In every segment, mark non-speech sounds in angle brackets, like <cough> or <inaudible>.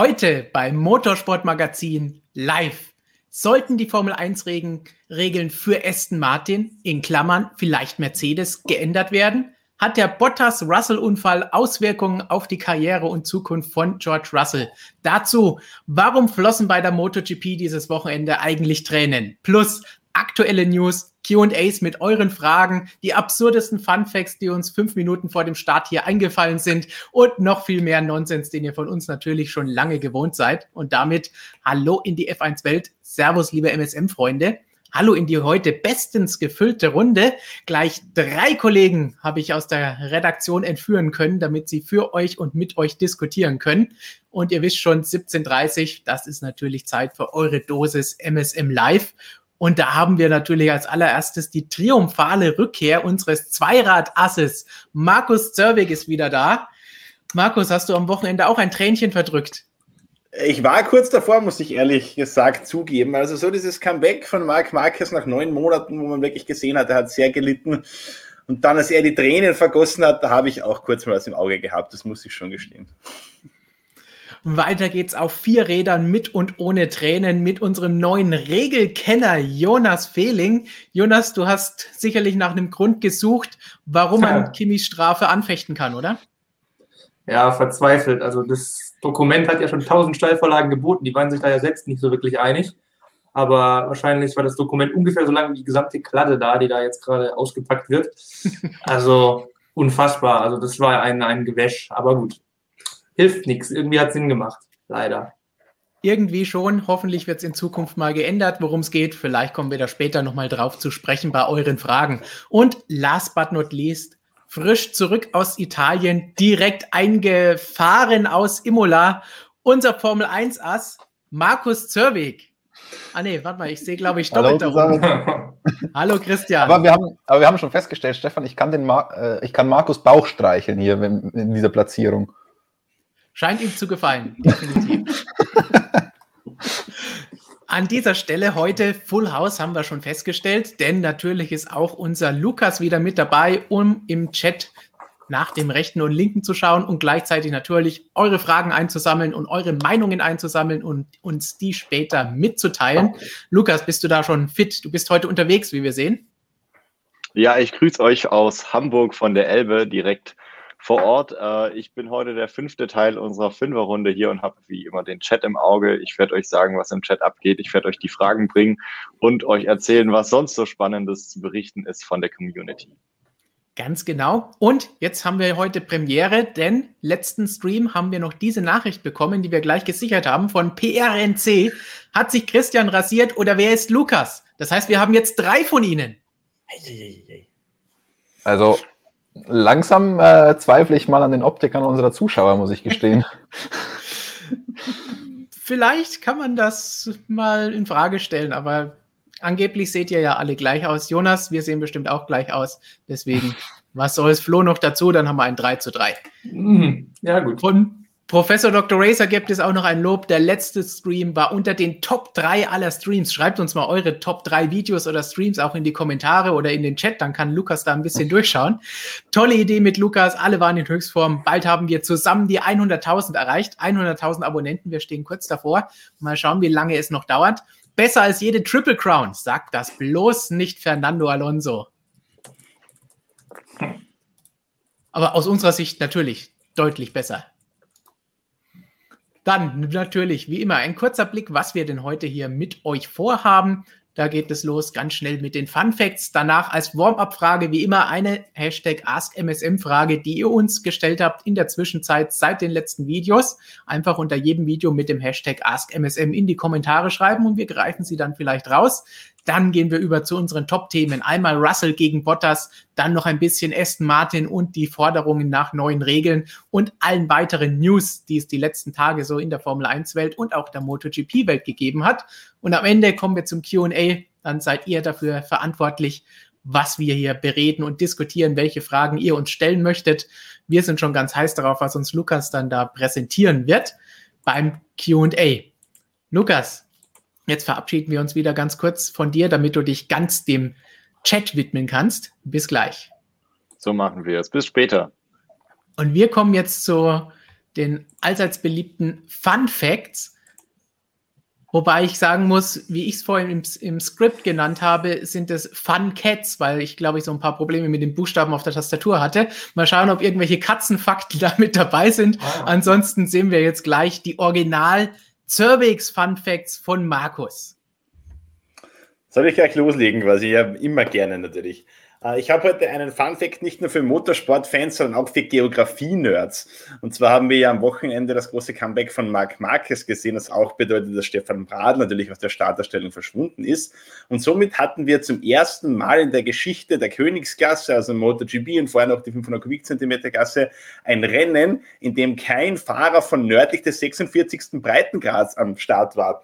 Heute beim Motorsportmagazin live. Sollten die Formel 1 Regeln für Aston Martin, in Klammern vielleicht Mercedes, geändert werden? Hat der Bottas-Russell-Unfall Auswirkungen auf die Karriere und Zukunft von George Russell? Dazu, warum flossen bei der MotoGP dieses Wochenende eigentlich Tränen? Plus aktuelle News, QAs mit euren Fragen, die absurdesten Fun Facts, die uns fünf Minuten vor dem Start hier eingefallen sind und noch viel mehr Nonsens, den ihr von uns natürlich schon lange gewohnt seid. Und damit Hallo in die F1-Welt. Servus, liebe MSM-Freunde. Hallo in die heute bestens gefüllte Runde. Gleich drei Kollegen habe ich aus der Redaktion entführen können, damit sie für euch und mit euch diskutieren können. Und ihr wisst schon, 17.30 das ist natürlich Zeit für eure Dosis MSM Live. Und da haben wir natürlich als allererstes die triumphale Rückkehr unseres Zweiradasses. Markus Zerwig ist wieder da. Markus, hast du am Wochenende auch ein Tränchen verdrückt? Ich war kurz davor, muss ich ehrlich gesagt zugeben. Also so dieses Comeback von Marc Marquez nach neun Monaten, wo man wirklich gesehen hat, er hat sehr gelitten. Und dann, als er die Tränen vergossen hat, da habe ich auch kurz mal was im Auge gehabt. Das muss ich schon gestehen. Weiter geht's auf vier Rädern mit und ohne Tränen mit unserem neuen Regelkenner Jonas Fehling. Jonas, du hast sicherlich nach einem Grund gesucht, warum man Kimmys Strafe anfechten kann, oder? Ja, verzweifelt. Also das Dokument hat ja schon tausend Steilvorlagen geboten. Die waren sich da ja selbst nicht so wirklich einig. Aber wahrscheinlich war das Dokument ungefähr so lang wie die gesamte Kladde da, die da jetzt gerade ausgepackt wird. <laughs> Also unfassbar. Also das war ein, ein Gewäsch. Aber gut, hilft nichts. Irgendwie hat Sinn gemacht, leider. Irgendwie schon. Hoffentlich wird es in Zukunft mal geändert, worum es geht. Vielleicht kommen wir da später nochmal drauf zu sprechen bei euren Fragen. Und last but not least, frisch zurück aus Italien, direkt eingefahren aus Imola, unser Formel 1 Ass, Markus Zörwig. Ah nee, warte mal, ich sehe, glaube ich, doppelt Hallo, Hallo Christian. Aber wir, haben, aber wir haben schon festgestellt, Stefan, ich kann, den Mar äh, ich kann Markus Bauch streicheln hier in dieser Platzierung. Scheint ihm zu gefallen, definitiv. <laughs> An dieser Stelle heute Full House haben wir schon festgestellt, denn natürlich ist auch unser Lukas wieder mit dabei, um im Chat nach dem rechten und linken zu schauen und gleichzeitig natürlich eure Fragen einzusammeln und eure Meinungen einzusammeln und uns die später mitzuteilen. Lukas, bist du da schon fit? Du bist heute unterwegs, wie wir sehen. Ja, ich grüße euch aus Hamburg von der Elbe direkt vor Ort. Äh, ich bin heute der fünfte Teil unserer Fünferrunde hier und habe wie immer den Chat im Auge. Ich werde euch sagen, was im Chat abgeht. Ich werde euch die Fragen bringen und euch erzählen, was sonst so Spannendes zu berichten ist von der Community. Ganz genau. Und jetzt haben wir heute Premiere, denn letzten Stream haben wir noch diese Nachricht bekommen, die wir gleich gesichert haben. Von PRNC hat sich Christian rasiert oder wer ist Lukas? Das heißt, wir haben jetzt drei von ihnen. Also langsam äh, zweifle ich mal an den Optikern unserer Zuschauer, muss ich gestehen. <laughs> Vielleicht kann man das mal in Frage stellen, aber angeblich seht ihr ja alle gleich aus. Jonas, wir sehen bestimmt auch gleich aus. Deswegen, was soll es Flo noch dazu? Dann haben wir ein 3 zu 3. Mhm. Ja, gut. Von Professor Dr. Racer gibt es auch noch ein Lob. Der letzte Stream war unter den Top 3 aller Streams. Schreibt uns mal eure Top 3 Videos oder Streams auch in die Kommentare oder in den Chat, dann kann Lukas da ein bisschen durchschauen. Tolle Idee mit Lukas, alle waren in Höchstform. Bald haben wir zusammen die 100.000 erreicht. 100.000 Abonnenten, wir stehen kurz davor. Mal schauen, wie lange es noch dauert. Besser als jede Triple Crown, sagt das bloß nicht Fernando Alonso. Aber aus unserer Sicht natürlich deutlich besser. Dann natürlich, wie immer, ein kurzer Blick, was wir denn heute hier mit euch vorhaben. Da geht es los ganz schnell mit den Fun Facts. Danach als Warm-up-Frage wie immer eine Hashtag AskMSM-Frage, die ihr uns gestellt habt in der Zwischenzeit seit den letzten Videos. Einfach unter jedem Video mit dem Hashtag AskMSM in die Kommentare schreiben und wir greifen sie dann vielleicht raus. Dann gehen wir über zu unseren Top-Themen. Einmal Russell gegen Bottas, dann noch ein bisschen Aston Martin und die Forderungen nach neuen Regeln und allen weiteren News, die es die letzten Tage so in der Formel 1-Welt und auch der MotoGP-Welt gegeben hat. Und am Ende kommen wir zum QA. Dann seid ihr dafür verantwortlich, was wir hier bereden und diskutieren, welche Fragen ihr uns stellen möchtet. Wir sind schon ganz heiß darauf, was uns Lukas dann da präsentieren wird beim QA. Lukas, Jetzt verabschieden wir uns wieder ganz kurz von dir, damit du dich ganz dem Chat widmen kannst. Bis gleich. So machen wir es. Bis später. Und wir kommen jetzt zu den allseits beliebten Fun Facts. Wobei ich sagen muss, wie ich es vorhin im, im Skript genannt habe, sind es Fun Cats, weil ich glaube ich so ein paar Probleme mit den Buchstaben auf der Tastatur hatte. Mal schauen, ob irgendwelche Katzenfakten <laughs> da mit dabei sind. Ah. Ansonsten sehen wir jetzt gleich die Original Cervix Fun Facts von Markus. Soll ich gleich loslegen, quasi? Ja, immer gerne natürlich. Äh, ich habe heute einen Fun Fact nicht nur für Motorsportfans, sondern auch für Geografie-Nerds. Und zwar haben wir ja am Wochenende das große Comeback von Marc Marquez gesehen, das auch bedeutet, dass Stefan Bradl natürlich aus der Starterstellung verschwunden ist. Und somit hatten wir zum ersten Mal in der Geschichte der Königsgasse, also MotoGP und vorher noch die 500 Kubikzentimeter Gasse, ein Rennen, in dem kein Fahrer von nördlich des 46. Breitengrads am Start war.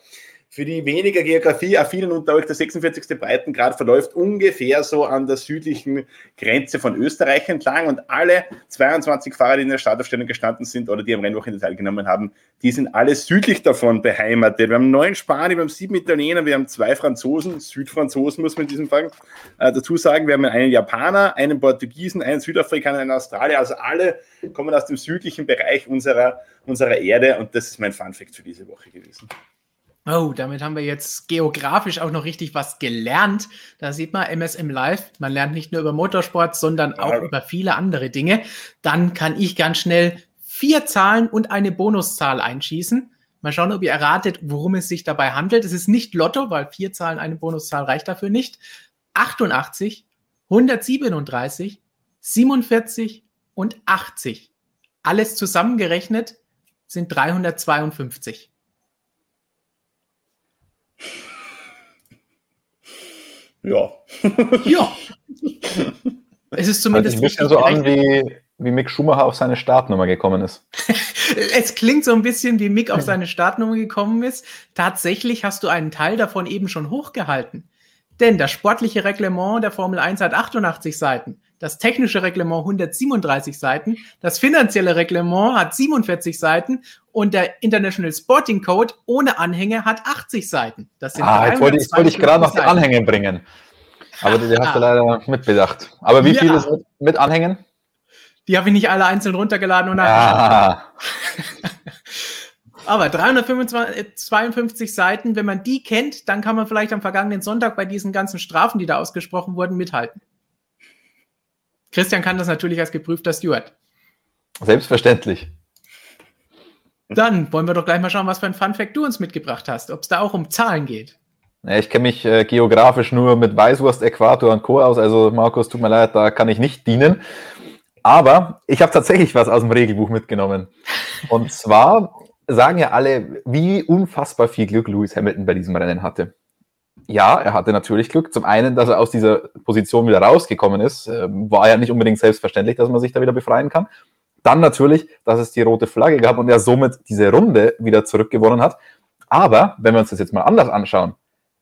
Für die weniger Geografie-affinen unter euch, der 46. Breitengrad verläuft ungefähr so an der südlichen Grenze von Österreich entlang und alle 22 Fahrer, die in der Startaufstellung gestanden sind oder die am Rennwochenende teilgenommen haben, die sind alle südlich davon beheimatet. Wir haben neun Spanier, wir haben sieben Italiener, wir haben zwei Franzosen, Südfranzosen muss man in diesem Fall äh, dazu sagen. Wir haben einen Japaner, einen Portugiesen, einen Südafrikaner, einen Australier, also alle kommen aus dem südlichen Bereich unserer, unserer Erde und das ist mein Fun-Fact für diese Woche gewesen. Oh, damit haben wir jetzt geografisch auch noch richtig was gelernt. Da sieht man MSM Live. Man lernt nicht nur über Motorsport, sondern auch ja. über viele andere Dinge. Dann kann ich ganz schnell vier Zahlen und eine Bonuszahl einschießen. Mal schauen, ob ihr erratet, worum es sich dabei handelt. Es ist nicht Lotto, weil vier Zahlen, eine Bonuszahl reicht dafür nicht. 88, 137, 47 und 80. Alles zusammengerechnet sind 352. Ja. ja. <laughs> Es ist zumindest. Hört sich ein bisschen so an, wie, wie Mick Schumacher auf seine Startnummer gekommen ist. <laughs> es klingt so ein bisschen, wie Mick auf seine Startnummer gekommen ist. Tatsächlich hast du einen Teil davon eben schon hochgehalten. Denn das sportliche Reglement der Formel 1 hat 88 Seiten das technische Reglement 137 Seiten, das finanzielle Reglement hat 47 Seiten und der International Sporting Code ohne Anhänge hat 80 Seiten. Das sind ah, jetzt wollte ich, wollte ich gerade noch die Anhänge bringen. Aber die, die hast du leider mitbedacht. Aber wie ja. viel ist mit, mit Anhängen? Die habe ich nicht alle einzeln runtergeladen und ah. Aber 352 Seiten, wenn man die kennt, dann kann man vielleicht am vergangenen Sonntag bei diesen ganzen Strafen, die da ausgesprochen wurden, mithalten. Christian kann das natürlich als geprüfter Steward. Selbstverständlich. Dann wollen wir doch gleich mal schauen, was für ein Fun-Fact du uns mitgebracht hast. Ob es da auch um Zahlen geht. Ich kenne mich äh, geografisch nur mit Weißwurst, Äquator und Co. aus. Also, Markus, tut mir leid, da kann ich nicht dienen. Aber ich habe tatsächlich was aus dem Regelbuch mitgenommen. Und zwar sagen ja alle, wie unfassbar viel Glück Lewis Hamilton bei diesem Rennen hatte ja, er hatte natürlich Glück. Zum einen, dass er aus dieser Position wieder rausgekommen ist, ähm, war ja nicht unbedingt selbstverständlich, dass man sich da wieder befreien kann. Dann natürlich, dass es die rote Flagge gab und er somit diese Runde wieder zurückgewonnen hat. Aber wenn wir uns das jetzt mal anders anschauen,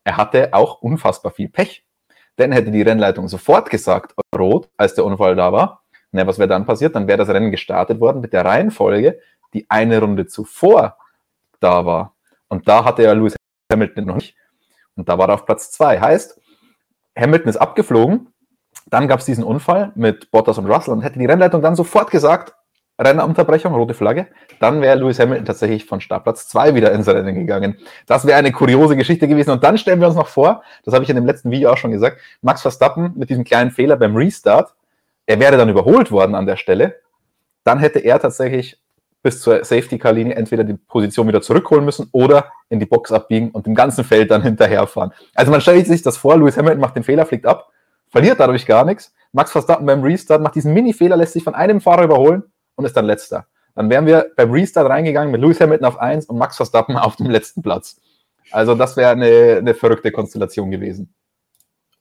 er hatte auch unfassbar viel Pech. Denn hätte die Rennleitung sofort gesagt, rot, als der Unfall da war, na, was wäre dann passiert? Dann wäre das Rennen gestartet worden mit der Reihenfolge, die eine Runde zuvor da war. Und da hatte ja Lewis Hamilton noch nicht. Und da war er auf Platz zwei. Heißt, Hamilton ist abgeflogen, dann gab es diesen Unfall mit Bottas und Russell und hätte die Rennleitung dann sofort gesagt, Rennunterbrechung, rote Flagge, dann wäre Lewis Hamilton tatsächlich von Startplatz 2 wieder ins Rennen gegangen. Das wäre eine kuriose Geschichte gewesen. Und dann stellen wir uns noch vor, das habe ich in dem letzten Video auch schon gesagt, Max Verstappen mit diesem kleinen Fehler beim Restart, er wäre dann überholt worden an der Stelle. Dann hätte er tatsächlich bis zur Safety-Car-Linie entweder die Position wieder zurückholen müssen oder in die Box abbiegen und im ganzen Feld dann hinterherfahren. Also man stellt sich das vor, Lewis Hamilton macht den Fehler, fliegt ab, verliert dadurch gar nichts. Max Verstappen beim Restart macht diesen Mini-Fehler, lässt sich von einem Fahrer überholen und ist dann letzter. Dann wären wir beim Restart reingegangen mit Lewis Hamilton auf 1 und Max Verstappen <laughs> auf dem letzten Platz. Also das wäre eine, eine verrückte Konstellation gewesen.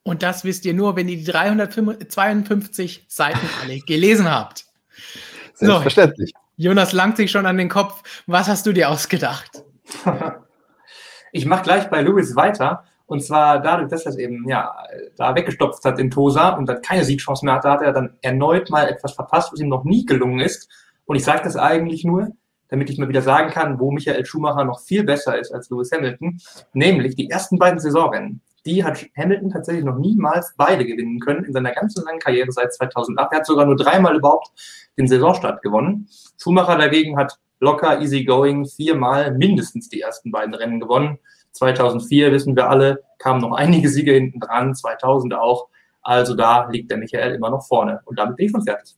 Und das wisst ihr nur, wenn ihr die 352 Seiten alle gelesen habt. <laughs> Selbstverständlich. So, Jonas langt sich schon an den Kopf. Was hast du dir ausgedacht? <laughs> ich mache gleich bei Lewis weiter. Und zwar dadurch, dass er es eben ja, da weggestopft hat in Tosa und dann keine Siegchance mehr hatte, hat er dann erneut mal etwas verpasst, was ihm noch nie gelungen ist. Und ich sage das eigentlich nur, damit ich mal wieder sagen kann, wo Michael Schumacher noch viel besser ist als Lewis Hamilton, nämlich die ersten beiden Saisonrennen die hat Hamilton tatsächlich noch niemals beide gewinnen können in seiner ganzen langen Karriere seit 2008. Er hat sogar nur dreimal überhaupt den Saisonstart gewonnen. Schumacher dagegen hat locker, easy going, viermal mindestens die ersten beiden Rennen gewonnen. 2004, wissen wir alle, kamen noch einige Siege hinten dran, 2000 auch. Also da liegt der Michael immer noch vorne. Und damit bin ich schon fertig.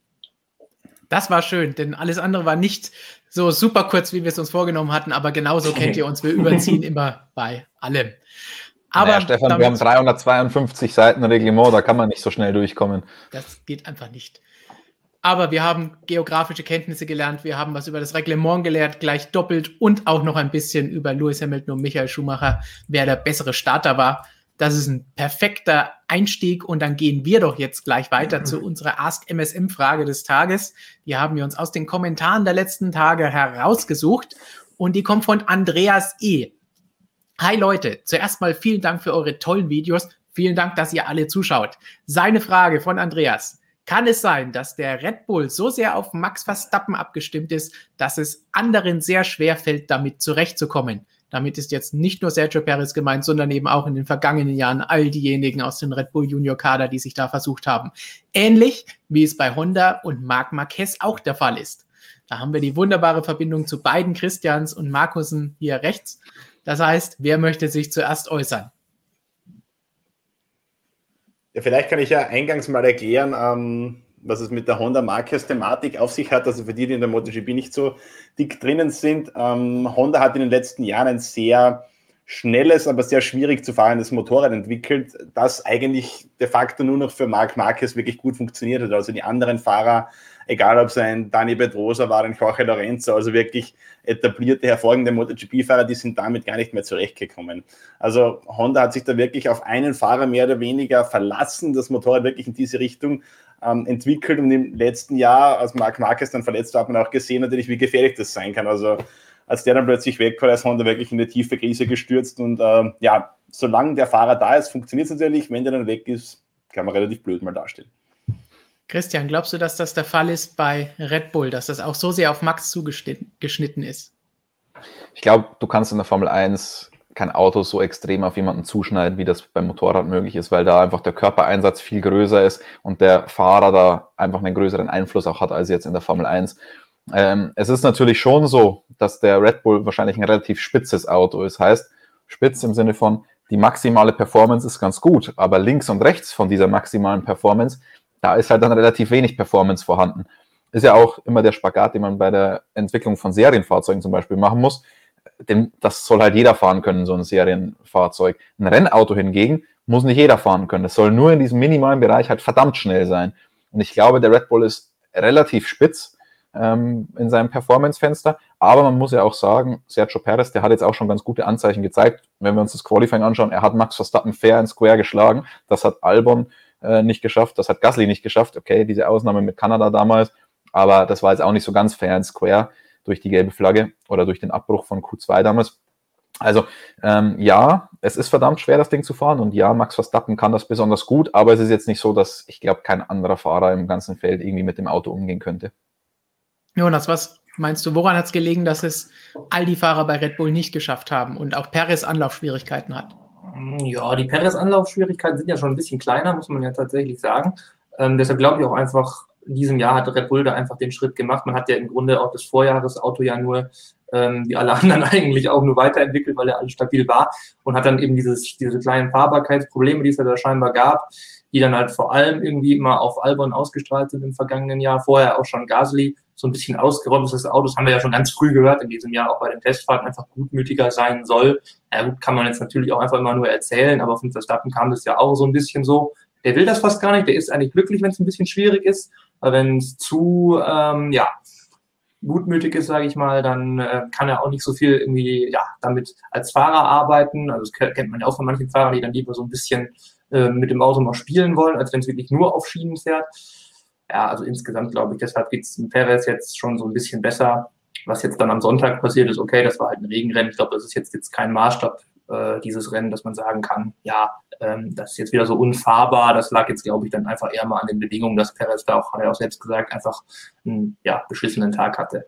Das war schön, denn alles andere war nicht so super kurz, wie wir es uns vorgenommen hatten, aber genauso kennt ihr uns. Wir <laughs> überziehen immer bei allem. Aber naja, Stefan, wir haben 352 Seiten Reglement, da kann man nicht so schnell durchkommen. Das geht einfach nicht. Aber wir haben geografische Kenntnisse gelernt, wir haben was über das Reglement gelernt, gleich doppelt und auch noch ein bisschen über Lewis Hamilton und Michael Schumacher, wer der bessere Starter war. Das ist ein perfekter Einstieg und dann gehen wir doch jetzt gleich weiter zu unserer Ask MSM Frage des Tages. Die haben wir uns aus den Kommentaren der letzten Tage herausgesucht und die kommt von Andreas E. Hi Leute, zuerst mal vielen Dank für eure tollen Videos. Vielen Dank, dass ihr alle zuschaut. Seine Frage von Andreas. Kann es sein, dass der Red Bull so sehr auf Max Verstappen abgestimmt ist, dass es anderen sehr schwer fällt, damit zurechtzukommen? Damit ist jetzt nicht nur Sergio Perez gemeint, sondern eben auch in den vergangenen Jahren all diejenigen aus dem Red Bull Junior Kader, die sich da versucht haben. Ähnlich wie es bei Honda und Marc Marquez auch der Fall ist. Da haben wir die wunderbare Verbindung zu beiden Christians und Markusen hier rechts. Das heißt, wer möchte sich zuerst äußern? Ja, vielleicht kann ich ja eingangs mal erklären, ähm, was es mit der Honda Marquez Thematik auf sich hat. Also für die, die in der MotoGP nicht so dick drinnen sind, ähm, Honda hat in den letzten Jahren ein sehr schnelles, aber sehr schwierig zu fahrendes Motorrad entwickelt, das eigentlich de facto nur noch für Marc Marquez wirklich gut funktioniert hat. Also die anderen Fahrer, egal ob es ein Dani Pedrosa war, ein Jorge Lorenzo, also wirklich etablierte, hervorragende MotoGP-Fahrer, die sind damit gar nicht mehr zurechtgekommen. Also Honda hat sich da wirklich auf einen Fahrer mehr oder weniger verlassen, das Motorrad wirklich in diese Richtung ähm, entwickelt und im letzten Jahr, als Marc Marquez dann verletzt war, hat man auch gesehen natürlich, wie gefährlich das sein kann. Also als der dann plötzlich weg war, ist Honda wirklich in eine tiefe Krise gestürzt und äh, ja, solange der Fahrer da ist, funktioniert es natürlich, wenn der dann weg ist, kann man relativ blöd mal dastehen. Christian, glaubst du, dass das der Fall ist bei Red Bull, dass das auch so sehr auf Max zugeschnitten ist? Ich glaube, du kannst in der Formel 1 kein Auto so extrem auf jemanden zuschneiden, wie das beim Motorrad möglich ist, weil da einfach der Körpereinsatz viel größer ist und der Fahrer da einfach einen größeren Einfluss auch hat als jetzt in der Formel 1. Ähm, es ist natürlich schon so, dass der Red Bull wahrscheinlich ein relativ spitzes Auto ist. Heißt, spitz im Sinne von, die maximale Performance ist ganz gut, aber links und rechts von dieser maximalen Performance, da ist halt dann relativ wenig Performance vorhanden. Ist ja auch immer der Spagat, den man bei der Entwicklung von Serienfahrzeugen zum Beispiel machen muss denn das soll halt jeder fahren können, so ein Serienfahrzeug. Ein Rennauto hingegen muss nicht jeder fahren können. Es soll nur in diesem minimalen Bereich halt verdammt schnell sein. Und ich glaube, der Red Bull ist relativ spitz ähm, in seinem Performance-Fenster. Aber man muss ja auch sagen, Sergio Perez, der hat jetzt auch schon ganz gute Anzeichen gezeigt. Wenn wir uns das Qualifying anschauen, er hat Max Verstappen fair in Square geschlagen. Das hat Albon äh, nicht geschafft. Das hat Gasly nicht geschafft. Okay, diese Ausnahme mit Kanada damals. Aber das war jetzt auch nicht so ganz fair in Square durch die gelbe Flagge oder durch den Abbruch von Q2 damals. Also ähm, ja, es ist verdammt schwer, das Ding zu fahren und ja, Max Verstappen kann das besonders gut, aber es ist jetzt nicht so, dass ich glaube, kein anderer Fahrer im ganzen Feld irgendwie mit dem Auto umgehen könnte. Jonas, was meinst du, woran hat es gelegen, dass es all die Fahrer bei Red Bull nicht geschafft haben und auch Perez Anlaufschwierigkeiten hat? Ja, die Perez Anlaufschwierigkeiten sind ja schon ein bisschen kleiner, muss man ja tatsächlich sagen. Ähm, deshalb glaube ich auch einfach, in diesem Jahr hat Red Bull da einfach den Schritt gemacht. Man hat ja im Grunde auch das Vorjahresauto ja nur, ähm, wie alle <laughs> anderen eigentlich auch nur weiterentwickelt, weil er alles stabil war und hat dann eben dieses, diese kleinen Fahrbarkeitsprobleme, die es ja da scheinbar gab, die dann halt vor allem irgendwie immer auf Albon ausgestrahlt sind im vergangenen Jahr. Vorher auch schon Gasly so ein bisschen ausgeräumt ist. Das Auto, das haben wir ja schon ganz früh gehört in diesem Jahr, auch bei den Testfahrten einfach gutmütiger sein soll. Ja gut, kann man jetzt natürlich auch einfach immer nur erzählen, aber von Verstappen kam das ja auch so ein bisschen so. Der will das fast gar nicht, der ist eigentlich glücklich, wenn es ein bisschen schwierig ist. Wenn es zu, ähm, ja, gutmütig ist, sage ich mal, dann äh, kann er auch nicht so viel irgendwie ja, damit als Fahrer arbeiten. Also das kennt man ja auch von manchen Fahrern, die dann lieber so ein bisschen äh, mit dem Auto mal spielen wollen, als wenn es wirklich nur auf Schienen fährt. Ja, also insgesamt glaube ich, deshalb geht es Perez jetzt schon so ein bisschen besser. Was jetzt dann am Sonntag passiert ist, okay, das war halt ein Regenrennen. Ich glaube, das ist jetzt, jetzt kein Maßstab äh, dieses Rennen, dass man sagen kann, ja, ähm, das ist jetzt wieder so unfahrbar. Das lag jetzt, glaube ich, dann einfach eher mal an den Bedingungen, dass Perez da auch, hat er auch selbst gesagt, einfach einen ja, beschissenen Tag hatte.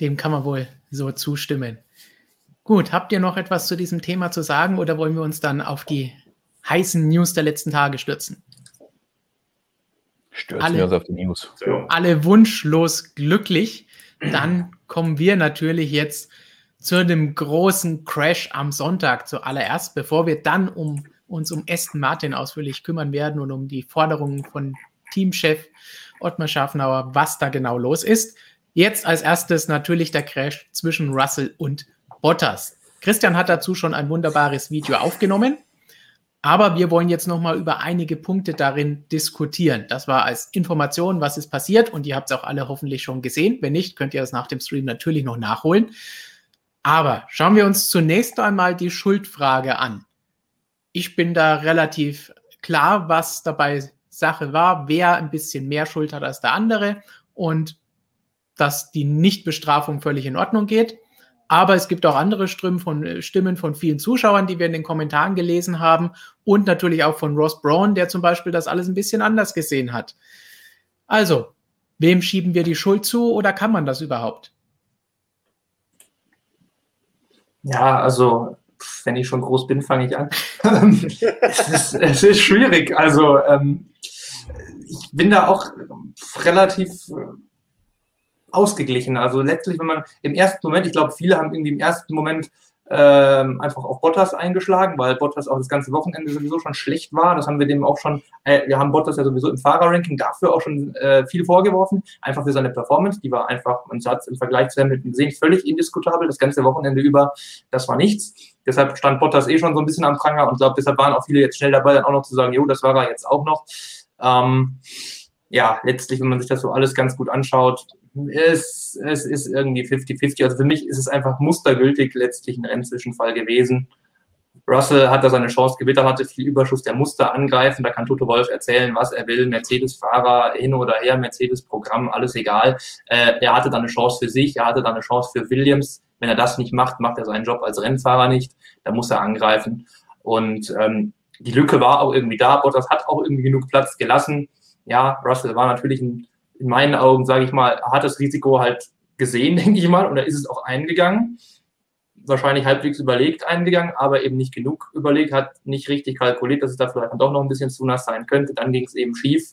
Dem kann man wohl so zustimmen. Gut, habt ihr noch etwas zu diesem Thema zu sagen oder wollen wir uns dann auf die heißen News der letzten Tage stürzen? Stürzen alle, wir uns auf die News. Alle wunschlos glücklich. dann kommen wir natürlich jetzt zu dem großen Crash am Sonntag zuallererst, bevor wir dann um uns um Aston Martin ausführlich kümmern werden und um die Forderungen von Teamchef Ottmar Schafnauer, was da genau los ist. Jetzt als erstes natürlich der Crash zwischen Russell und Bottas. Christian hat dazu schon ein wunderbares Video aufgenommen. Aber wir wollen jetzt noch mal über einige Punkte darin diskutieren. Das war als Information, was ist passiert und ihr habt es auch alle hoffentlich schon gesehen. Wenn nicht, könnt ihr es nach dem Stream natürlich noch nachholen. Aber schauen wir uns zunächst einmal die Schuldfrage an. Ich bin da relativ klar, was dabei Sache war, wer ein bisschen mehr Schuld hat als der andere und dass die Nichtbestrafung völlig in Ordnung geht. Aber es gibt auch andere Stimmen von, äh, Stimmen von vielen Zuschauern, die wir in den Kommentaren gelesen haben. Und natürlich auch von Ross Brown, der zum Beispiel das alles ein bisschen anders gesehen hat. Also, wem schieben wir die Schuld zu oder kann man das überhaupt? Ja, also, wenn ich schon groß bin, fange ich an. <laughs> es, ist, es, ist, schwierig. Also, ähm, ich bin da auch relativ ausgeglichen. Also letztlich, wenn man im ersten Moment, ich glaube, viele haben irgendwie im ersten Moment ähm, einfach auf Bottas eingeschlagen, weil Bottas auch das ganze Wochenende sowieso schon schlecht war. Das haben wir dem auch schon, äh, wir haben Bottas ja sowieso im Fahrerranking dafür auch schon äh, viel vorgeworfen, einfach für seine Performance. Die war einfach, man hat im Vergleich zu Hamilton gesehen, völlig indiskutabel, das ganze Wochenende über, das war nichts. Deshalb stand Bottas eh schon so ein bisschen am Pranger und glaube, deshalb waren auch viele jetzt schnell dabei, dann auch noch zu sagen, jo, das war er jetzt auch noch. Ähm, ja, letztlich, wenn man sich das so alles ganz gut anschaut, es, es ist irgendwie 50-50. Also für mich ist es einfach mustergültig letztlich ein Rennzwischenfall gewesen. Russell hat da seine Chance gewittert, hatte viel Überschuss, der musste angreifen, da kann Toto Wolf erzählen, was er will, Mercedes-Fahrer hin oder her, Mercedes-Programm, alles egal. Äh, er hatte da eine Chance für sich, er hatte da eine Chance für Williams. Wenn er das nicht macht, macht er seinen Job als Rennfahrer nicht, da muss er angreifen. Und ähm, die Lücke war auch irgendwie da, Bottas hat auch irgendwie genug Platz gelassen. Ja, Russell war natürlich ein in meinen Augen, sage ich mal, hat das Risiko halt gesehen, <laughs> denke ich mal, da ist es auch eingegangen. Wahrscheinlich halbwegs überlegt eingegangen, aber eben nicht genug überlegt, hat nicht richtig kalkuliert, dass es da vielleicht doch noch ein bisschen zu nass sein könnte. Dann ging es eben schief.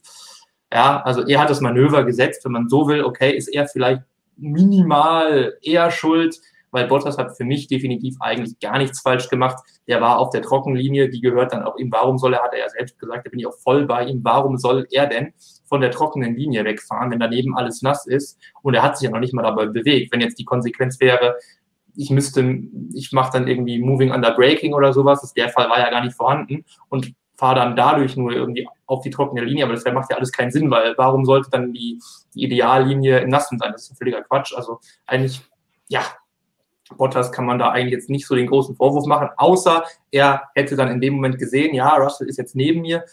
Ja, also er hat das Manöver gesetzt, wenn man so will, okay, ist er vielleicht minimal eher schuld, weil Bottas hat für mich definitiv eigentlich gar nichts falsch gemacht. Der war auf der Trockenlinie, die gehört dann auch ihm. Warum soll er, hat er ja selbst gesagt, da bin ich auch voll bei ihm. Warum soll er denn von der trockenen Linie wegfahren, wenn daneben alles nass ist? Und er hat sich ja noch nicht mal dabei bewegt. Wenn jetzt die Konsequenz wäre, ich müsste, ich mache dann irgendwie Moving Under Braking oder sowas, der Fall war ja gar nicht vorhanden und fahre dann dadurch nur irgendwie auf die trockene Linie, aber das macht ja alles keinen Sinn, weil warum sollte dann die, die Ideallinie im Nassen sein? Das ist ein völliger Quatsch. Also eigentlich, ja, Bottas kann man da eigentlich jetzt nicht so den großen Vorwurf machen, außer er hätte dann in dem Moment gesehen, ja, Russell ist jetzt neben mir,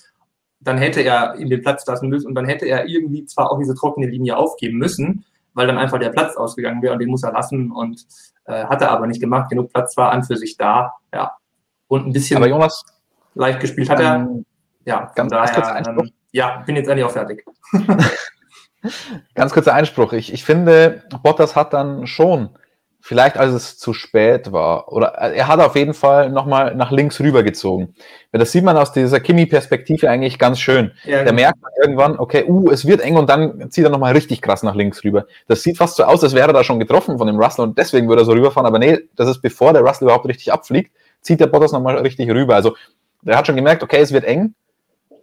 dann hätte er ihm den Platz lassen müssen und dann hätte er irgendwie zwar auch diese trockene Linie aufgeben müssen, weil dann einfach der Platz ausgegangen wäre und den muss er lassen und äh, hat er aber nicht gemacht. Genug Platz war an für sich da, ja. Und ein bisschen aber Jonas, leicht gespielt hat er. Ähm, ja, ganz, daher, kurz ähm, ja, bin jetzt eigentlich auch fertig. <laughs> ganz kurzer Einspruch. Ich, ich finde, Bottas hat dann schon vielleicht als es zu spät war. Oder er hat auf jeden Fall nochmal nach links rübergezogen. Das sieht man aus dieser Kimi-Perspektive eigentlich ganz schön. Ja, der merkt irgendwann, okay, uh, es wird eng und dann zieht er nochmal richtig krass nach links rüber. Das sieht fast so aus, als wäre er da schon getroffen von dem Russell und deswegen würde er so rüberfahren. Aber nee, das ist bevor der Russell überhaupt richtig abfliegt, zieht der Bottas nochmal richtig rüber. Also der hat schon gemerkt, okay, es wird eng.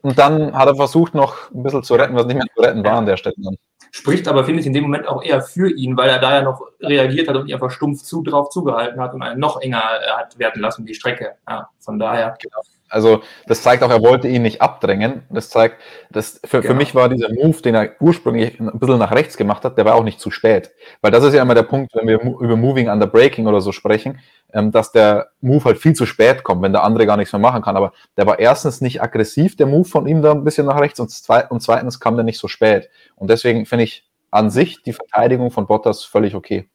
Und dann hat er versucht, noch ein bisschen zu retten, was nicht mehr zu retten war an der Stelle. Dann spricht aber, finde ich, in dem Moment auch eher für ihn, weil er da ja noch reagiert hat und einfach stumpf zu, drauf zugehalten hat und einen noch enger äh, hat werden lassen, die Strecke. Ja, von daher. Genau. Also das zeigt auch, er wollte ihn nicht abdrängen. Das zeigt, dass für, genau. für mich war dieser Move, den er ursprünglich ein bisschen nach rechts gemacht hat, der war auch nicht zu spät. Weil das ist ja immer der Punkt, wenn wir über Moving under Breaking oder so sprechen, ähm, dass der Move halt viel zu spät kommt, wenn der andere gar nichts mehr machen kann. Aber der war erstens nicht aggressiv, der Move von ihm da ein bisschen nach rechts und, zweitens kam der nicht so spät. Und deswegen finde ich an sich die Verteidigung von Bottas völlig okay.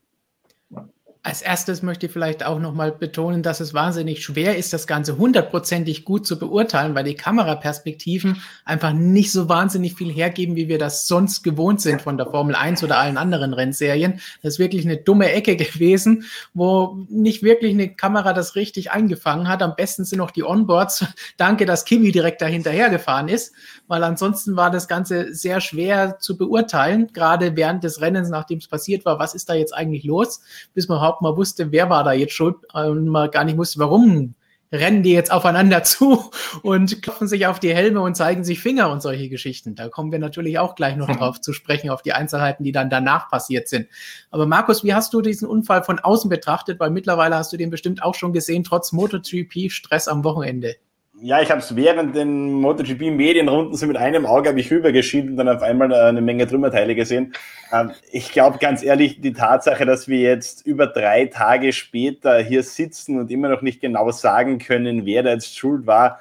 Als erstes möchte ich vielleicht auch nochmal betonen, dass es wahnsinnig schwer ist, das Ganze hundertprozentig gut zu beurteilen, weil die Kameraperspektiven einfach nicht so wahnsinnig viel hergeben, wie wir das sonst gewohnt sind von der Formel 1 oder allen anderen Rennserien. Das ist wirklich eine dumme Ecke <laughs> gewesen, wo nicht wirklich eine Kamera das richtig eingefangen hat. Am besten sind noch die Onboards. Danke, dass Kimi direkt dahinterher gefahren ist, weil ansonsten war das Ganze sehr schwer zu beurteilen, gerade während des Rennens, nachdem es passiert war, was ist da jetzt eigentlich los, bis man überhaupt mal wusste, wer war da jetzt schuld und man gar nicht wusste, warum rennen die jetzt aufeinander <laughs> zu und klopfen sich auf die Helme und zeigen sich Finger und solche Geschichten. Da kommen wir natürlich auch gleich noch <laughs> drauf zu sprechen, auf die Einzelheiten, die dann danach passiert sind. Aber Markus, wie hast du diesen Unfall von außen betrachtet? Weil mittlerweile hast du den bestimmt auch schon gesehen, trotz MotoGP-Stress am Wochenende. Ja, ich habe es während den MotoGP-Medienrunden so mit einem Auge habe ich rübergeschieden und dann auf einmal eine Menge Trümmerteile gesehen. Ähm, ich glaube ganz ehrlich, die Tatsache, dass wir jetzt über drei Tage später hier sitzen und immer noch nicht genau sagen können, wer da jetzt schuld war,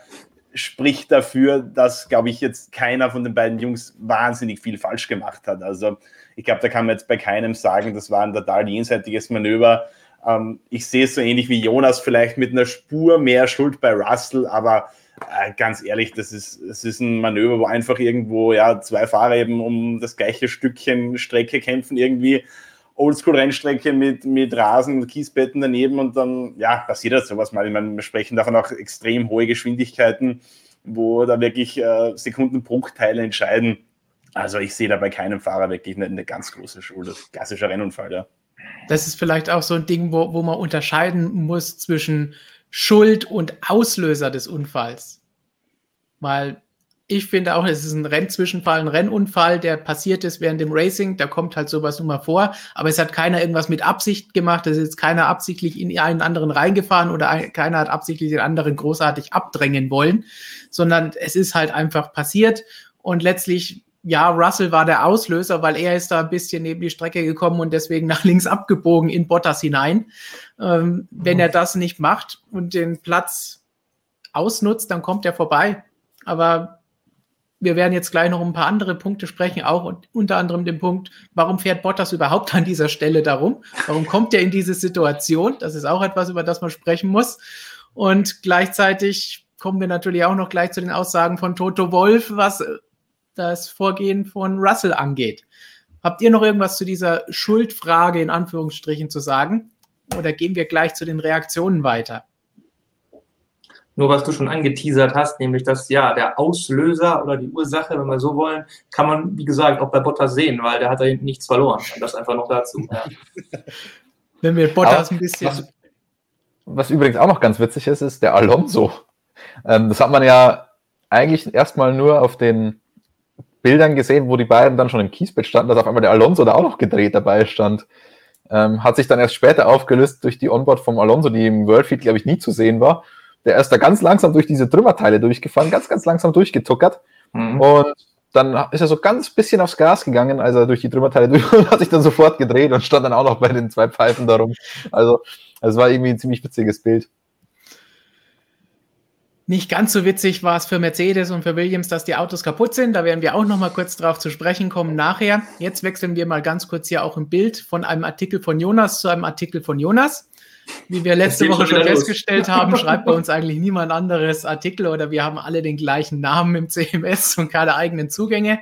spricht dafür, dass, glaube ich, jetzt keiner von den beiden Jungs wahnsinnig viel falsch gemacht hat. Also ich glaube, da kann man jetzt bei keinem sagen, das war ein total jenseitiges Manöver. Ähm, ich sehe es so ähnlich wie Jonas, vielleicht mit einer Spur mehr Schuld bei Russell, aber äh, ganz ehrlich, das ist, das ist ein Manöver, wo einfach irgendwo ja, zwei Fahrer eben um das gleiche Stückchen Strecke kämpfen, irgendwie. Oldschool-Rennstrecke mit, mit Rasen, Kiesbetten daneben und dann, ja, passiert das sowas mal. Ich meine, wir sprechen davon auch extrem hohe Geschwindigkeiten, wo da wirklich äh, Sekundenbruchteile entscheiden. Also ich sehe da bei keinem Fahrer wirklich eine, eine ganz große Schuld. Klassischer Rennunfall, ja das ist vielleicht auch so ein Ding, wo, wo man unterscheiden muss zwischen Schuld und Auslöser des Unfalls. Weil ich finde auch, es ist ein Rennzwischenfall, ein Rennunfall, der passiert ist während dem Racing. Da kommt halt sowas nun mal vor. Aber es hat keiner irgendwas mit Absicht gemacht. Es ist keiner absichtlich in einen anderen reingefahren oder ein, keiner hat absichtlich den anderen großartig abdrängen wollen, sondern es ist halt einfach passiert. Und letztlich ja, Russell war der Auslöser, weil er ist da ein bisschen neben die Strecke gekommen und deswegen nach links abgebogen in Bottas hinein. Ähm, wenn mhm. er das nicht macht und den Platz ausnutzt, dann kommt er vorbei. Aber wir werden jetzt gleich noch ein paar andere Punkte sprechen, auch und unter anderem den Punkt, warum fährt Bottas überhaupt an dieser Stelle darum? Warum kommt er in diese Situation? Das ist auch etwas, über das man sprechen muss. Und gleichzeitig kommen wir natürlich auch noch gleich zu den Aussagen von Toto Wolf, was das Vorgehen von Russell angeht. Habt ihr noch irgendwas zu dieser Schuldfrage in Anführungsstrichen zu sagen? Oder gehen wir gleich zu den Reaktionen weiter? Nur was du schon angeteasert hast, nämlich dass ja der Auslöser oder die Ursache, wenn wir so wollen, kann man, wie gesagt, auch bei Bottas sehen, weil der hat da hinten nichts verloren. Und das einfach noch dazu. Ja. <laughs> wenn wir Bottas ein bisschen. Was, was, übrigens auch noch ganz witzig ist, ist der Alonso. Ähm, das hat man ja eigentlich erstmal nur auf den Bildern gesehen, wo die beiden dann schon im Kiesbett standen, dass auf einmal der Alonso da auch noch gedreht dabei stand. Ähm, hat sich dann erst später aufgelöst durch die Onboard vom Alonso, die im Worldfeed, glaube ich, nie zu sehen war. Der ist da ganz langsam durch diese Trümmerteile durchgefahren, ganz, ganz langsam durchgetuckert. Mhm. Und dann ist er so ganz bisschen aufs Gas gegangen, als er durch die Trümmerteile <laughs> durch und hat sich dann sofort gedreht und stand dann auch noch bei den zwei Pfeifen darum. Also, es war irgendwie ein ziemlich witziges Bild. Nicht ganz so witzig war es für Mercedes und für Williams, dass die Autos kaputt sind. Da werden wir auch noch mal kurz drauf zu sprechen kommen nachher. Jetzt wechseln wir mal ganz kurz hier auch im Bild von einem Artikel von Jonas zu einem Artikel von Jonas. Wie wir letzte Woche schon festgestellt los. haben, schreibt bei uns eigentlich niemand anderes Artikel oder wir haben alle den gleichen Namen im CMS und keine eigenen Zugänge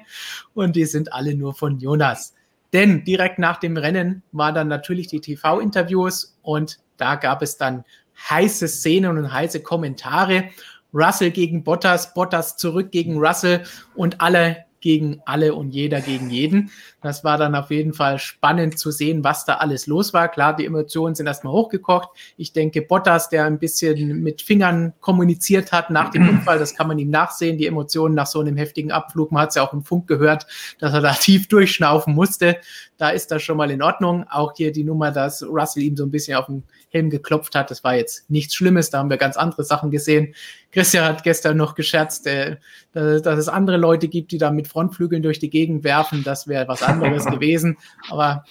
und die sind alle nur von Jonas. Denn direkt nach dem Rennen waren dann natürlich die TV-Interviews und da gab es dann heiße Szenen und heiße Kommentare. Russell gegen Bottas, Bottas zurück gegen Russell und alle gegen alle und jeder gegen jeden. Das war dann auf jeden Fall spannend zu sehen, was da alles los war. Klar, die Emotionen sind erstmal hochgekocht. Ich denke, Bottas, der ein bisschen mit Fingern kommuniziert hat nach dem Unfall, das kann man ihm nachsehen, die Emotionen nach so einem heftigen Abflug. Man hat es ja auch im Funk gehört, dass er da <laughs> tief durchschnaufen musste. Da ist das schon mal in Ordnung. Auch hier die Nummer, dass Russell ihm so ein bisschen auf den Helm geklopft hat. Das war jetzt nichts Schlimmes, da haben wir ganz andere Sachen gesehen. Christian hat gestern noch gescherzt, äh, dass, dass, es andere Leute gibt, die da mit Frontflügeln durch die Gegend werfen. Das wäre was anderes <laughs> gewesen. Aber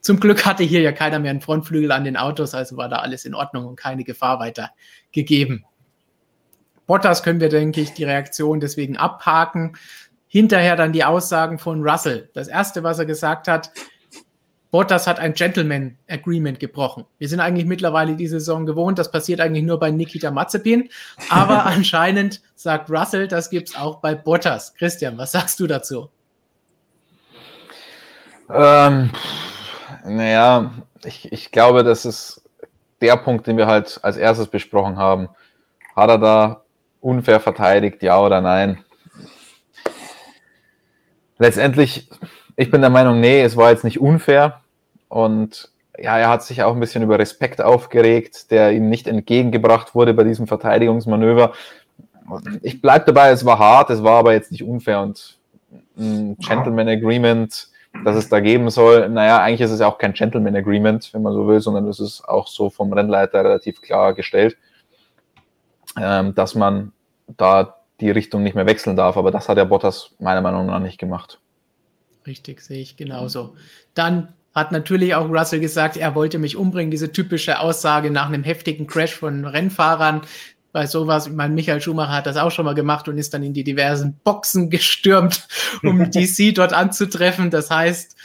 zum Glück hatte hier ja keiner mehr einen Frontflügel an den Autos, also war da alles in Ordnung und keine Gefahr weiter gegeben. Bottas können wir, denke ich, die Reaktion deswegen abhaken. Hinterher dann die Aussagen von Russell. Das erste, was er gesagt hat, Bottas hat ein Gentleman Agreement gebrochen. Wir sind eigentlich mittlerweile die Saison gewohnt, das passiert eigentlich nur bei Nikita Mazepin, aber <laughs> anscheinend sagt Russell, das gibt es auch bei Bottas. Christian, was sagst du dazu? Ähm, naja, ich, ich glaube, das ist der Punkt, den wir halt als erstes besprochen haben. Hat er da unfair verteidigt, ja oder nein? Letztendlich ich bin der Meinung, nee, es war jetzt nicht unfair. Und ja, er hat sich auch ein bisschen über Respekt aufgeregt, der ihm nicht entgegengebracht wurde bei diesem Verteidigungsmanöver. Ich bleibe dabei, es war hart, es war aber jetzt nicht unfair und ein Gentleman Agreement, das es da geben soll, naja, eigentlich ist es ja auch kein Gentleman Agreement, wenn man so will, sondern es ist auch so vom Rennleiter relativ klar gestellt, ähm, dass man da die Richtung nicht mehr wechseln darf. Aber das hat der Bottas meiner Meinung nach nicht gemacht. Richtig, sehe ich genauso. Dann hat natürlich auch Russell gesagt, er wollte mich umbringen. Diese typische Aussage nach einem heftigen Crash von Rennfahrern. Bei sowas, ich meine, Michael Schumacher hat das auch schon mal gemacht und ist dann in die diversen Boxen gestürmt, <laughs> um DC <laughs> dort anzutreffen. Das heißt,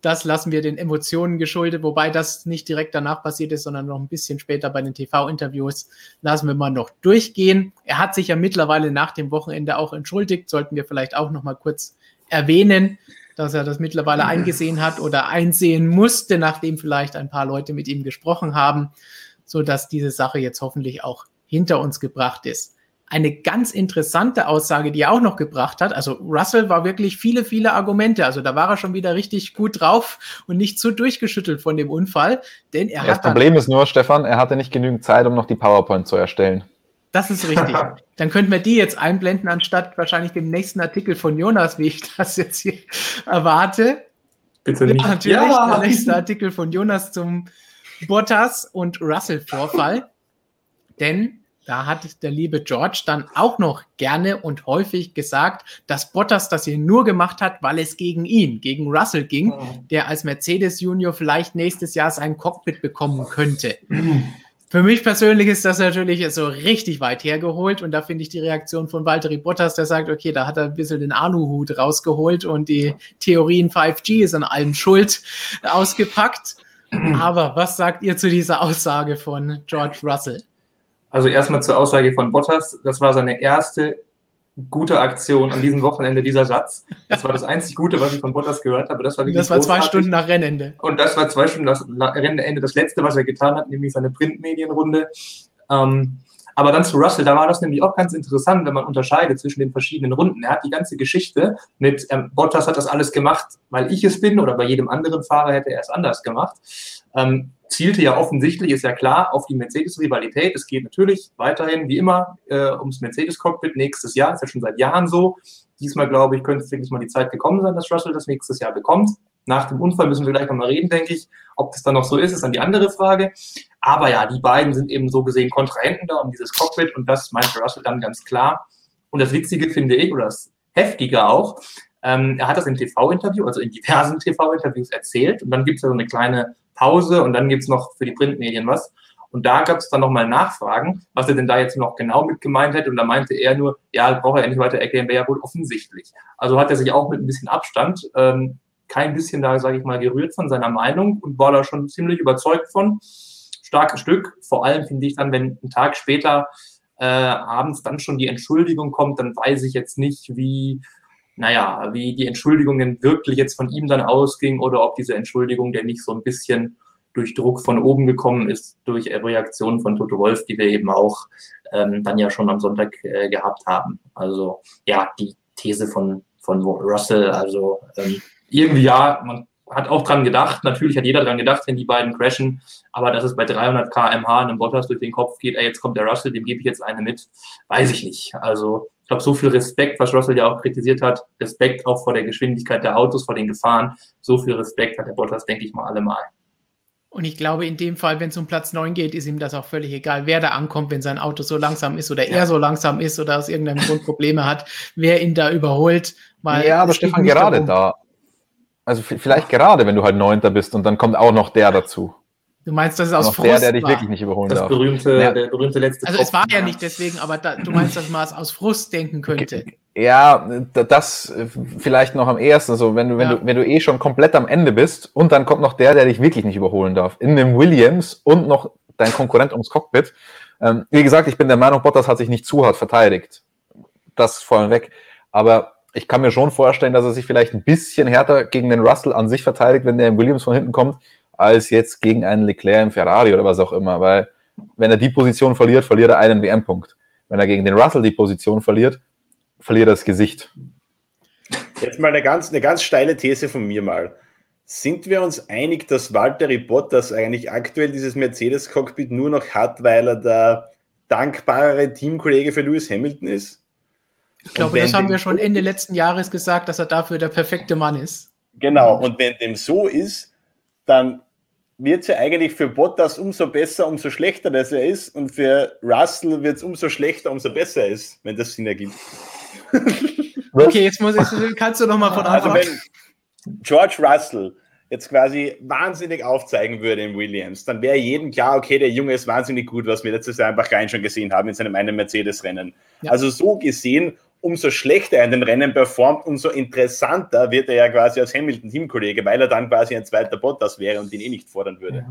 das lassen wir den Emotionen geschuldet, wobei das nicht direkt danach passiert ist, sondern noch ein bisschen später bei den TV-Interviews. Lassen wir mal noch durchgehen. Er hat sich ja mittlerweile nach dem Wochenende auch entschuldigt, sollten wir vielleicht auch noch mal kurz erwähnen dass er das mittlerweile eingesehen hat oder einsehen musste, nachdem vielleicht ein paar Leute mit ihm gesprochen haben, so dass diese Sache jetzt hoffentlich auch hinter uns gebracht ist. Eine ganz interessante Aussage, die er auch noch gebracht hat. Also Russell war wirklich viele, viele Argumente. Also da war er schon wieder richtig gut drauf und nicht so durchgeschüttelt von dem Unfall, denn er ja, hat. Das Problem ist nur, Stefan, er hatte nicht genügend Zeit, um noch die PowerPoint zu erstellen. Das ist richtig. <laughs> Dann könnten wir die jetzt einblenden, anstatt wahrscheinlich dem nächsten Artikel von Jonas, wie ich das jetzt hier erwarte. Bitte nicht. Ja, natürlich, ja. der nächste Artikel von Jonas zum Bottas und Russell-Vorfall. Denn da hat der liebe George dann auch noch gerne und häufig gesagt, dass Bottas das hier nur gemacht hat, weil es gegen ihn, gegen Russell ging, der als Mercedes Junior vielleicht nächstes Jahr sein Cockpit bekommen könnte. Für mich persönlich ist das natürlich so richtig weit hergeholt und da finde ich die Reaktion von Valtteri Bottas, der sagt, okay, da hat er ein bisschen den Aluhut rausgeholt und die Theorien 5G ist an allem schuld ausgepackt. Aber was sagt ihr zu dieser Aussage von George Russell? Also erstmal zur Aussage von Bottas. Das war seine erste gute Aktion an diesem Wochenende, dieser Satz. Das war das einzig Gute, was ich von Bottas gehört habe. Das war, das war zwei Stunden nach Rennende. Und das war zwei Stunden nach Rennende. Das letzte, was er getan hat, nämlich seine Printmedienrunde. Ähm, aber dann zu Russell, da war das nämlich auch ganz interessant, wenn man unterscheidet zwischen den verschiedenen Runden. Er hat die ganze Geschichte mit ähm, Bottas hat das alles gemacht, weil ich es bin oder bei jedem anderen Fahrer hätte er es anders gemacht. Ähm, zielte ja offensichtlich, ist ja klar, auf die Mercedes-Rivalität. Es geht natürlich weiterhin, wie immer, äh, ums Mercedes-Cockpit nächstes Jahr. Ist ja schon seit Jahren so. Diesmal, glaube ich, könnte es wirklich mal die Zeit gekommen sein, dass Russell das nächstes Jahr bekommt. Nach dem Unfall müssen wir gleich nochmal reden, denke ich. Ob das dann noch so ist, ist dann die andere Frage. Aber ja, die beiden sind eben so gesehen Kontrahenten da um dieses Cockpit und das meinte Russell dann ganz klar. Und das Witzige finde ich, oder das Heftige auch, ähm, er hat das im TV-Interview, also in diversen TV-Interviews erzählt und dann gibt es ja so eine kleine Pause und dann gibt es noch für die Printmedien was. Und da gab es dann nochmal Nachfragen, was er denn da jetzt noch genau mit gemeint hätte. Und da meinte er nur, ja, braucht er nicht weiter erklären, wäre ja wohl offensichtlich. Also hat er sich auch mit ein bisschen Abstand, ähm, kein bisschen da, sage ich mal, gerührt von seiner Meinung und war da schon ziemlich überzeugt von. Starkes Stück. Vor allem finde ich dann, wenn ein Tag später äh, abends dann schon die Entschuldigung kommt, dann weiß ich jetzt nicht, wie naja, wie die Entschuldigung denn wirklich jetzt von ihm dann ausging oder ob diese Entschuldigung denn nicht so ein bisschen durch Druck von oben gekommen ist, durch Reaktionen von Toto Wolf, die wir eben auch ähm, dann ja schon am Sonntag äh, gehabt haben. Also ja, die These von, von Russell, also ähm, irgendwie ja, man hat auch dran gedacht, natürlich hat jeder dran gedacht, wenn die beiden crashen, aber dass es bei 300 kmh einem Bottas durch den Kopf geht, ey, jetzt kommt der Russell, dem gebe ich jetzt eine mit, weiß ich nicht. Also glaube, so viel Respekt, was Russell ja auch kritisiert hat, Respekt auch vor der Geschwindigkeit der Autos, vor den Gefahren, so viel Respekt hat der Bottas, denke ich mal, allemal. Und ich glaube, in dem Fall, wenn es um Platz 9 geht, ist ihm das auch völlig egal, wer da ankommt, wenn sein Auto so langsam ist oder ja. er so langsam ist oder aus irgendeinem Grund Probleme hat, wer ihn da überholt. ja, aber Stefan, gerade darum. da. Also vielleicht gerade, wenn du halt Neunter bist und dann kommt auch noch der dazu. Du meinst, das ist aus Frust? Der, der dich war. wirklich nicht überholen das darf. Berühmte, ja. Der berühmte letzte Also es war ja nicht deswegen, aber da, du meinst, dass man es aus Frust denken könnte. Ja, das vielleicht noch am ersten. So, wenn du, wenn ja. du, wenn du eh schon komplett am Ende bist und dann kommt noch der, der dich wirklich nicht überholen darf. In dem Williams und noch dein Konkurrent ums Cockpit. Ähm, wie gesagt, ich bin der Meinung, Bottas hat sich nicht zu hart verteidigt. Das vorhin weg. Aber ich kann mir schon vorstellen, dass er sich vielleicht ein bisschen härter gegen den Russell an sich verteidigt, wenn der im Williams von hinten kommt, als jetzt gegen einen Leclerc im Ferrari oder was auch immer. Weil wenn er die Position verliert, verliert er einen WM-Punkt. Wenn er gegen den Russell die Position verliert, verliert er das Gesicht. Jetzt mal eine ganz, eine ganz steile These von mir mal. Sind wir uns einig, dass Walter Bottas eigentlich aktuell dieses Mercedes-Cockpit nur noch hat, weil er der dankbare Teamkollege für Lewis Hamilton ist? Ich glaube, das haben wir schon Ende letzten Jahres gesagt, dass er dafür der perfekte Mann ist. Genau, und wenn dem so ist, dann wird es ja eigentlich für Bottas umso besser, umso schlechter, dass er ist. Und für Russell wird es umso schlechter, umso besser ist, wenn das Sinn ergibt. <laughs> okay, jetzt muss ich, kannst du noch mal von Anfang. Also wenn George Russell jetzt quasi wahnsinnig aufzeigen würde im Williams, dann wäre jedem klar, okay, der Junge ist wahnsinnig gut, was wir letztes Jahr einfach rein schon gesehen haben in seinem einen Mercedes-Rennen. Ja. Also so gesehen umso schlechter er in den Rennen performt, umso interessanter wird er ja quasi als Hamilton-Teamkollege, weil er dann quasi ein zweiter Bottas wäre und ihn eh nicht fordern würde.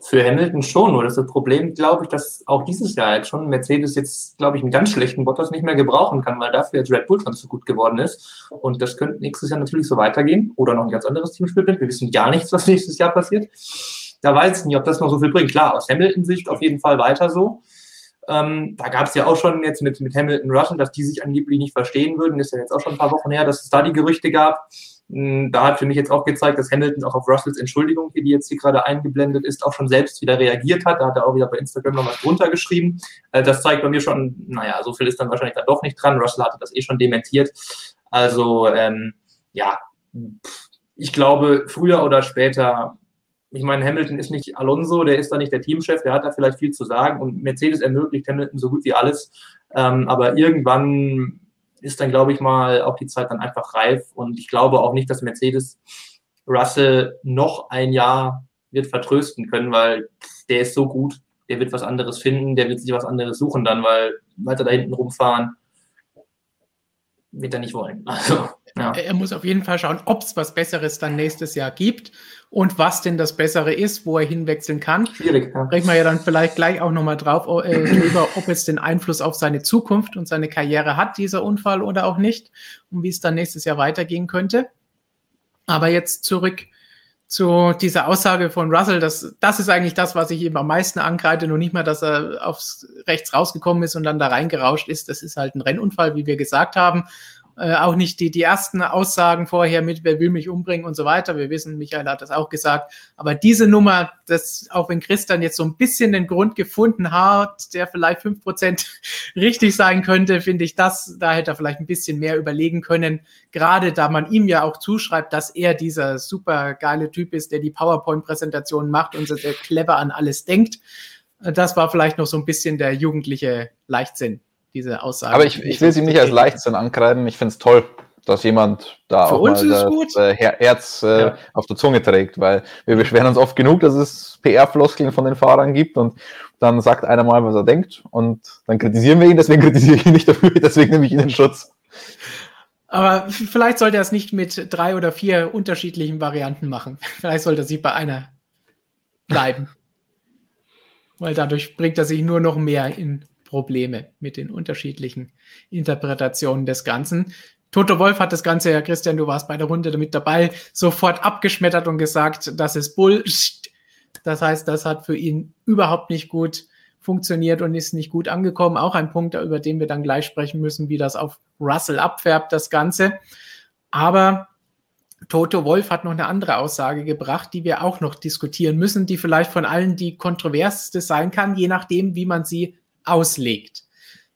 Für Hamilton schon, nur das, das Problem, glaube ich, dass auch dieses Jahr jetzt schon Mercedes jetzt, glaube ich, einen ganz schlechten Bottas nicht mehr gebrauchen kann, weil dafür jetzt Red Bull schon so gut geworden ist. Und das könnte nächstes Jahr natürlich so weitergehen oder noch ein ganz anderes Team spielt. Wir wissen gar nichts, was <laughs> nächstes Jahr passiert. Da weiß ich nicht, ob das noch so viel bringt. Klar, aus Hamilton-Sicht auf jeden Fall weiter so. Ähm, da gab es ja auch schon jetzt mit, mit Hamilton Russell, dass die sich angeblich nicht verstehen würden. Ist ja jetzt auch schon ein paar Wochen her, dass es da die Gerüchte gab. Hm, da hat für mich jetzt auch gezeigt, dass Hamilton auch auf Russells Entschuldigung, die jetzt hier gerade eingeblendet ist, auch schon selbst wieder reagiert hat. Da hat er auch wieder bei Instagram noch was drunter geschrieben. Äh, das zeigt bei mir schon, naja, so viel ist dann wahrscheinlich da doch nicht dran. Russell hatte das eh schon dementiert. Also, ähm, ja, ich glaube, früher oder später ich meine, Hamilton ist nicht Alonso, der ist da nicht der Teamchef, der hat da vielleicht viel zu sagen und Mercedes ermöglicht Hamilton so gut wie alles. Ähm, aber irgendwann ist dann, glaube ich mal, auch die Zeit dann einfach reif und ich glaube auch nicht, dass Mercedes Russell noch ein Jahr wird vertrösten können, weil der ist so gut, der wird was anderes finden, der wird sich was anderes suchen dann, weil weiter da hinten rumfahren wird er nicht wollen. <laughs> Also, ja. Er muss auf jeden Fall schauen, ob es was Besseres dann nächstes Jahr gibt und was denn das Bessere ist, wo er hinwechseln kann. Schwierig. Ja. Sprechen wir ja dann vielleicht gleich auch nochmal drauf äh, drüber, ob es den Einfluss auf seine Zukunft und seine Karriere hat, dieser Unfall oder auch nicht, und wie es dann nächstes Jahr weitergehen könnte. Aber jetzt zurück zu dieser Aussage von Russell, das, das ist eigentlich das, was ich ihm am meisten ankreide, nur nicht mal, dass er aufs rechts rausgekommen ist und dann da reingerauscht ist. Das ist halt ein Rennunfall, wie wir gesagt haben. Äh, auch nicht die, die ersten Aussagen vorher mit, wer will mich umbringen und so weiter. Wir wissen, Michael hat das auch gesagt. Aber diese Nummer, das, auch wenn Christian jetzt so ein bisschen den Grund gefunden hat, der vielleicht fünf Prozent <laughs> richtig sein könnte, finde ich das, da hätte er vielleicht ein bisschen mehr überlegen können. Gerade da man ihm ja auch zuschreibt, dass er dieser super geile Typ ist, der die PowerPoint-Präsentationen macht und sehr clever an alles denkt. Das war vielleicht noch so ein bisschen der jugendliche Leichtsinn diese Aussage. Aber ich, ich will sie nicht als Leichtsinn ankreiden. Ich finde es toll, dass jemand da Für auch mal das äh, Herz äh, ja. auf der Zunge trägt, weil wir beschweren uns oft genug, dass es PR-Floskeln von den Fahrern gibt und dann sagt einer mal, was er denkt und dann kritisieren wir ihn, deswegen kritisiere ich ihn nicht dafür, <laughs> deswegen nehme ich ihn in Schutz. Aber vielleicht sollte er es nicht mit drei oder vier unterschiedlichen Varianten machen. <laughs> Vielleicht sollte er sich bei einer bleiben. Weil dadurch bringt er sich nur noch mehr in Probleme mit den unterschiedlichen Interpretationen des Ganzen. Toto Wolf hat das Ganze, ja, Christian, du warst bei der Runde damit dabei, sofort abgeschmettert und gesagt, das ist Bullshit. Das heißt, das hat für ihn überhaupt nicht gut funktioniert und ist nicht gut angekommen. Auch ein Punkt, über den wir dann gleich sprechen müssen, wie das auf Russell abfärbt, das Ganze. Aber Toto Wolf hat noch eine andere Aussage gebracht, die wir auch noch diskutieren müssen, die vielleicht von allen die kontroverseste sein kann, je nachdem, wie man sie auslegt.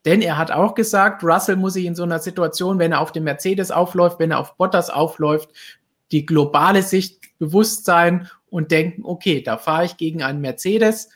Denn er hat auch gesagt, Russell muss sich in so einer Situation, wenn er auf dem Mercedes aufläuft, wenn er auf Bottas aufläuft, die globale Sicht bewusst sein und denken, okay, da fahre ich gegen einen Mercedes,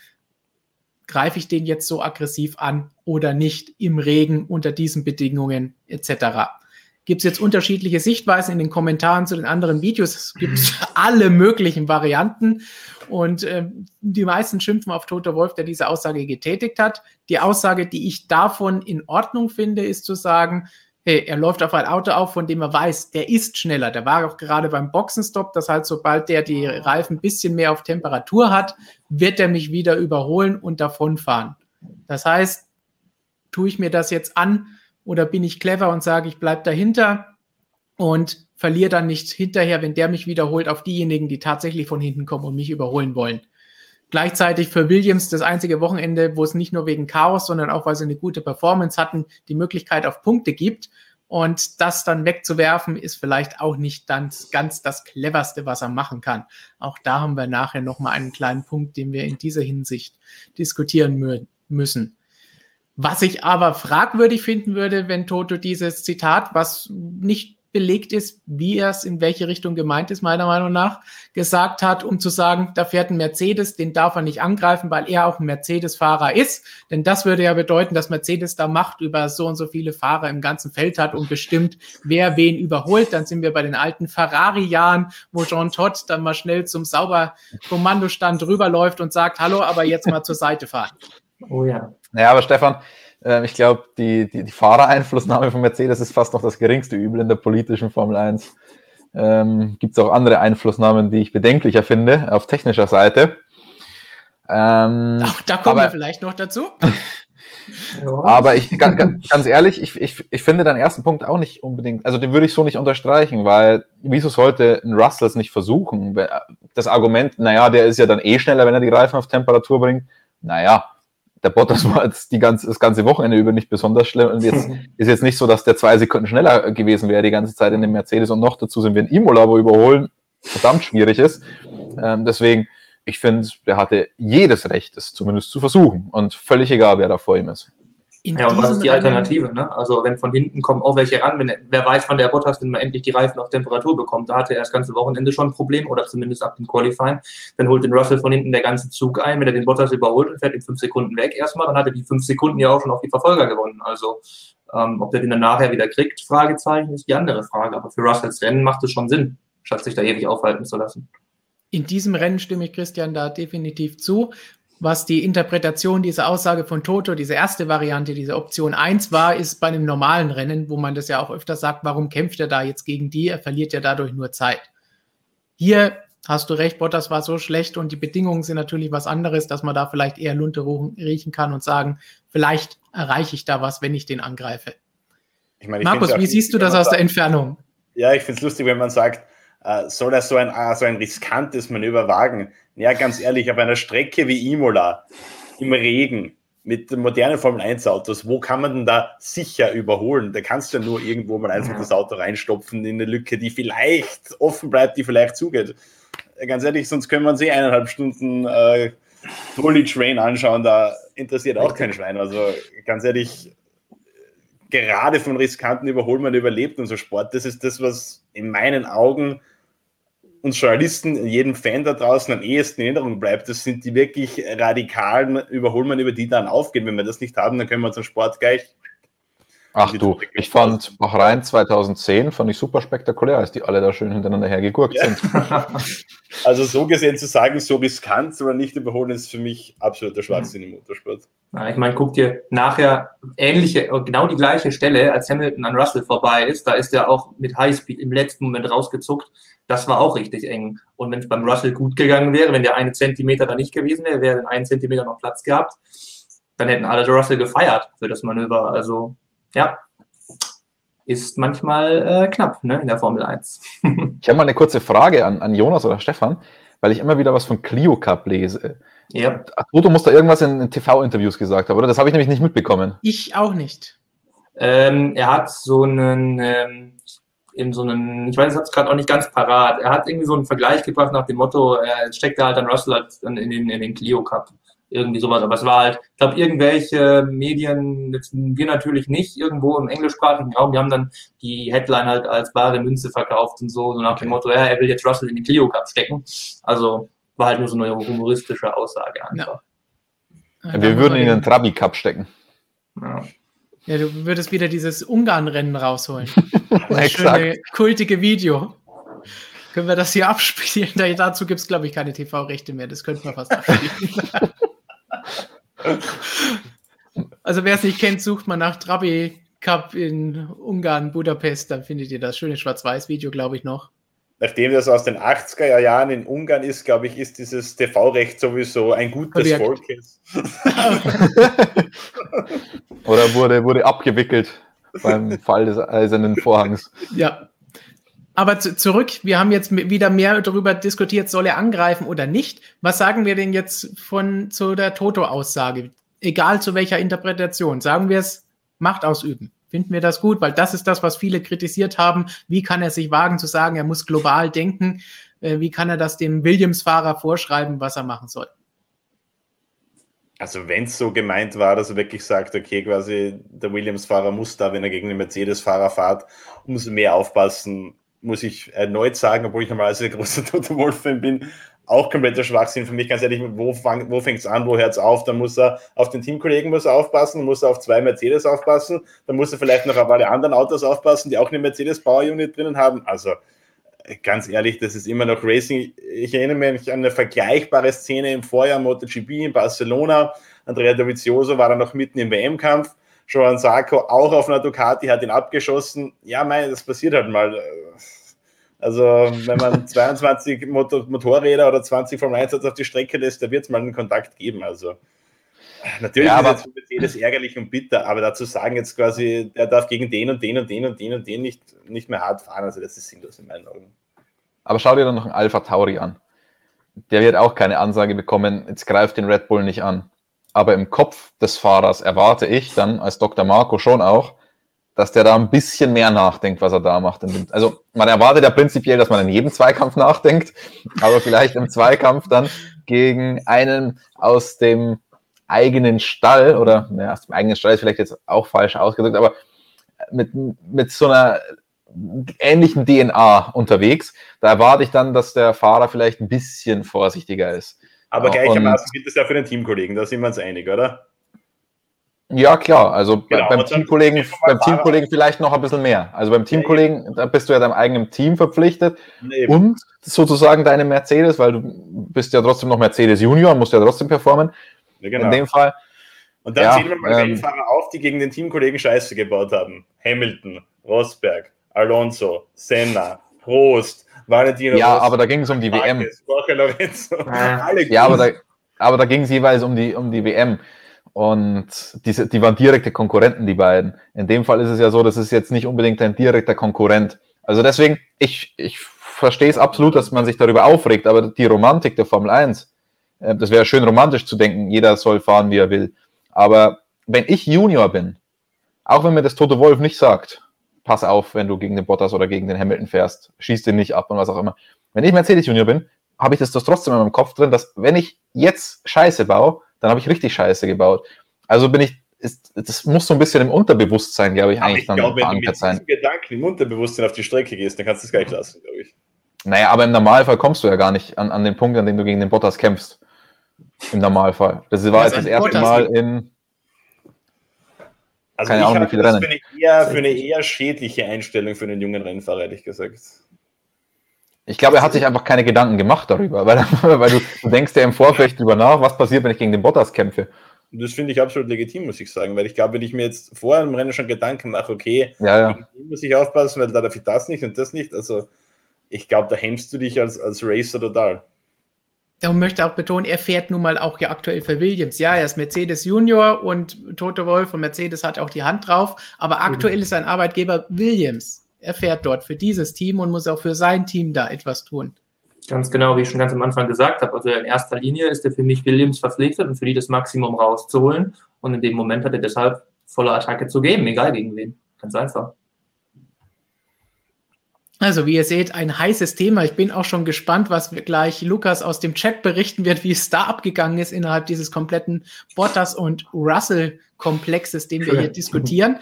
greife ich den jetzt so aggressiv an oder nicht im Regen unter diesen Bedingungen etc gibt es jetzt unterschiedliche Sichtweisen in den Kommentaren zu den anderen Videos. Es gibt <laughs> alle möglichen Varianten. Und äh, die meisten schimpfen auf Toto Wolf, der diese Aussage getätigt hat. Die Aussage, die ich davon in Ordnung finde, ist zu sagen, er läuft auf ein Auto auf, von dem er weiß, der ist schneller. Der war auch gerade beim Boxenstopp, das heißt, sobald der die Reifen ein bisschen mehr auf Temperatur hat, wird er mich wieder überholen und davonfahren. Das heißt, tue ich mir das jetzt an oder bin ich clever und sage, ich bleibe dahinter und verliere dann nicht hinterher, wenn der mich wiederholt, auf diejenigen, die tatsächlich von hinten kommen und mich überholen wollen. Gleichzeitig für Williams das einzige Wochenende, wo es nicht nur wegen Chaos, sondern auch, weil sie eine gute Performance hatten, die Möglichkeit auf Punkte gibt. Und das dann wegzuwerfen, ist vielleicht auch nicht ganz, ganz das cleverste, was er machen kann. Auch da haben wir nachher nochmal einen kleinen Punkt, den wir in dieser Hinsicht diskutieren müssen. Was ich aber fragwürdig finden würde, wenn Toto dieses Zitat, was nicht belegt ist, wie er es in welche Richtung gemeint ist, meiner Meinung nach, gesagt hat, um zu sagen, da fährt ein Mercedes, den darf er nicht angreifen, weil er auch ein Mercedes-Fahrer ist. Denn das würde ja bedeuten, dass Mercedes da Macht über so und so viele Fahrer im ganzen Feld hat und bestimmt, wer wen überholt. Dann sind wir bei den alten Ferrari-Jahren, wo Jean Todt dann mal schnell zum Sauberkommandostand rüberläuft und sagt, hallo, aber jetzt mal zur Seite fahren. Oh ja. Naja, aber Stefan, ähm, ich glaube, die, die, die Fahrereinflussnahme von Mercedes ist fast noch das geringste Übel in der politischen Formel 1. Ähm, Gibt es auch andere Einflussnahmen, die ich bedenklicher finde, auf technischer Seite. Ähm, Ach, da kommen aber, wir vielleicht noch dazu. aber ich, ganz, ganz ehrlich, ich, ich, ich finde deinen ersten Punkt auch nicht unbedingt, also den würde ich so nicht unterstreichen, weil wieso sollte ein Russell es nicht versuchen? Das Argument, naja, der ist ja dann eh schneller, wenn er die Reifen auf Temperatur bringt. Naja, der Bottas war jetzt die ganze, das ganze Wochenende über nicht besonders schlimm. Und jetzt <laughs> ist jetzt nicht so, dass der zwei Sekunden schneller gewesen wäre die ganze Zeit in dem Mercedes. Und noch dazu sind wir in Imola, wo überholen verdammt schwierig ist. Ähm, deswegen, ich finde, der hatte jedes Recht, es zumindest zu versuchen. Und völlig egal, wer da vor ihm ist. In ja, und was ist die Alternative? Ne? Also wenn von hinten kommen auch welche ran, wenn, wer weiß, wann der Bottas wenn man endlich die Reifen auf Temperatur bekommt. Da hatte er das ganze Wochenende schon ein Problem oder zumindest ab dem Qualifying. Dann holt den Russell von hinten der ganze Zug ein, wenn er den Bottas überholt und fährt in fünf Sekunden weg erstmal, dann hat er die fünf Sekunden ja auch schon auf die Verfolger gewonnen. Also ähm, ob der den dann nachher wieder kriegt, Fragezeichen, ist die andere Frage. Aber für Russells Rennen macht es schon Sinn, statt sich da ewig aufhalten zu lassen. In diesem Rennen stimme ich Christian da definitiv zu was die Interpretation dieser Aussage von Toto, diese erste Variante, diese Option 1 war, ist bei einem normalen Rennen, wo man das ja auch öfter sagt, warum kämpft er da jetzt gegen die? Er verliert ja dadurch nur Zeit. Hier hast du recht, Bottas war so schlecht und die Bedingungen sind natürlich was anderes, dass man da vielleicht eher Lunte riechen kann und sagen, vielleicht erreiche ich da was, wenn ich den angreife. Ich meine, ich Markus, wie siehst du das aus der Entfernung? Ja, ich finde es lustig, wenn man sagt, äh, soll er so ein, äh, so ein riskantes Manöver wagen? Ja, ganz ehrlich, auf einer Strecke wie Imola, im Regen, mit modernen Formel 1 Autos, wo kann man denn da sicher überholen? Da kannst du ja nur irgendwo mal einfach das Auto reinstopfen in eine Lücke, die vielleicht offen bleibt, die vielleicht zugeht. Ganz ehrlich, sonst können wir uns eh eineinhalb Stunden äh, Bully Train anschauen, da interessiert auch kein Schwein. Also ganz ehrlich, gerade von riskanten Überholmann überlebt unser Sport. Das ist das, was in meinen Augen uns Journalisten, jedem Fan da draußen am ehesten in Erinnerung bleibt, das sind die wirklich radikalen Überholmann, über die dann aufgehen. Wenn wir das nicht haben, dann können wir unseren Sport gleich. Ach du, ich fand Bahrain 2010 fand ich super spektakulär, als die alle da schön hintereinander hergegurkt ja. sind. <laughs> also so gesehen zu sagen, so riskant oder nicht überholen, ist für mich absoluter Schwachsinn im Motorsport. Ich meine, guck dir nachher ähnliche, genau die gleiche Stelle, als Hamilton an Russell vorbei ist, da ist er auch mit Highspeed im letzten Moment rausgezuckt das war auch richtig eng. Und wenn es beim Russell gut gegangen wäre, wenn der eine Zentimeter da nicht gewesen wäre, wäre ein Zentimeter noch Platz gehabt, dann hätten alle Russell gefeiert für das Manöver. Also, ja, ist manchmal äh, knapp ne, in der Formel 1. <laughs> ich habe mal eine kurze Frage an, an Jonas oder Stefan, weil ich immer wieder was von Clio Cup lese. Ja. Toto muss da irgendwas in, in TV-Interviews gesagt haben, oder? Das habe ich nämlich nicht mitbekommen. Ich auch nicht. Ähm, er hat so einen, ähm, in so einen, ich weiß, ich habe es gerade auch nicht ganz parat. Er hat irgendwie so einen Vergleich gebracht nach dem Motto, er steckte halt dann Russell halt dann in den, in den Clio Cup. Irgendwie sowas. Aber es war halt, ich glaube, irgendwelche Medien, jetzt wir natürlich nicht, irgendwo im englischsprachigen Raum, die haben dann die Headline halt als bare Münze verkauft und so, so nach dem Motto, ja, er will jetzt Russell in den Clio Cup stecken. Also war halt nur so eine humoristische Aussage einfach. Ja. Wir würden ihn in den Trabi Cup stecken. Ja. Ja, du würdest wieder dieses Ungarn-Rennen rausholen. <laughs> Das schöne, kultige Video. Können wir das hier abspielen? Da, <laughs> dazu gibt es, glaube ich, keine TV-Rechte mehr. Das könnten wir fast abspielen. <laughs> also, wer es nicht kennt, sucht mal nach Trabi Cup in Ungarn, Budapest, dann findet ihr das schöne Schwarz-Weiß-Video, glaube ich, noch. Nachdem das aus den 80er Jahren in Ungarn ist, glaube ich, ist dieses TV-Recht sowieso ein Gut des Volkes. Oder wurde, wurde abgewickelt beim Fall des eisernen Vorhangs. Ja. Aber zu, zurück, wir haben jetzt wieder mehr darüber diskutiert, soll er angreifen oder nicht. Was sagen wir denn jetzt von zu der Toto-Aussage? Egal zu welcher Interpretation. Sagen wir es, Macht ausüben. Finden wir das gut, weil das ist das, was viele kritisiert haben. Wie kann er sich wagen zu sagen, er muss global denken? Äh, wie kann er das dem Williams-Fahrer vorschreiben, was er machen soll? Also wenn es so gemeint war, dass er wirklich sagt, okay, quasi der Williams-Fahrer muss da, wenn er gegen den Mercedes-Fahrer fährt, umso mehr aufpassen, muss ich erneut sagen, obwohl ich normalerweise großer Toto Wolf-Fan bin, auch kompletter Schwachsinn für mich, ganz ehrlich, wo, wo fängt es an, wo hört es auf? Dann muss er auf den Teamkollegen muss er aufpassen, muss er auf zwei Mercedes aufpassen, dann muss er vielleicht noch auf alle anderen Autos aufpassen, die auch eine Mercedes Power Unit drinnen haben. Also ganz ehrlich, das ist immer noch Racing. Ich erinnere mich an eine vergleichbare Szene im Vorjahr MotoGP in Barcelona. Andrea Dovizioso war dann noch mitten im WM-Kampf. Joan Sarko auch auf einer Ducati hat ihn abgeschossen. Ja, meine, das passiert halt mal. Also, wenn man <laughs> 22 Motor Motorräder oder 20 Formel 1 auf die Strecke lässt, da wird es mal einen Kontakt geben. Also, natürlich ja, ist jetzt Mercedes ärgerlich und bitter, aber dazu sagen jetzt quasi, er darf gegen den und den und den und den und den nicht, nicht mehr hart fahren, also das ist sinnlos in meinen Augen. Aber schau dir dann noch einen Alpha Tauri an. Der wird auch keine Ansage bekommen, jetzt greift den Red Bull nicht an. Aber im Kopf des Fahrers erwarte ich dann als Dr. Marco schon auch, dass der da ein bisschen mehr nachdenkt, was er da macht. Also man erwartet ja prinzipiell, dass man in jedem Zweikampf nachdenkt, aber vielleicht im Zweikampf dann gegen einen aus dem eigenen Stall oder ja, aus dem eigenen Stall ist vielleicht jetzt auch falsch ausgedrückt, aber mit, mit so einer ähnlichen DNA unterwegs, da erwarte ich dann, dass der Fahrer vielleicht ein bisschen vorsichtiger ist. Aber gleichermaßen gilt es ja für den Teamkollegen, da sind wir uns einig, oder? Ja, klar. Also genau, beim Teamkollegen, beim Teamkollegen vielleicht noch ein bisschen mehr. Also beim Teamkollegen, da bist du ja deinem eigenen Team verpflichtet Eben. und sozusagen deine Mercedes, weil du bist ja trotzdem noch Mercedes Junior, musst ja trotzdem performen. Ja, genau. In dem Fall. Und dann ja, zählen wir mal ähm, Rennfahrer auf, die gegen den Teamkollegen Scheiße gebaut haben. Hamilton, Rosberg, Alonso, Senna, Prost, Valentino Ja, Rossi, aber da ging es um die Marquez, WM. Lorenzo, ja, aber da, aber da ging es jeweils um die, um die WM. Und diese, die waren direkte Konkurrenten, die beiden. In dem Fall ist es ja so, das ist jetzt nicht unbedingt ein direkter Konkurrent. Also deswegen, ich, ich verstehe es absolut, dass man sich darüber aufregt, aber die Romantik der Formel 1, äh, das wäre schön romantisch zu denken, jeder soll fahren, wie er will. Aber wenn ich Junior bin, auch wenn mir das Tote Wolf nicht sagt, pass auf, wenn du gegen den Bottas oder gegen den Hamilton fährst, schieß den nicht ab und was auch immer. Wenn ich Mercedes Junior bin, habe ich das, das trotzdem in meinem Kopf drin, dass wenn ich jetzt Scheiße baue, dann habe ich richtig Scheiße gebaut. Also bin ich, ist, das muss so ein bisschen im Unterbewusstsein, glaube ich, eigentlich ich dann glaub, wenn du mit sein. Gedanken im Unterbewusstsein auf die Strecke gehst, dann kannst du es gleich lassen, glaube ich. Naja, aber im Normalfall kommst du ja gar nicht an, an den Punkt, an dem du gegen den Bottas kämpfst. Im Normalfall. Das war jetzt das erste Mal in. Also Keine ich Ahnung, wie viel Rennen. Für eine, eher, für eine eher schädliche Einstellung für einen jungen Rennfahrer, ehrlich gesagt. Ich glaube, er hat sich einfach keine Gedanken gemacht darüber, <laughs> weil, weil du, du denkst ja im Vorfeld drüber nach, was passiert, wenn ich gegen den Bottas kämpfe. Das finde ich absolut legitim, muss ich sagen, weil ich glaube, wenn ich mir jetzt vor einem Rennen schon Gedanken mache, okay, ja, ja. muss ich aufpassen, weil da darf ich das nicht und das nicht, also ich glaube, da hemmst du dich als, als Racer total. Und möchte auch betonen, er fährt nun mal auch ja aktuell für Williams. Ja, er ist Mercedes Junior und Toto Wolf und Mercedes hat auch die Hand drauf, aber aktuell mhm. ist sein Arbeitgeber Williams er fährt dort für dieses Team und muss auch für sein Team da etwas tun. Ganz genau, wie ich schon ganz am Anfang gesagt habe. Also in erster Linie ist er für mich Williams verpflichtet und für die das Maximum rauszuholen. Und in dem Moment hat er deshalb volle Attacke zu geben, egal gegen wen. Ganz einfach. Also, wie ihr seht, ein heißes Thema. Ich bin auch schon gespannt, was gleich Lukas aus dem Chat berichten wird, wie es da abgegangen ist innerhalb dieses kompletten Bottas und Russell-Komplexes, den wir hier <laughs> diskutieren.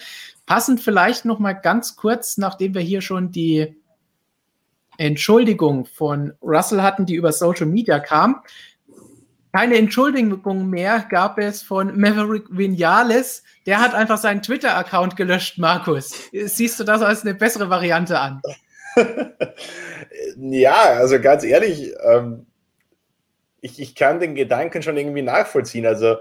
Passend vielleicht noch mal ganz kurz, nachdem wir hier schon die Entschuldigung von Russell hatten, die über Social Media kam. Keine Entschuldigung mehr gab es von Maverick Vinales. Der hat einfach seinen Twitter-Account gelöscht, Markus. Siehst du das als eine bessere Variante an? <laughs> ja, also ganz ehrlich, ähm, ich, ich kann den Gedanken schon irgendwie nachvollziehen. Also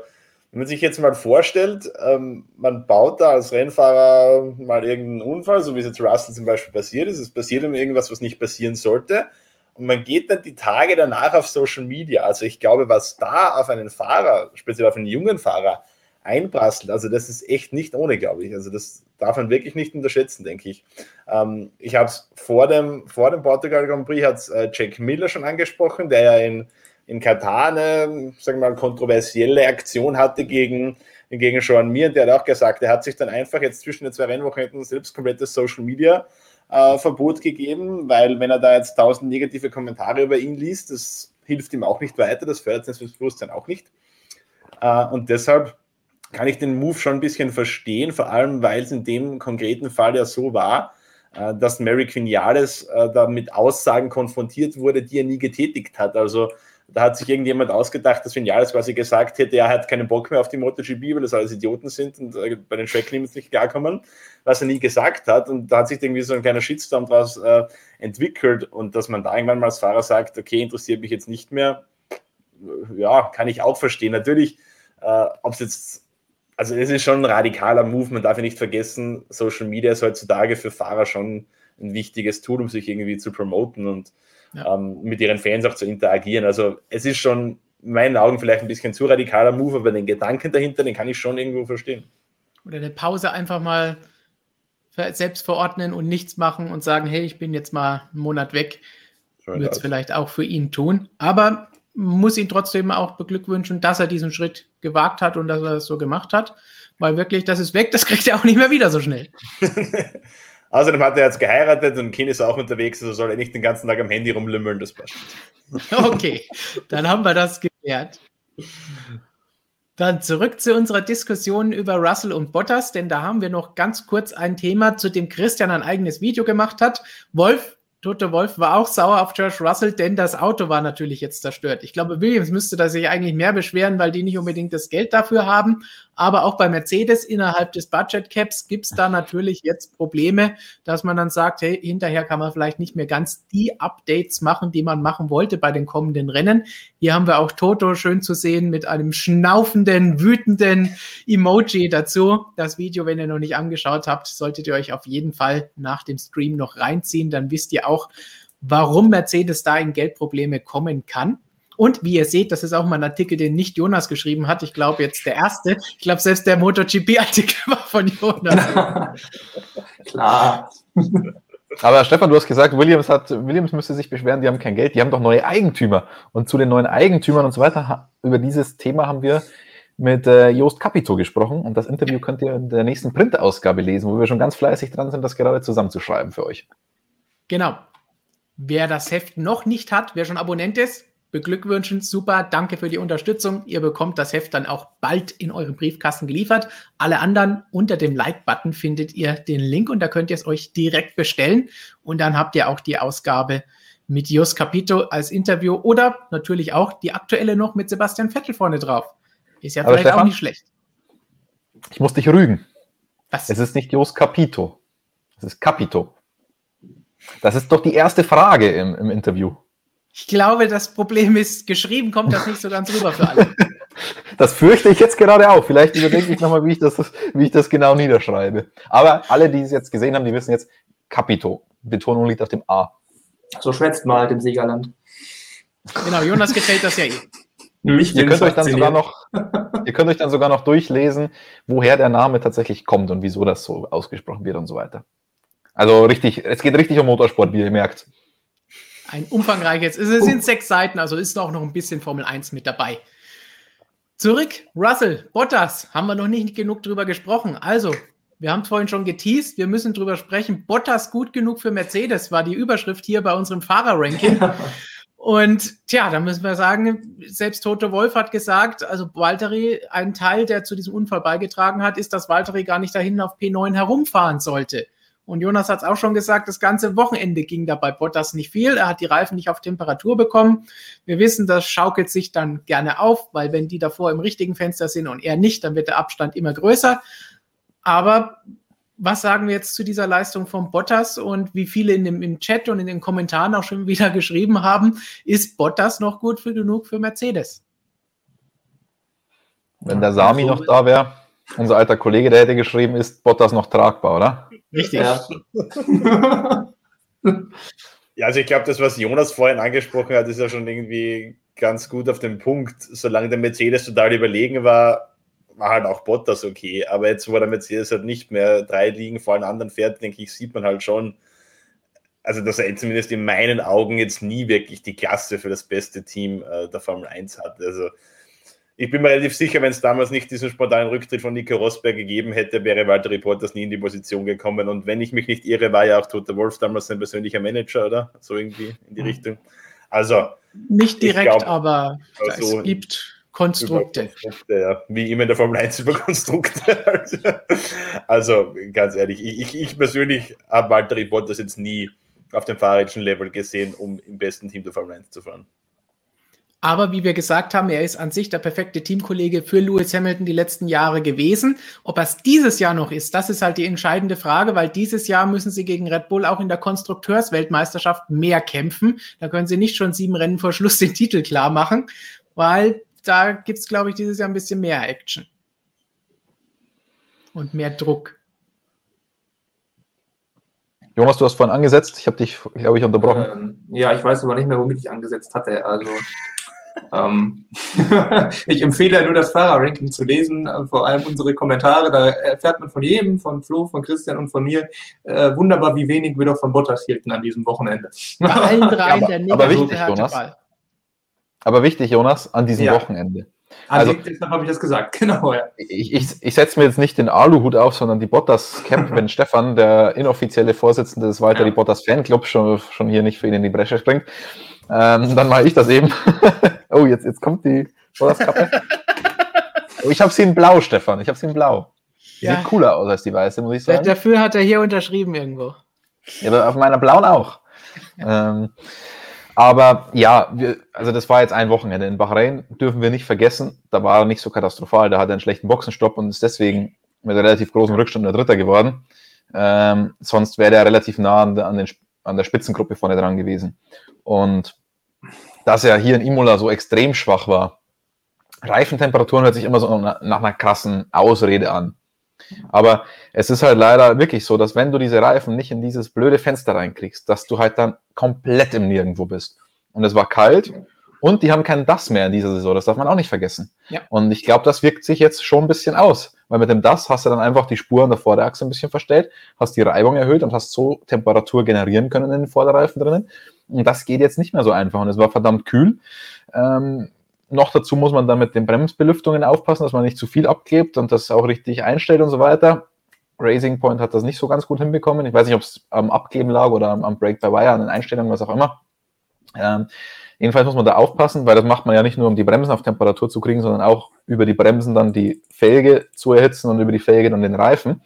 wenn man sich jetzt mal vorstellt, ähm, man baut da als Rennfahrer mal irgendeinen Unfall, so wie es jetzt Russell zum Beispiel passiert ist, es passiert um irgendwas, was nicht passieren sollte, und man geht dann die Tage danach auf Social Media. Also ich glaube, was da auf einen Fahrer, speziell auf einen jungen Fahrer, einprasselt, also das ist echt nicht ohne, glaube ich. Also das darf man wirklich nicht unterschätzen, denke ich. Ähm, ich habe es vor dem, vor dem Portugal Grand Prix, hat äh, Jack Miller schon angesprochen, der ja in in Katar eine, sagen wir mal, kontroversielle Aktion hatte gegen, gegen Sean Mir. Und der hat auch gesagt, er hat sich dann einfach jetzt zwischen den zwei Rennwochenenden selbst komplettes Social Media äh, Verbot gegeben, weil wenn er da jetzt tausend negative Kommentare über ihn liest, das hilft ihm auch nicht weiter, das fördert sein Selbstbewusstsein auch nicht. Äh, und deshalb kann ich den Move schon ein bisschen verstehen, vor allem weil es in dem konkreten Fall ja so war, äh, dass Mary Quinales äh, da mit Aussagen konfrontiert wurde, die er nie getätigt hat. Also da hat sich irgendjemand ausgedacht, dass Vinales quasi gesagt hätte, er hat keinen Bock mehr auf die MotoGP, weil das alles Idioten sind und äh, bei den Tracklimits nicht klarkommen, was er nie gesagt hat. Und da hat sich irgendwie so ein kleiner Shitstorm daraus äh, entwickelt und dass man da irgendwann mal als Fahrer sagt, okay, interessiert mich jetzt nicht mehr, ja, kann ich auch verstehen. Natürlich, äh, ob es jetzt, also es ist schon ein radikaler Move, man darf ja nicht vergessen, Social Media ist heutzutage für Fahrer schon ein wichtiges Tool, um sich irgendwie zu promoten und ja. ähm, mit ihren Fans auch zu interagieren. Also es ist schon in meinen Augen vielleicht ein bisschen zu radikaler Move, aber den Gedanken dahinter, den kann ich schon irgendwo verstehen. Oder eine Pause einfach mal selbst verordnen und nichts machen und sagen, hey, ich bin jetzt mal einen Monat weg. Würde es vielleicht auch für ihn tun. Aber muss ihn trotzdem auch beglückwünschen, dass er diesen Schritt gewagt hat und dass er das so gemacht hat. Weil wirklich, das ist weg, das kriegt er auch nicht mehr wieder so schnell. <laughs> Außerdem hat er jetzt geheiratet und Kind ist auch unterwegs, also soll er nicht den ganzen Tag am Handy rumlümmeln, das passt. <laughs> Okay, dann haben wir das geklärt. Dann zurück zu unserer Diskussion über Russell und Bottas, denn da haben wir noch ganz kurz ein Thema, zu dem Christian ein eigenes Video gemacht hat. Wolf, Toto Wolf war auch sauer auf George Russell, denn das Auto war natürlich jetzt zerstört. Ich glaube, Williams müsste da sich eigentlich mehr beschweren, weil die nicht unbedingt das Geld dafür haben. Aber auch bei Mercedes innerhalb des Budget Caps gibt es da natürlich jetzt Probleme, dass man dann sagt, hey, hinterher kann man vielleicht nicht mehr ganz die Updates machen, die man machen wollte bei den kommenden Rennen. Hier haben wir auch Toto schön zu sehen mit einem schnaufenden, wütenden Emoji dazu. Das Video, wenn ihr noch nicht angeschaut habt, solltet ihr euch auf jeden Fall nach dem Stream noch reinziehen. Dann wisst ihr auch, warum Mercedes da in Geldprobleme kommen kann. Und wie ihr seht, das ist auch mal ein Artikel, den nicht Jonas geschrieben hat. Ich glaube jetzt der erste. Ich glaube, selbst der MotoGP-Artikel <laughs> war von Jonas. <laughs> Klar. Aber Stefan, du hast gesagt, Williams, hat, Williams müsste sich beschweren, die haben kein Geld, die haben doch neue Eigentümer. Und zu den neuen Eigentümern und so weiter, über dieses Thema haben wir mit äh, Joost Capito gesprochen. Und das Interview könnt ihr in der nächsten Printausgabe lesen, wo wir schon ganz fleißig dran sind, das gerade zusammenzuschreiben für euch. Genau. Wer das Heft noch nicht hat, wer schon Abonnent ist, beglückwünschen. Super, danke für die Unterstützung. Ihr bekommt das Heft dann auch bald in euren Briefkasten geliefert. Alle anderen unter dem Like-Button findet ihr den Link und da könnt ihr es euch direkt bestellen. Und dann habt ihr auch die Ausgabe mit Jos Capito als Interview oder natürlich auch die aktuelle noch mit Sebastian Vettel vorne drauf. Ist ja Aber vielleicht Stefan, auch nicht schlecht. Ich muss dich rügen. Was? Es ist nicht Jos Capito. Es ist Capito. Das ist doch die erste Frage im, im Interview. Ich glaube, das Problem ist, geschrieben kommt das nicht so ganz rüber für alle. <laughs> Das fürchte ich jetzt gerade auch. Vielleicht überdenke ich nochmal, wie, ich das, wie ich das genau niederschreibe. Aber alle, die es jetzt gesehen haben, die wissen jetzt Capito. Betonung liegt auf dem A. So schwätzt mal dem Siegerland. Genau, Jonas gefällt das ja eh. Mich ihr, könnt euch dann sogar noch, ihr könnt euch dann sogar noch durchlesen, woher der Name tatsächlich kommt und wieso das so ausgesprochen wird und so weiter. Also richtig, es geht richtig um Motorsport, wie ihr merkt ein umfangreiches, es sind sechs Seiten, also ist auch noch ein bisschen Formel 1 mit dabei. Zurück, Russell, Bottas, haben wir noch nicht genug drüber gesprochen. Also, wir haben es vorhin schon geteased, wir müssen drüber sprechen. Bottas gut genug für Mercedes war die Überschrift hier bei unserem Fahrerranking. <laughs> Und tja, da müssen wir sagen, selbst Toto Wolf hat gesagt, also Valtteri, ein Teil, der zu diesem Unfall beigetragen hat, ist, dass Valtteri gar nicht dahin auf P9 herumfahren sollte. Und Jonas hat es auch schon gesagt, das ganze Wochenende ging da bei Bottas nicht viel. Er hat die Reifen nicht auf Temperatur bekommen. Wir wissen, das schaukelt sich dann gerne auf, weil wenn die davor im richtigen Fenster sind und er nicht, dann wird der Abstand immer größer. Aber was sagen wir jetzt zu dieser Leistung von Bottas und wie viele in dem, im Chat und in den Kommentaren auch schon <laughs> wieder geschrieben haben, ist Bottas noch gut für genug für Mercedes? Wenn der Sami noch da wäre, unser alter Kollege, der hätte geschrieben, ist Bottas noch tragbar, oder? Richtig. Ja. <laughs> Ja, also ich glaube, das, was Jonas vorhin angesprochen hat, ist ja schon irgendwie ganz gut auf den Punkt. Solange der Mercedes total überlegen war, war halt auch Bottas okay. Aber jetzt, wo der Mercedes halt nicht mehr drei Ligen vor allen anderen fährt, denke ich, sieht man halt schon, also dass er zumindest in meinen Augen jetzt nie wirklich die Klasse für das beste Team äh, der Formel 1 hat. Also ich bin mir relativ sicher, wenn es damals nicht diesen spontanen Rücktritt von Nico Rosberg gegeben hätte, wäre Walter Reporters nie in die Position gekommen. Und wenn ich mich nicht irre, war ja auch Toter Wolf damals sein persönlicher Manager, oder? So irgendwie in die Mhm. Richtung. Also. Nicht direkt, glaub, aber also es gibt Konstrukte. Konstrukte, ja. Wie immer in der Formel 1 über Konstrukte. <laughs> Also, ganz ehrlich, ich, ich, ich persönlich habe Walter Bottas jetzt nie auf dem fahrerischen Level gesehen, um im besten Team der Formel 1 zu fahren. Aber wie wir gesagt haben, er ist an sich der perfekte Teamkollege für Lewis Hamilton die letzten Jahre gewesen. Ob er es dieses Jahr noch ist, das ist halt die entscheidende Frage, weil dieses Jahr müssen sie gegen Red Bull auch in der Konstrukteursweltmeisterschaft mehr kämpfen. Da können sie nicht schon sieben Rennen vor Schluss den Titel klar machen, weil da gibt es, glaube ich, dieses Jahr ein bisschen mehr Action. Und mehr Druck. Jonas, du hast vorhin angesetzt. Ich habe dich, glaube ich, unterbrochen. Ähm, ja, ich weiß aber nicht mehr, womit ich angesetzt hatte. Also <laughs> ich empfehle nur das Fahrerranking zu lesen, äh, vor allem unsere Kommentare. Da erfährt man von jedem, von Flo, von Christian und von mir, äh, wunderbar, wie wenig wir doch von Bottas hielten an diesem Wochenende. Bei allen dreien aber- <laughs> der aber negative wichtig, Jonas. Aber wichtig, Jonas, an diesem Ja. Wochenende. Also, Also- deshalb habe ich das gesagt, <laughs> genau. Ja. Ich, ich, ich setze mir jetzt nicht den Aluhut auf, sondern die Bottas-Cap, wenn Stefan, der inoffizielle Vorsitzende des Walter Ja. die Bottas-Fanclubs, schon, schon hier nicht für ihn in die Bresche springt. Ähm, dann mache ich das eben. <laughs> oh, jetzt, jetzt kommt die Bottas-Kappe. Oh, <laughs> ich habe sie in blau, Stefan. Ich habe sie in blau. Die Ja. Sieht cooler aus als die weiße, muss ich sagen. Dafür hat er hier unterschrieben irgendwo. Ja, aber auf meiner blauen auch. <laughs> ähm, aber ja, wir, also das war jetzt ein Wochenende. In Bahrain dürfen wir nicht vergessen, da war er nicht so katastrophal. Da hat er einen schlechten Boxenstopp und ist deswegen mit relativ großem Rückstand der Dritter geworden. Ähm, sonst wäre er relativ nah an an, den, an der Spitzengruppe vorne dran gewesen. Und dass er hier in Imola so extrem schwach war, Reifentemperaturen hört sich immer so nach, einer krassen Ausrede an. Aber es ist halt leider wirklich so, dass wenn du diese Reifen nicht in dieses blöde Fenster reinkriegst, dass du halt dann komplett im Nirgendwo bist. Und es war kalt und die haben keinen DAS mehr in dieser Saison, das darf man auch nicht vergessen. Ja. Und ich glaube, das wirkt sich jetzt schon ein bisschen aus, weil mit dem DAS hast du dann einfach die Spuren der Vorderachse ein bisschen verstellt, hast die Reibung erhöht und hast so Temperatur generieren können in den Vorderreifen drinnen. Und das geht jetzt nicht mehr so einfach und es war verdammt kühl. Ähm, noch dazu muss man dann mit den Bremsbelüftungen aufpassen, dass man nicht zu viel abklebt und das auch richtig einstellt und so weiter. Racing Point hat das nicht so ganz gut hinbekommen. Ich weiß nicht, ob es am Abkleben lag oder am, am Break by Wire, an den Einstellungen, was auch immer. Ähm, jedenfalls muss man da aufpassen, weil das macht man ja nicht nur, um die Bremsen auf Temperatur zu kriegen, sondern auch über die Bremsen dann die Felge zu erhitzen und über die Felge dann den Reifen.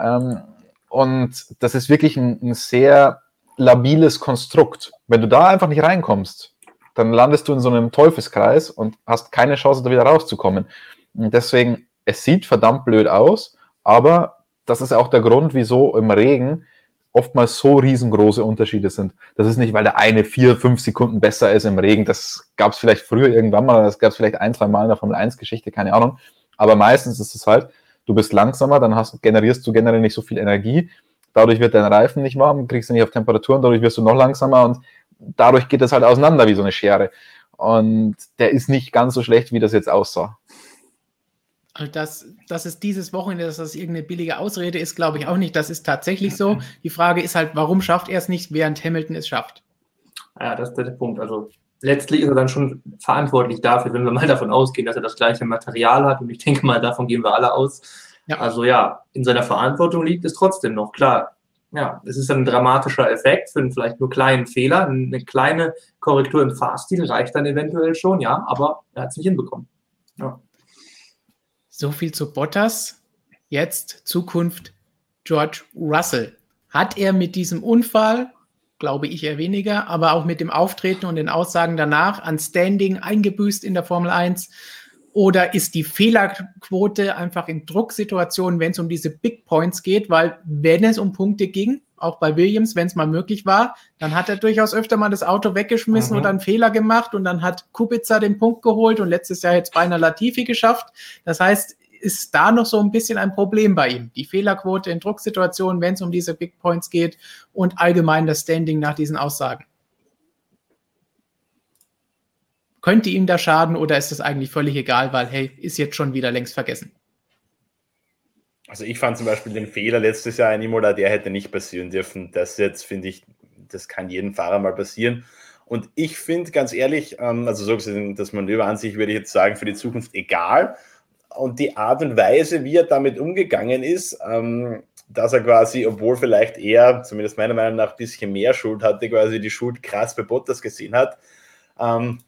Ähm, und das ist wirklich ein, ein sehr labiles Konstrukt. Wenn du da einfach nicht reinkommst, dann landest du in so einem Teufelskreis und hast keine Chance, da wieder rauszukommen. Und deswegen, es sieht verdammt blöd aus, aber das ist auch der Grund, wieso im Regen oftmals so riesengroße Unterschiede sind. Das ist nicht, weil der eine vier, fünf Sekunden besser ist im Regen. Das gab es vielleicht früher irgendwann mal, das gab es vielleicht ein, zwei Mal in der Formel 1-Geschichte, keine Ahnung. Aber meistens ist es halt, du bist langsamer, dann hast, generierst du generell nicht so viel Energie. Dadurch wird dein Reifen nicht warm, kriegst du nicht auf Temperaturen, dadurch wirst du noch langsamer und dadurch geht es halt auseinander wie so eine Schere. Und der ist nicht ganz so schlecht, wie das jetzt aussah. Also das, dass es dieses Wochenende, dass das irgendeine billige Ausrede ist, glaube ich auch nicht. Das ist tatsächlich so. Die Frage ist halt, warum schafft er es nicht, während Hamilton es schafft? Ja, das ist der Punkt. Also letztlich ist er dann schon verantwortlich dafür, wenn wir mal davon ausgehen, dass er das gleiche Material hat. Und ich denke mal, davon gehen wir alle aus. Ja. Also ja, in seiner Verantwortung liegt es trotzdem noch. Klar, ja, es ist ein dramatischer Effekt für einen vielleicht nur kleinen Fehler. Eine kleine Korrektur im Fahrstil reicht dann eventuell schon, ja, aber er hat es nicht hinbekommen. Ja. So viel zu Bottas. Jetzt Zukunft George Russell. Hat er mit diesem Unfall, glaube ich eher weniger, aber auch mit dem Auftreten und den Aussagen danach an Standing eingebüßt in der Formel 1? Oder ist die Fehlerquote einfach in Drucksituationen, wenn es um diese Big Points geht? Weil wenn es um Punkte ging, auch bei Williams, wenn es mal möglich war, dann hat er durchaus öfter mal das Auto weggeschmissen mhm. und einen Fehler gemacht und dann hat Kubica den Punkt geholt und letztes Jahr jetzt beinahe Latifi geschafft. Das heißt, ist da noch so ein bisschen ein Problem bei ihm. Die Fehlerquote in Drucksituationen, wenn es um diese Big Points geht und allgemein das Standing nach diesen Aussagen. Könnte ihm da schaden oder ist das eigentlich völlig egal, weil, hey, ist jetzt schon wieder längst vergessen? Also ich fand zum Beispiel den Fehler letztes Jahr in Imola, der hätte nicht passieren dürfen. Das jetzt finde ich, das kann jedem Fahrer mal passieren. Und ich finde ganz ehrlich, ähm, also so gesehen, das Manöver an sich würde ich jetzt sagen, für die Zukunft egal. Und die Art und Weise, wie er damit umgegangen ist, ähm, dass er quasi, obwohl vielleicht er, zumindest meiner Meinung nach, ein bisschen mehr Schuld hatte, quasi die Schuld krass bei Bottas gesehen hat, ähm,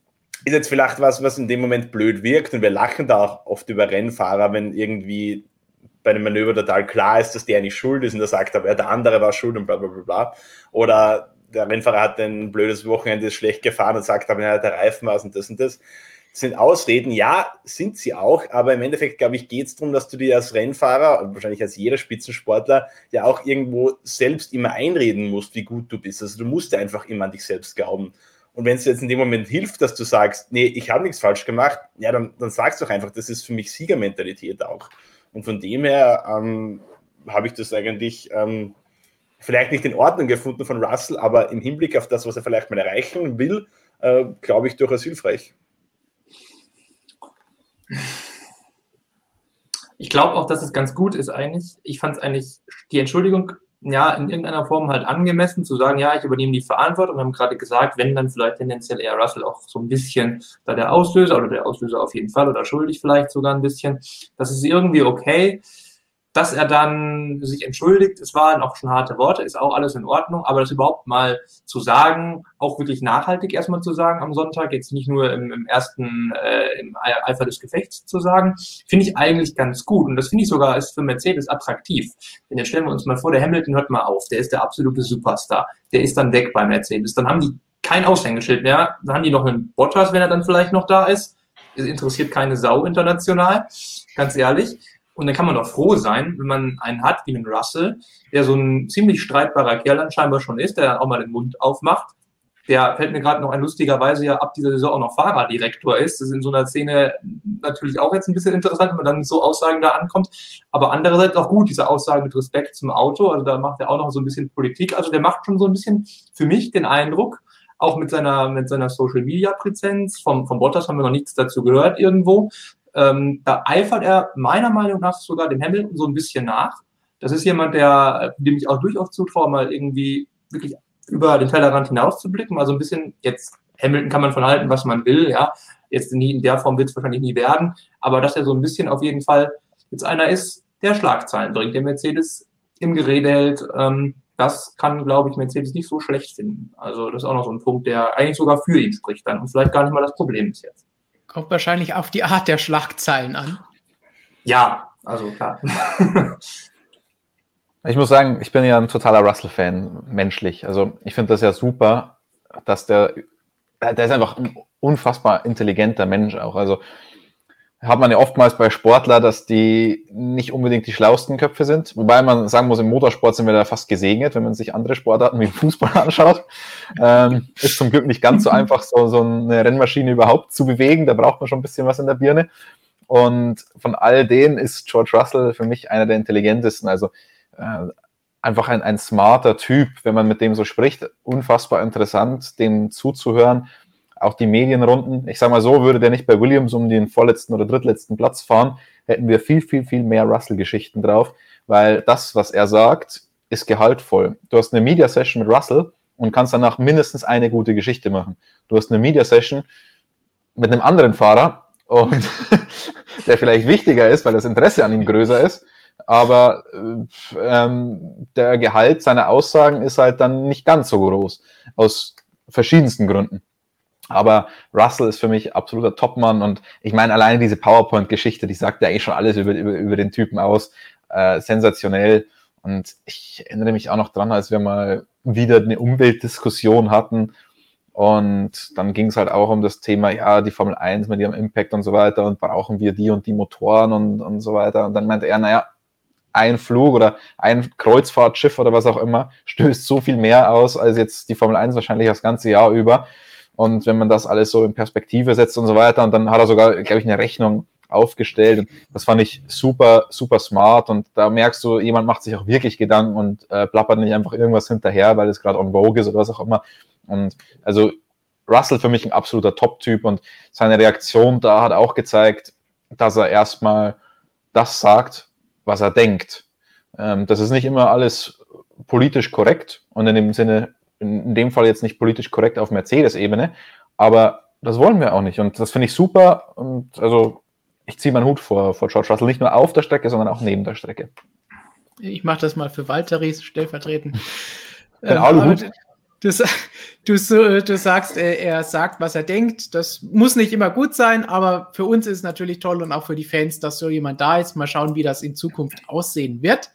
ist jetzt vielleicht was, was in dem Moment blöd wirkt. Und wir lachen da auch oft über Rennfahrer, wenn irgendwie bei einem Manöver total klar ist, dass der nicht schuld ist und der sagt aber, ja, der andere war schuld und bla bla bla bla. Oder der Rennfahrer hat ein blödes Wochenende, ist schlecht gefahren und sagt aber, ja, der Reifen war und das und das. das. sind Ausreden, ja, sind sie auch, aber im Endeffekt, glaube ich, geht es darum, dass du dir als Rennfahrer und wahrscheinlich als jeder Spitzensportler ja auch irgendwo selbst immer einreden musst, wie gut du bist. Also du musst einfach immer an dich selbst glauben. Und wenn es jetzt in dem Moment hilft, dass du sagst, nee, ich habe nichts falsch gemacht, ja, dann, dann sagst du doch einfach, das ist für mich Siegermentalität auch. Und von dem her ähm, habe ich das eigentlich ähm, vielleicht nicht in Ordnung gefunden von Russell, aber im Hinblick auf das, was er vielleicht mal erreichen will, äh, glaube ich durchaus hilfreich. Ich glaube auch, dass es ganz gut ist eigentlich. Ich fand es eigentlich, die Entschuldigung ja, in irgendeiner Form halt angemessen zu sagen, ja, ich übernehme die Verantwortung. Wir haben gerade gesagt, wenn dann vielleicht tendenziell eher Russell auch so ein bisschen da der Auslöser oder der Auslöser auf jeden Fall oder schuldig vielleicht sogar ein bisschen. Das ist irgendwie okay dass er dann sich entschuldigt, es waren auch schon harte Worte, ist auch alles in Ordnung, aber das überhaupt mal zu sagen, auch wirklich nachhaltig erstmal zu sagen am Sonntag, jetzt nicht nur im, im ersten, äh, im Eifer des Gefechts zu sagen, finde ich eigentlich ganz gut. Und das finde ich sogar ist für Mercedes attraktiv. Denn jetzt stellen wir uns mal vor, der Hamilton hört mal auf, der ist der absolute Superstar, der ist dann weg bei Mercedes, dann haben die kein Aushängeschild mehr, dann haben die noch einen Bottas, wenn er dann vielleicht noch da ist, es interessiert keine Sau international, ganz ehrlich. Und dann kann man doch froh sein, wenn man einen hat wie einen Russell, der so ein ziemlich streitbarer Kerl dann scheinbar schon ist, der dann auch mal den Mund aufmacht. Der fällt mir gerade noch ein lustigerweise ja ab dieser Saison auch noch Fahrerdirektor ist. Das ist in so einer Szene natürlich auch jetzt ein bisschen interessant, wenn man dann mit so Aussagen da ankommt. Aber andererseits auch gut, diese Aussage mit Respekt zum Auto. Also da macht er auch noch so ein bisschen Politik. Also der macht schon so ein bisschen für mich den Eindruck, auch mit seiner, mit seiner Social Media Präsenz. Vom, vom Bottas haben wir noch nichts dazu gehört irgendwo. Ähm, da eifert er meiner Meinung nach sogar dem Hamilton so ein bisschen nach. Das ist jemand, der, dem ich auch durchaus zutraue, mal irgendwie wirklich über den Tellerrand hinaus zu blicken. Mal so ein bisschen, jetzt Hamilton kann man von halten, was man will, ja. Jetzt nie, in der Form wird es wahrscheinlich nie werden, aber dass er so ein bisschen auf jeden Fall jetzt einer ist, der Schlagzeilen bringt, der Mercedes im Gerede hält. Ähm, das kann, glaube ich, Mercedes nicht so schlecht finden. Also das ist auch noch so ein Punkt, der eigentlich sogar für ihn spricht dann und vielleicht gar nicht mal das Problem ist jetzt. Kommt wahrscheinlich auf die Art der Schlagzeilen an. Ja, also klar. <laughs> ich muss sagen, ich bin ja ein totaler Russell-Fan, menschlich. Also ich finde das ja super, dass der, der ist einfach ein unfassbar intelligenter Mensch auch. Also hat man ja oftmals bei Sportler, dass die nicht unbedingt die schlausten Köpfe sind. Wobei man sagen muss, im Motorsport sind wir da fast gesegnet, wenn man sich andere Sportarten wie Fußball <laughs> anschaut. Ähm, ist zum Glück nicht ganz so einfach, so, so eine Rennmaschine überhaupt zu bewegen. Da braucht man schon ein bisschen was in der Birne. Und von all denen ist George Russell für mich einer der intelligentesten. Also äh, einfach ein, ein smarter Typ, wenn man mit dem so spricht. Unfassbar interessant, dem zuzuhören auch die Medienrunden. Ich sage mal so, würde der nicht bei Williams um den vorletzten oder drittletzten Platz fahren, hätten wir viel, viel, viel mehr Russell-Geschichten drauf, weil das, was er sagt, ist gehaltvoll. Du hast eine Media-Session mit Russell und kannst danach mindestens eine gute Geschichte machen. Du hast eine Media-Session mit einem anderen Fahrer und <laughs> der vielleicht wichtiger ist, weil das Interesse an ihm größer ist, aber äh, ähm, der Gehalt seiner Aussagen ist halt dann nicht ganz so groß, aus verschiedensten Gründen. Aber Russell ist für mich absoluter Topmann und ich meine, alleine diese PowerPoint-Geschichte, die sagt ja eigentlich schon alles über, über, über den Typen aus. Äh, sensationell. Und ich erinnere mich auch noch dran, als wir mal wieder eine Umweltdiskussion hatten Und dann ging es halt auch um das Thema, ja, die Formel 1 mit ihrem Impact und so weiter und brauchen wir die und die Motoren und, und so weiter. Und dann meinte er, naja, ein Flug oder ein Kreuzfahrtschiff oder was auch immer stößt so viel mehr aus als jetzt die Formel 1 wahrscheinlich das ganze Jahr über. Und wenn man das alles so in Perspektive setzt und so weiter, und dann hat er sogar, glaube ich, eine Rechnung aufgestellt. Und das fand ich super, super smart. Und da merkst du, jemand macht sich auch wirklich Gedanken und äh, plappert nicht einfach irgendwas hinterher, weil es gerade on vogue ist oder was auch immer. Und also Russell für mich ein absoluter Top-Typ und seine Reaktion da hat auch gezeigt, dass er erstmal das sagt, was er denkt. Ähm, das ist nicht immer alles politisch korrekt und in dem Sinne, in dem Fall jetzt nicht politisch korrekt auf Mercedes-Ebene, aber das wollen wir auch nicht und das finde ich super und also ich ziehe meinen Hut vor, vor George Russell, nicht nur auf der Strecke, sondern auch neben der Strecke. Ich mache das mal für Walteris stellvertretend. <laughs> Ähm, du, du, du sagst, er sagt, was er denkt. Das muss nicht immer gut sein, aber für uns ist es natürlich toll und auch für die Fans, dass so jemand da ist. Mal schauen, wie das in Zukunft aussehen wird.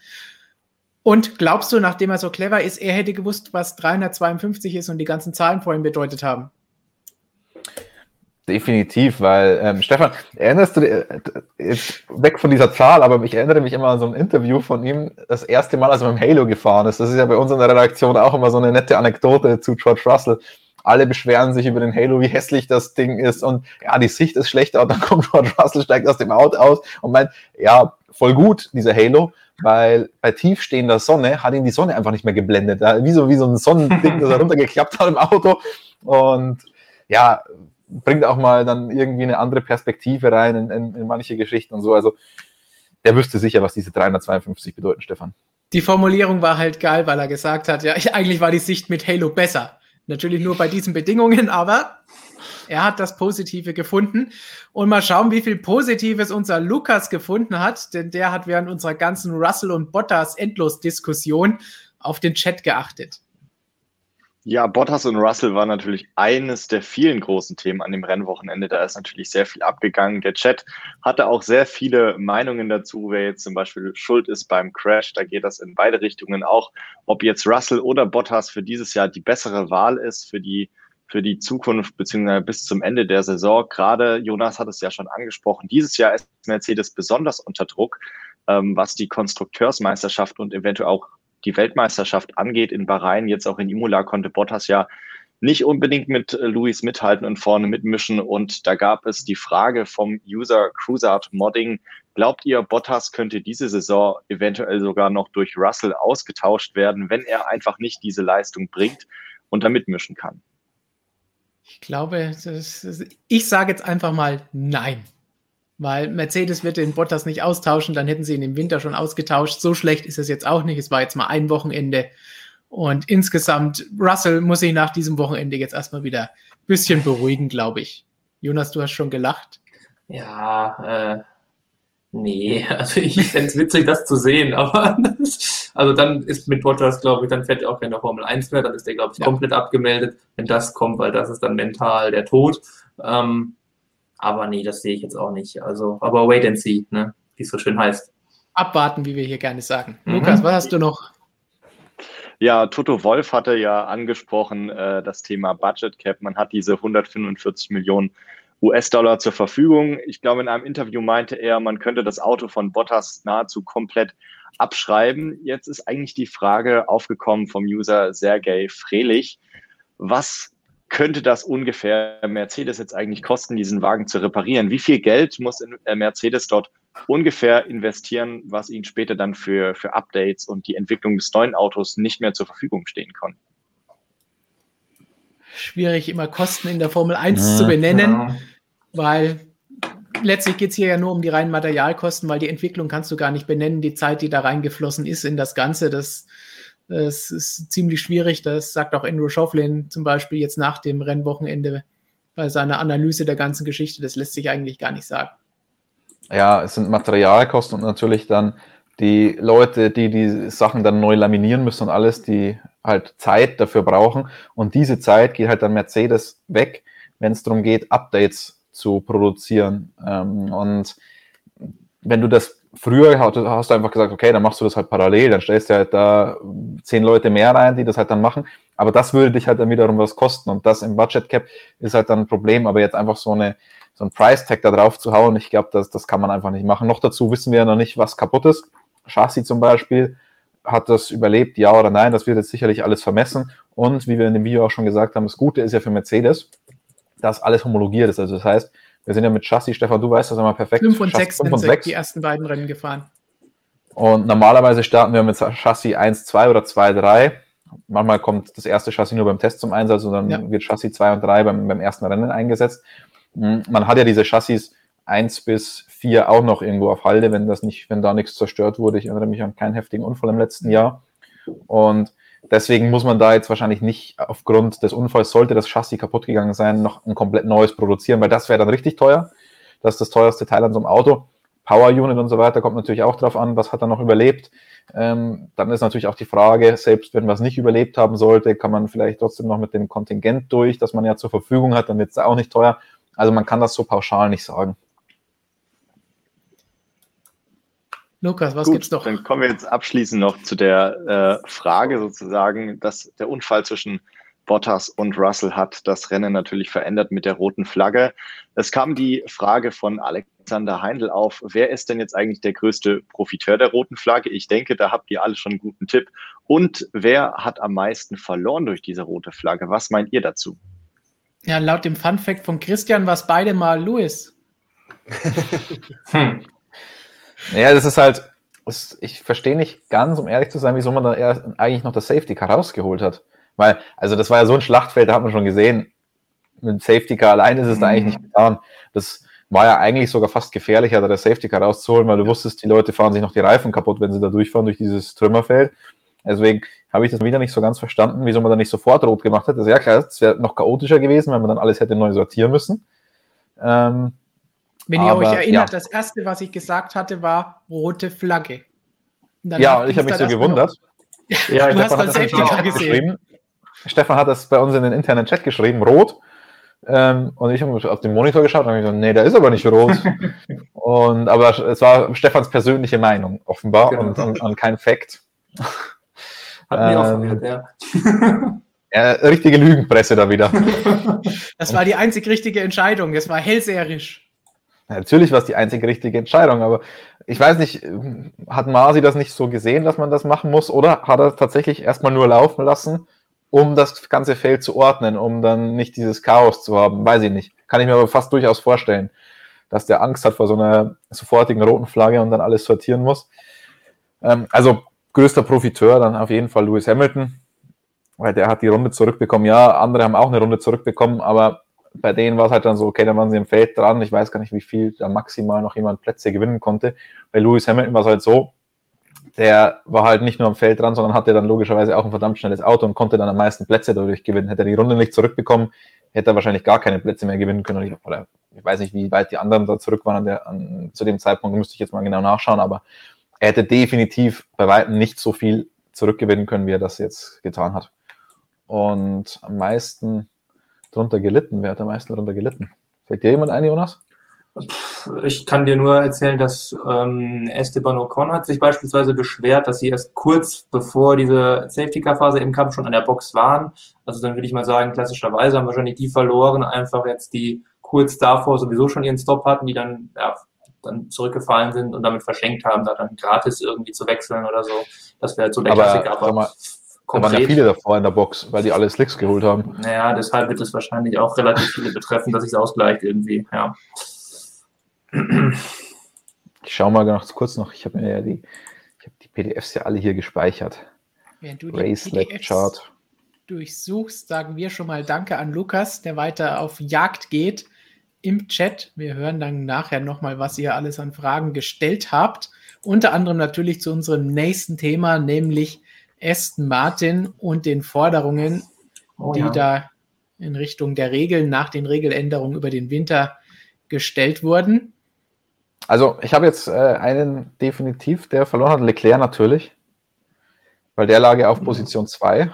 Und glaubst du, nachdem er so clever ist, er hätte gewusst, was 352 ist und die ganzen Zahlen vorhin bedeutet haben? Definitiv, weil ähm, Stefan, erinnerst du dich, äh, jetzt weg von dieser Zahl, aber ich erinnere mich immer an so ein Interview von ihm, das erste Mal, als er mit dem Halo gefahren ist. Das ist ja bei uns in der Redaktion auch immer so eine nette Anekdote zu George Russell. Alle beschweren sich über den Halo, wie hässlich das Ding ist und ja, die Sicht ist schlechter und dann <laughs> kommt George Russell, steigt aus dem Auto aus und meint, ja, voll gut, dieser Halo, weil bei tiefstehender Sonne hat ihn die Sonne einfach nicht mehr geblendet. Wie so, wie so ein Sonnending, das <laughs> er runtergeklappt hat im Auto und ja, bringt auch mal dann irgendwie eine andere Perspektive rein in, in, in manche Geschichten und so. Also der wüsste sicher, was diese 352 bedeuten, Stefan. Die Formulierung war halt geil, weil er gesagt hat, ja, <laughs> eigentlich war die Sicht mit Halo besser. Natürlich nur bei diesen Bedingungen, aber er hat das Positive gefunden. Und mal schauen, wie viel Positives unser Lukas gefunden hat, denn der hat während unserer ganzen Russell und Bottas Endlos-Diskussion auf den Chat geachtet. Ja, Bottas und Russell war natürlich eines der vielen großen Themen an dem Rennwochenende. Da ist natürlich sehr viel abgegangen. Der Chat hatte auch sehr viele Meinungen dazu, wer jetzt zum Beispiel schuld ist beim Crash. Da geht das in beide Richtungen auch. Ob jetzt Russell oder Bottas für dieses Jahr die bessere Wahl ist für die, für die Zukunft beziehungsweise bis zum Ende der Saison. Gerade Jonas hat es ja schon angesprochen. Dieses Jahr ist Mercedes besonders unter Druck, ähm, was die Konstrukteursmeisterschaft und eventuell auch die Weltmeisterschaft angeht in Bahrain, jetzt auch in Imola, konnte Bottas ja nicht unbedingt mit äh, Luis mithalten und vorne mitmischen. Und da gab es die Frage vom User Cruisart Modding, glaubt ihr, Bottas könnte diese Saison eventuell sogar noch durch Russell ausgetauscht werden, wenn er einfach nicht diese Leistung bringt und da mitmischen kann? Ich glaube, das, ich sage jetzt einfach mal nein. Weil Mercedes wird den Bottas nicht austauschen, dann hätten sie ihn im Winter schon ausgetauscht. So schlecht ist es jetzt auch nicht. Es war jetzt mal ein Wochenende. Und insgesamt, Russell muss sich nach diesem Wochenende jetzt erstmal wieder ein bisschen beruhigen, glaube ich. Jonas, du hast schon gelacht. Ja, äh, nee, <laughs> also ich fände es witzig, das zu sehen, aber <laughs> also dann ist mit Bottas, glaube ich, dann fährt er auch keine Formel 1 mehr, dann ist der, glaube ich, ja. komplett abgemeldet, wenn das kommt, weil das ist dann mental der Tod. Ähm, aber nee, das sehe ich jetzt auch nicht. Also, aber wait and see, ne? wie es so schön heißt. Abwarten, wie wir hier gerne sagen. Mhm. Lukas, was hast du noch? Ja, Toto Wolf hatte ja angesprochen äh, das Thema Budget Cap. Man hat diese 145 Millionen US-Dollar zur Verfügung. Ich glaube, in einem Interview meinte er, man könnte das Auto von Bottas nahezu komplett abschreiben. Jetzt ist eigentlich die Frage aufgekommen vom User Sergei Frelich. Was könnte das ungefähr Mercedes jetzt eigentlich kosten, diesen Wagen zu reparieren? Wie viel Geld muss äh, Mercedes dort ungefähr investieren, was ihnen später dann für, für Updates und die Entwicklung des neuen Autos nicht mehr zur Verfügung stehen kann? Schwierig, immer Kosten in der Formel 1 ja, zu benennen, ja. weil letztlich geht es hier ja nur um die reinen Materialkosten, weil die Entwicklung kannst du gar nicht benennen. Die Zeit, die da reingeflossen ist in das Ganze, das es ist ziemlich schwierig. Das sagt auch Andrew Schofflin zum Beispiel jetzt nach dem Rennwochenende bei seiner Analyse der ganzen Geschichte. Das lässt sich eigentlich gar nicht sagen. Ja, es sind Materialkosten und natürlich dann die Leute, die die Sachen dann neu laminieren müssen und alles, die halt Zeit dafür brauchen. Und diese Zeit geht halt dann Mercedes weg, wenn es darum geht, Updates zu produzieren. Ähm, und wenn du das früher hast du einfach gesagt, okay, dann machst du das halt parallel, dann stellst du halt da zehn Leute mehr rein, die das halt dann machen. Aber das würde dich halt dann wiederum was kosten und das im Budget Cap ist halt dann ein Problem. Aber jetzt einfach so eine so ein Price Tag da drauf zu hauen, ich glaube, das, das kann man einfach nicht machen. Noch dazu wissen wir ja noch nicht, was kaputt ist. Chassis zum Beispiel, hat das überlebt, ja oder nein? Das wird jetzt sicherlich alles vermessen. Und wie wir in dem Video auch schon gesagt haben, das Gute ist ja für Mercedes, dass alles homologiert ist. Also das heißt, wir sind ja mit Chassis, Stefan, du weißt das immer perfekt. 5 und 6 sind 6. die ersten beiden Rennen gefahren. Und normalerweise starten wir mit Chassis 1, 2 oder 2, 3. Manchmal kommt das erste Chassis nur beim Test zum Einsatz und dann ja. wird Chassis 2 und 3 beim, beim ersten Rennen eingesetzt. Hm, man hat ja diese Chassis 1 bis 4 auch noch irgendwo auf Halde, wenn das nicht, wenn da nichts zerstört wurde. Ich erinnere mich an keinen heftigen Unfall im letzten Jahr. Und deswegen muss man da jetzt wahrscheinlich nicht aufgrund des Unfalls, sollte das Chassis kaputt gegangen sein, noch ein komplett neues produzieren, weil das wäre dann richtig teuer. Das ist das teuerste Teil an so einem Auto. Power Unit und so weiter kommt natürlich auch drauf an, was hat er noch überlebt. Ähm, dann ist natürlich auch die Frage, selbst wenn was nicht überlebt haben sollte, kann man vielleicht trotzdem noch mit dem Kontingent durch, das man ja zur Verfügung hat, dann wird es auch nicht teuer. Also man kann das so pauschal nicht sagen. Lukas, was Gut, gibt's noch? Dann kommen wir jetzt abschließend noch zu der äh, Frage sozusagen, dass der Unfall zwischen Bottas und Russell hat das Rennen natürlich verändert mit der roten Flagge. Es kam die Frage von Alexander Heindl auf, wer ist denn jetzt eigentlich der größte Profiteur der roten Flagge? Ich denke, da habt ihr alle schon einen guten Tipp. Und wer hat am meisten verloren durch diese rote Flagge? Was meint ihr dazu? Ja, laut dem Fun Fact von Christian war es beide mal Louis. <laughs> <laughs> hm. Naja, das ist halt, das, ich verstehe nicht ganz, um ehrlich zu sein, wieso man da eigentlich noch das Safety Car rausgeholt hat. Weil, also das war ja so ein Schlachtfeld, da hat man schon gesehen, mit Safety Car allein ist es mhm. da eigentlich nicht getan. Das war ja eigentlich sogar fast gefährlicher, da das Safety Car rauszuholen, weil du wusstest, die Leute fahren sich noch die Reifen kaputt, wenn sie da durchfahren durch dieses Trümmerfeld. Deswegen habe ich das wieder nicht so ganz verstanden, wieso man da nicht sofort rot gemacht hat. Das ist ja klar, es wäre noch chaotischer gewesen, wenn man dann alles hätte neu sortieren müssen. Ähm, wenn ihr euch erinnert, ja. das erste, was ich gesagt hatte, war rote Flagge. Ja, ich habe mich so gewundert. <laughs> Ja, du hast dann Safety Car gesehen. Stefan hat das bei uns in den internen Chat geschrieben, rot. Ähm, und ich habe auf den Monitor geschaut und habe gesagt, nee, der ist aber nicht rot. <laughs> und, aber es war Stefans persönliche Meinung, offenbar, genau. und, und, und, kein Fact. <laughs> Hat mich auch verwirrt, ja. ja. Richtige Lügenpresse da wieder. Das war die einzig richtige Entscheidung. Das war hellseherisch. Natürlich war es die einzige richtige Entscheidung, aber ich weiß nicht, hat Masi das nicht so gesehen, dass man das machen muss, oder hat er tatsächlich erstmal nur laufen lassen, um das ganze Feld zu ordnen, um dann nicht dieses Chaos zu haben? Weiß ich nicht. Kann ich mir aber fast durchaus vorstellen, dass der Angst hat vor so einer sofortigen roten Flagge und dann alles sortieren muss. Ähm, also größter Profiteur dann auf jeden Fall Lewis Hamilton, weil der hat die Runde zurückbekommen. Ja, andere haben auch eine Runde zurückbekommen, aber bei denen war es halt dann so, okay, dann waren sie im Feld dran. Ich weiß gar nicht, wie viel da maximal noch jemand Plätze gewinnen konnte. Bei Lewis Hamilton war es halt so, der war halt nicht nur am Feld dran, sondern hatte dann logischerweise auch ein verdammt schnelles Auto und konnte dann am meisten Plätze dadurch gewinnen. Hätte er die Runde nicht zurückbekommen, hätte er wahrscheinlich gar keine Plätze mehr gewinnen können. Oder ich weiß nicht, wie weit die anderen da zurück waren an der, an, zu dem Zeitpunkt, müsste ich jetzt mal genau nachschauen, aber er hätte definitiv bei weitem nicht so viel zurückgewinnen können, wie er das jetzt getan hat. Und am meisten drunter gelitten? Wer hat am meisten darunter gelitten? Fällt dir jemand ein, Jonas? Ich kann dir nur erzählen, dass ähm, Esteban Ocon hat sich beispielsweise beschwert, dass sie erst kurz bevor diese Safety-Car-Phase im Kampf schon an der Box waren. Also dann würde ich mal sagen, klassischerweise haben wahrscheinlich die verloren, einfach jetzt die kurz davor sowieso schon ihren Stop hatten, die dann, ja, dann zurückgefallen sind und damit verschenkt haben, da dann gratis irgendwie zu wechseln oder so. Das wäre so der Aber, Klassiker. Aber Konkret. Da waren ja viele davor in der Box, weil die alle Slicks geholt haben. Naja, deshalb wird es wahrscheinlich auch relativ viele betreffen, dass sich es ausgleicht irgendwie, ja. Ich schaue mal ganz kurz noch, ich habe mir ja die, ich habe die PDFs ja alle hier gespeichert. Wenn du die Chart durchsuchst, sagen wir schon mal Danke an Lukas, der weiter auf Jagd geht im Chat. Wir hören dann nachher nochmal, was ihr alles an Fragen gestellt habt. Unter anderem natürlich zu unserem nächsten Thema, nämlich Aston Martin und den Forderungen, oh, die ja. da in Richtung der Regeln nach den Regeländerungen über den Winter gestellt wurden. Also ich habe jetzt äh, einen definitiv, der verloren hat, Leclerc natürlich, weil der lag ja auf Position 2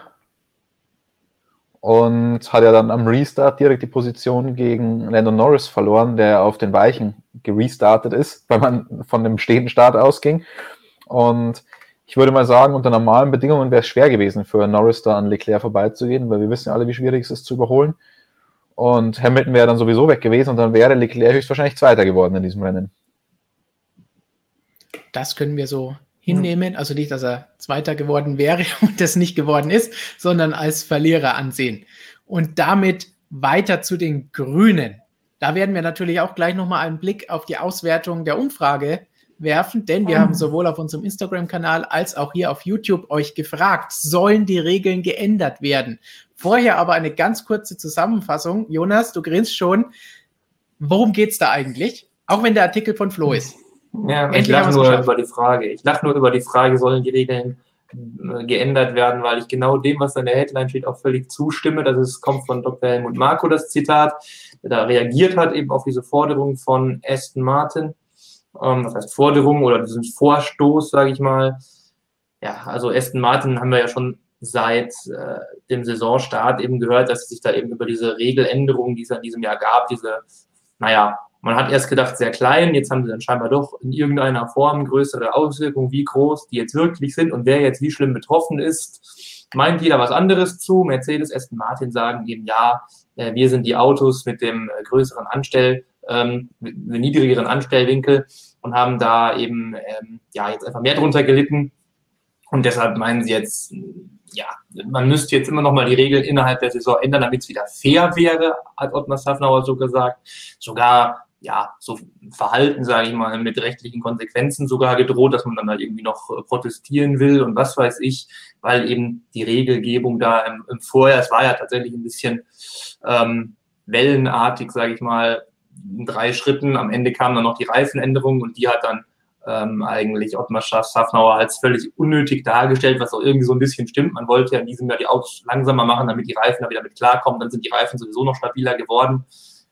und hat ja dann am Restart direkt die Position gegen Landon Norris verloren, der auf den Weichen gerestartet ist, weil man von dem stehenden Start ausging. Und ich würde mal sagen, unter normalen Bedingungen wäre es schwer gewesen für Norris da an Leclerc vorbeizugehen, weil wir wissen ja alle, wie schwierig es ist zu überholen. Und Hamilton wäre dann sowieso weg gewesen und dann wäre Leclerc höchstwahrscheinlich Zweiter geworden in diesem Rennen. Das können wir so hinnehmen. Also nicht, dass er Zweiter geworden wäre <laughs> und das nicht geworden ist, sondern als Verlierer ansehen. Und damit weiter zu den Grünen. Da werden wir natürlich auch gleich nochmal einen Blick auf die Auswertung der Umfrage werfen, denn wir haben sowohl auf unserem Instagram-Kanal als auch hier auf YouTube euch gefragt, sollen die Regeln geändert werden? Vorher aber eine ganz kurze Zusammenfassung. Jonas, du grinst schon. Worum geht es da eigentlich? Auch wenn der Artikel von Flo ist. Ja, Endlich ich lache nur geschafft. über die Frage. Ich lache nur über die Frage, sollen die Regeln äh, geändert werden, weil ich genau dem, was in der Headline steht, auch völlig zustimme. Das ist, kommt von Dr. Helmut Marko, das Zitat, der da reagiert hat eben auf diese Forderung von Aston Martin ähm, das heißt Forderung oder diesen Vorstoß, sage ich mal. Ja, also Aston Martin haben wir ja schon seit äh, dem Saisonstart eben gehört, dass sich da eben über diese Regeländerungen, die es in diesem Jahr gab, diese, naja, man hat erst gedacht, sehr klein, jetzt haben sie dann scheinbar doch in irgendeiner Form größere Auswirkungen, wie groß die jetzt wirklich sind und wer jetzt wie schlimm betroffen ist. Meint jeder was anderes zu. Mercedes, Aston Martin sagen eben, ja, äh, wir sind die Autos mit dem äh, größeren Anstell, ähm, einen niedrigeren Anstellwinkel und haben da eben ähm, ja jetzt einfach mehr drunter gelitten. Und deshalb meinen sie jetzt, ja, man müsste jetzt immer noch mal die Regeln innerhalb der Saison ändern, damit es wieder fair wäre, hat Ottmar Safnauer so gesagt. Sogar ja, so Verhalten, sage ich mal, mit rechtlichen Konsequenzen sogar gedroht, dass man dann halt irgendwie noch äh, protestieren will und was weiß ich, weil eben die Regelgebung da im, im Vorjahr, es war ja tatsächlich ein bisschen ähm, wellenartig, sage ich mal, in drei Schritten. Am Ende kam dann noch die Reifenänderung und die hat dann ähm, eigentlich Ottmar Schaffnauer als völlig unnötig dargestellt, was auch irgendwie so ein bisschen stimmt. Man wollte ja in diesem Jahr die Autos langsamer machen, damit die Reifen da wieder mit klarkommen. Dann sind die Reifen sowieso noch stabiler geworden.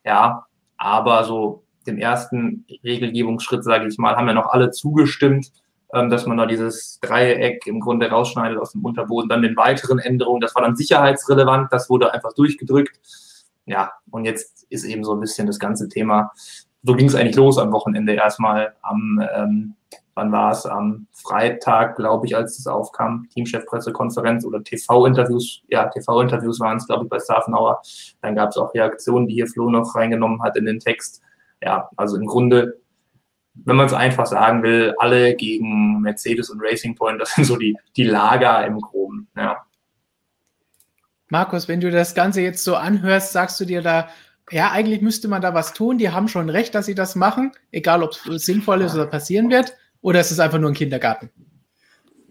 Ja, aber so dem ersten Regelgebungsschritt, sage ich mal, haben ja noch alle zugestimmt, ähm, dass man da dieses Dreieck im Grunde rausschneidet aus dem Unterboden. Dann den weiteren Änderungen, das war dann sicherheitsrelevant, das wurde einfach durchgedrückt ja, und jetzt ist eben so ein bisschen das ganze Thema, so ging es eigentlich los am Wochenende erstmal am, ähm, wann war es, am Freitag, glaube ich, als es aufkam, Teamchef-Pressekonferenz oder TV-Interviews, ja, TV-Interviews waren es, glaube ich, bei Safenauer. Dann gab es auch Reaktionen, die hier Flo noch reingenommen hat in den Text. Ja, also im Grunde, wenn man es einfach sagen will, alle gegen Mercedes und Racing Point, das sind so die, die Lager im Groben, ja. Markus, wenn du das Ganze jetzt so anhörst, sagst du dir da, ja, eigentlich müsste man da was tun. Die haben schon recht, dass sie das machen, egal ob es sinnvoll ist oder passieren wird, oder ist es einfach nur ein Kindergarten?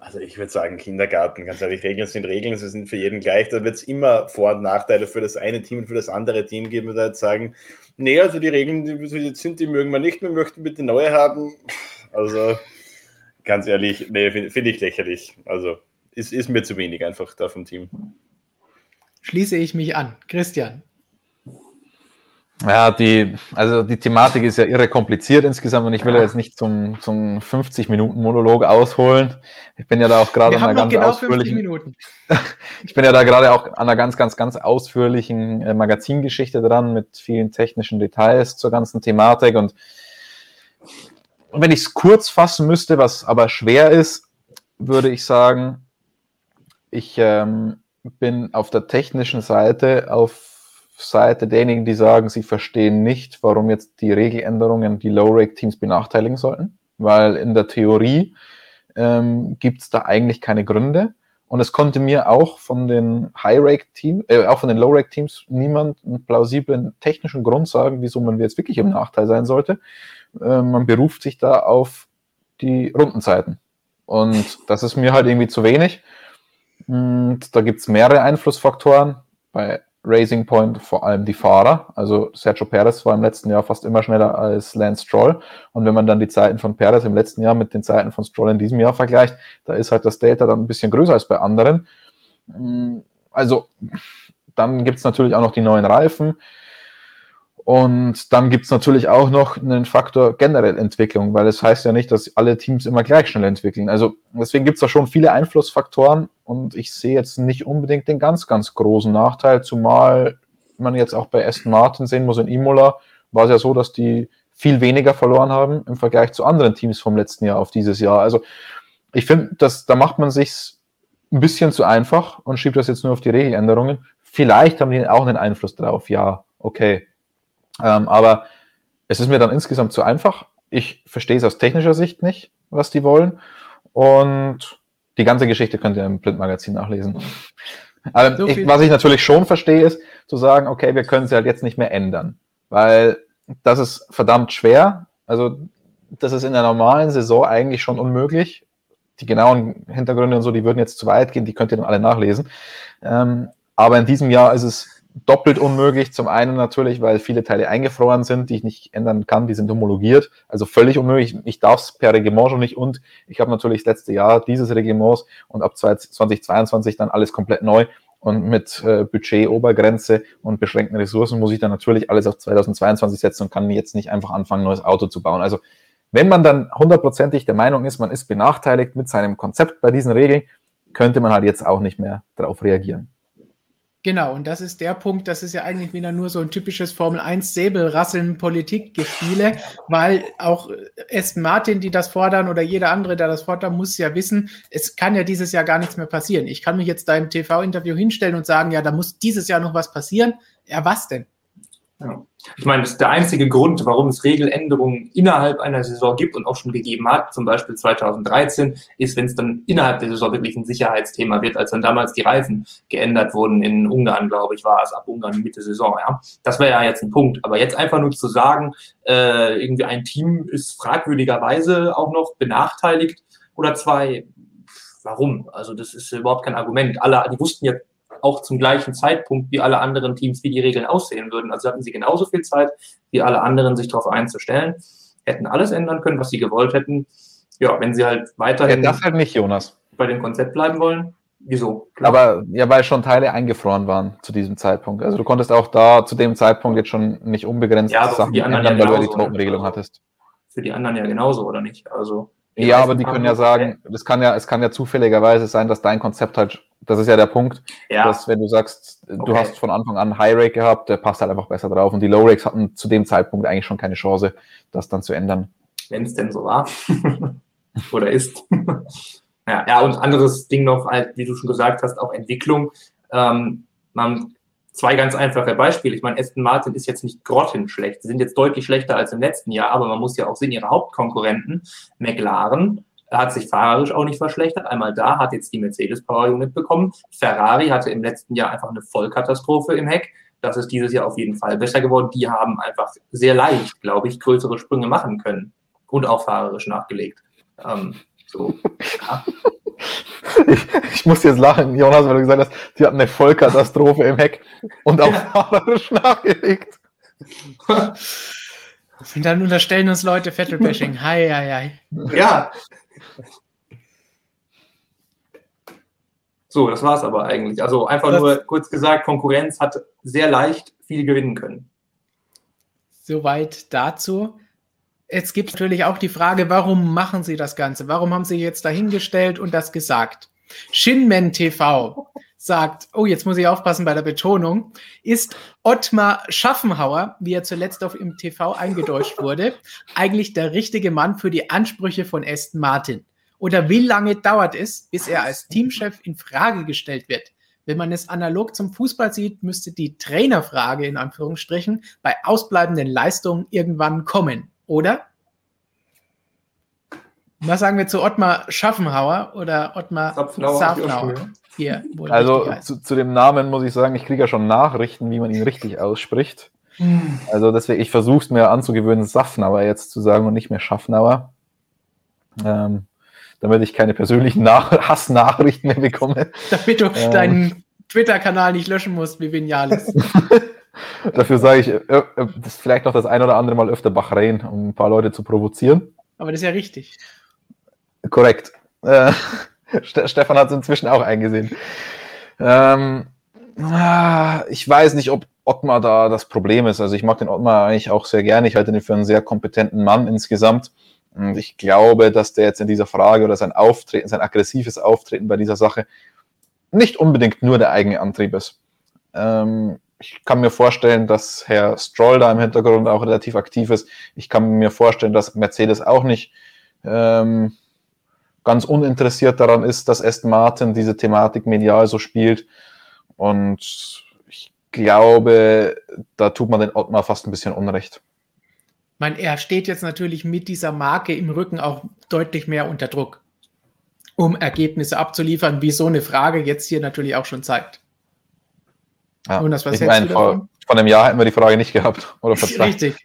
Also ich würde sagen Kindergarten, ganz ehrlich, Regeln sind Regeln, sie sind für jeden gleich. Da wird es immer Vor- und Nachteile für das eine Team und für das andere Team geben. Da jetzt sagen, nee, also die Regeln, die jetzt sind, die mögen wir nicht, wir möchten bitte neue haben. Also ganz ehrlich, nee, finde find ich lächerlich. Also ist, ist mir zu wenig einfach da vom Team schließe ich mich an. Christian. Ja, die, also die Thematik ist ja irre kompliziert insgesamt und ich will ja jetzt nicht zum, zum 50-Minuten-Monolog ausholen. Ich bin ja da auch gerade an einer ganz genau ausführlichen. <laughs> ich bin ja da gerade auch an einer ganz, ganz, ganz ausführlichen äh, Magazingeschichte dran mit vielen technischen Details zur ganzen Thematik und wenn ich es kurz fassen müsste, was aber schwer ist, würde ich sagen, ich ähm, bin auf der technischen Seite auf Seite derjenigen, die sagen, sie verstehen nicht, warum jetzt die Regeländerungen die Low-Rake-Teams benachteiligen sollten, weil in der Theorie ähm, gibt es da eigentlich keine Gründe. Und es konnte mir auch von den High-Rake-Teams, äh, auch von den Low-Rake-Teams niemand einen plausiblen technischen Grund sagen, wieso man jetzt wirklich im Nachteil sein sollte. Äh, man beruft sich da auf die Rundenzeiten. Und das ist mir halt irgendwie zu wenig. Und da gibt es mehrere Einflussfaktoren. Bei Racing Point vor allem die Fahrer. Also Sergio Perez war im letzten Jahr fast immer schneller als Lance Stroll. Und wenn man dann die Zeiten von Perez im letzten Jahr mit den Zeiten von Stroll in diesem Jahr vergleicht, da ist halt das Delta dann ein bisschen größer als bei anderen. Also dann gibt es natürlich auch noch die neuen Reifen. Und dann gibt es natürlich auch noch einen Faktor generell Entwicklung, weil es das heißt ja nicht, dass alle Teams immer gleich schnell entwickeln. Also deswegen gibt es da schon viele Einflussfaktoren und ich sehe jetzt nicht unbedingt den ganz, ganz großen Nachteil, zumal man jetzt auch bei Aston Martin sehen muss, in Imola war es ja so, dass die viel weniger verloren haben im Vergleich zu anderen Teams vom letzten Jahr auf dieses Jahr. Also ich finde, da macht man sich ein bisschen zu einfach und schiebt das jetzt nur auf die Regeländerungen. Vielleicht haben die auch einen Einfluss drauf, ja, okay. Ähm, aber es ist mir dann insgesamt zu einfach. Ich verstehe es aus technischer Sicht nicht, was die wollen. Und die ganze Geschichte könnt ihr im Blindmagazin nachlesen. Aber so ich, was ich natürlich schon verstehe, ist zu sagen, okay, wir können sie halt jetzt nicht mehr ändern. Weil das ist verdammt schwer. Also, das ist in der normalen Saison eigentlich schon unmöglich. Die genauen Hintergründe und so, die würden jetzt zu weit gehen, die könnt ihr dann alle nachlesen. Ähm, aber in diesem Jahr ist es doppelt unmöglich. Zum einen natürlich, weil viele Teile eingefroren sind, die ich nicht ändern kann, die sind homologiert, also völlig unmöglich. Ich darf es per Reglement schon nicht und ich habe natürlich das letzte Jahr dieses Reglements und ab 2022 dann alles komplett neu. Und mit äh, Budget, Obergrenze und beschränkten Ressourcen muss ich dann natürlich alles auf 2022 setzen und kann jetzt nicht einfach anfangen, neues Auto zu bauen. Also wenn man dann hundertprozentig der Meinung ist, man ist benachteiligt mit seinem Konzept bei diesen Regeln, könnte man halt jetzt auch nicht mehr darauf reagieren. Genau, und das ist der Punkt, das ist ja eigentlich wieder nur so ein typisches Formel 1 Säbelrasseln Politikgespiele, weil auch Aston Martin, die das fordern oder jeder andere, der das fordert, muss ja wissen, es kann ja dieses Jahr gar nichts mehr passieren. Ich kann mich jetzt da im TV-Interview hinstellen und sagen, ja, da muss dieses Jahr noch was passieren. Ja, was denn? Ja. Ich meine, das ist der einzige Grund, warum es Regeländerungen innerhalb einer Saison gibt und auch schon gegeben hat, zum Beispiel 2013, ist, wenn es dann innerhalb der Saison wirklich ein Sicherheitsthema wird, als dann damals die Reifen geändert wurden in Ungarn, glaube ich, war es ab Ungarn Mitte Saison. Ja, das wäre ja jetzt ein Punkt. Aber jetzt einfach nur zu sagen, äh, irgendwie ein Team ist fragwürdigerweise auch noch benachteiligt oder zwei, warum? Also das ist überhaupt kein Argument. Alle, die wussten ja auch zum gleichen Zeitpunkt wie alle anderen Teams, wie die Regeln aussehen würden. Also hatten sie genauso viel Zeit wie alle anderen, sich darauf einzustellen, hätten alles ändern können, was sie gewollt hätten. Ja, wenn sie halt weiterhin ja, das halt nicht, Jonas. bei dem Konzept bleiben wollen. Wieso? Klar. Aber ja, weil schon Teile eingefroren waren zu diesem Zeitpunkt. Also du konntest auch da zu dem Zeitpunkt jetzt schon nicht unbegrenzt ja, Sachen die anderen ändern, ja weil du die Totenregelung hattest. Für die anderen ja genauso, oder nicht? Also ja, aber die können ja sagen, das kann ja, es kann ja zufälligerweise sein, dass dein Konzept halt, das ist ja der Punkt, ja. dass wenn du sagst, okay. du hast von Anfang an High Rake gehabt, der passt halt einfach besser drauf und die Low Rakes hatten zu dem Zeitpunkt eigentlich schon keine Chance, das dann zu ändern. Wenn es denn so war <laughs> oder ist. <laughs> ja, ja, und anderes Ding noch, halt, wie du schon gesagt hast, auch Entwicklung. Ähm, man zwei ganz einfache Beispiele. Ich meine, Aston Martin ist jetzt nicht grottenschlecht. Sie sind jetzt deutlich schlechter als im letzten Jahr, aber man muss ja auch sehen, ihre Hauptkonkurrenten, McLaren, hat sich fahrerisch auch nicht verschlechtert. Einmal da hat jetzt die Mercedes Power Unit bekommen. Ferrari hatte im letzten Jahr einfach eine Vollkatastrophe im Heck. Das ist dieses Jahr auf jeden Fall besser geworden. Die haben einfach sehr leicht, glaube ich, größere Sprünge machen können und auch fahrerisch nachgelegt. Ähm, so, ja. <laughs> Ich, ich, muss jetzt lachen, Jonas, weil du gesagt hast, sie hatten eine Vollkatastrophe im Heck und auch fahrerisch nachgelegt. <laughs> Und dann unterstellen uns Leute Vettelbashing. <laughs> Hi, hi, hi. Ja. So, das war es aber eigentlich. Also einfach das nur kurz gesagt, Konkurrenz hat sehr leicht viel gewinnen können. Soweit dazu. Jetzt gibt es natürlich auch die Frage, warum machen Sie das Ganze? Warum haben Sie jetzt dahingestellt und das gesagt? Shinmen TV sagt, oh, jetzt muss ich aufpassen bei der Betonung, ist Ottmar Schaffenhauer, wie er zuletzt auf im TV eingedeutscht wurde, <laughs> eigentlich der richtige Mann für die Ansprüche von Aston Martin? Oder wie lange dauert es, bis er als Teamchef in Frage gestellt wird? Wenn man es analog zum Fußball sieht, müsste die Trainerfrage in Anführungsstrichen bei ausbleibenden Leistungen irgendwann kommen oder? Was sagen wir zu Ottmar Schaffenhauer oder Ottmar Safnauer? Hier, also zu, zu, dem Namen muss ich sagen, ich kriege ja schon Nachrichten, wie man ihn richtig ausspricht. Hm. Also deswegen, ich versuche es mir anzugewöhnen, Safnauer jetzt zu sagen und nicht mehr Schaffnauer. Ähm, damit ich keine persönlichen Nach <laughs> Hassnachrichten mehr bekomme. Damit du ähm, deinen Twitter-Kanal nicht löschen musst, wie Vinales. <laughs> Dafür sage ich, äh, äh, vielleicht noch das ein oder andere Mal öfter Bahrain, um ein paar Leute zu provozieren. Aber das ist ja richtig. Korrekt. Äh, <laughs> Stefan hat es inzwischen auch eingesehen. Ähm, ah, ich weiß nicht, ob Ottmar da das Problem ist. Also ich mag den Ottmar eigentlich auch sehr gerne. Ich halte ihn für einen sehr kompetenten Mann insgesamt. Und ich glaube, dass der jetzt in dieser Frage oder sein Auftreten, sein aggressives Auftreten bei dieser Sache nicht unbedingt nur der eigene Antrieb ist. Ähm, ich kann mir vorstellen, dass Herr Stroll da im Hintergrund auch relativ aktiv ist. Ich kann mir vorstellen, dass Mercedes auch nicht ähm, ganz uninteressiert daran ist, dass Aston Martin diese Thematik medial so spielt. Und ich glaube, da tut man den Ottmar fast ein bisschen Unrecht. Ich meine, er steht jetzt natürlich mit dieser Marke im Rücken auch deutlich mehr unter Druck, um Ergebnisse abzuliefern, wie so eine Frage jetzt hier natürlich auch schon zeigt. Ja, Jonas, was ich meine, vor, vor, einem Jahr hätten wir die Frage nicht gehabt. <laughs> Oder Richtig.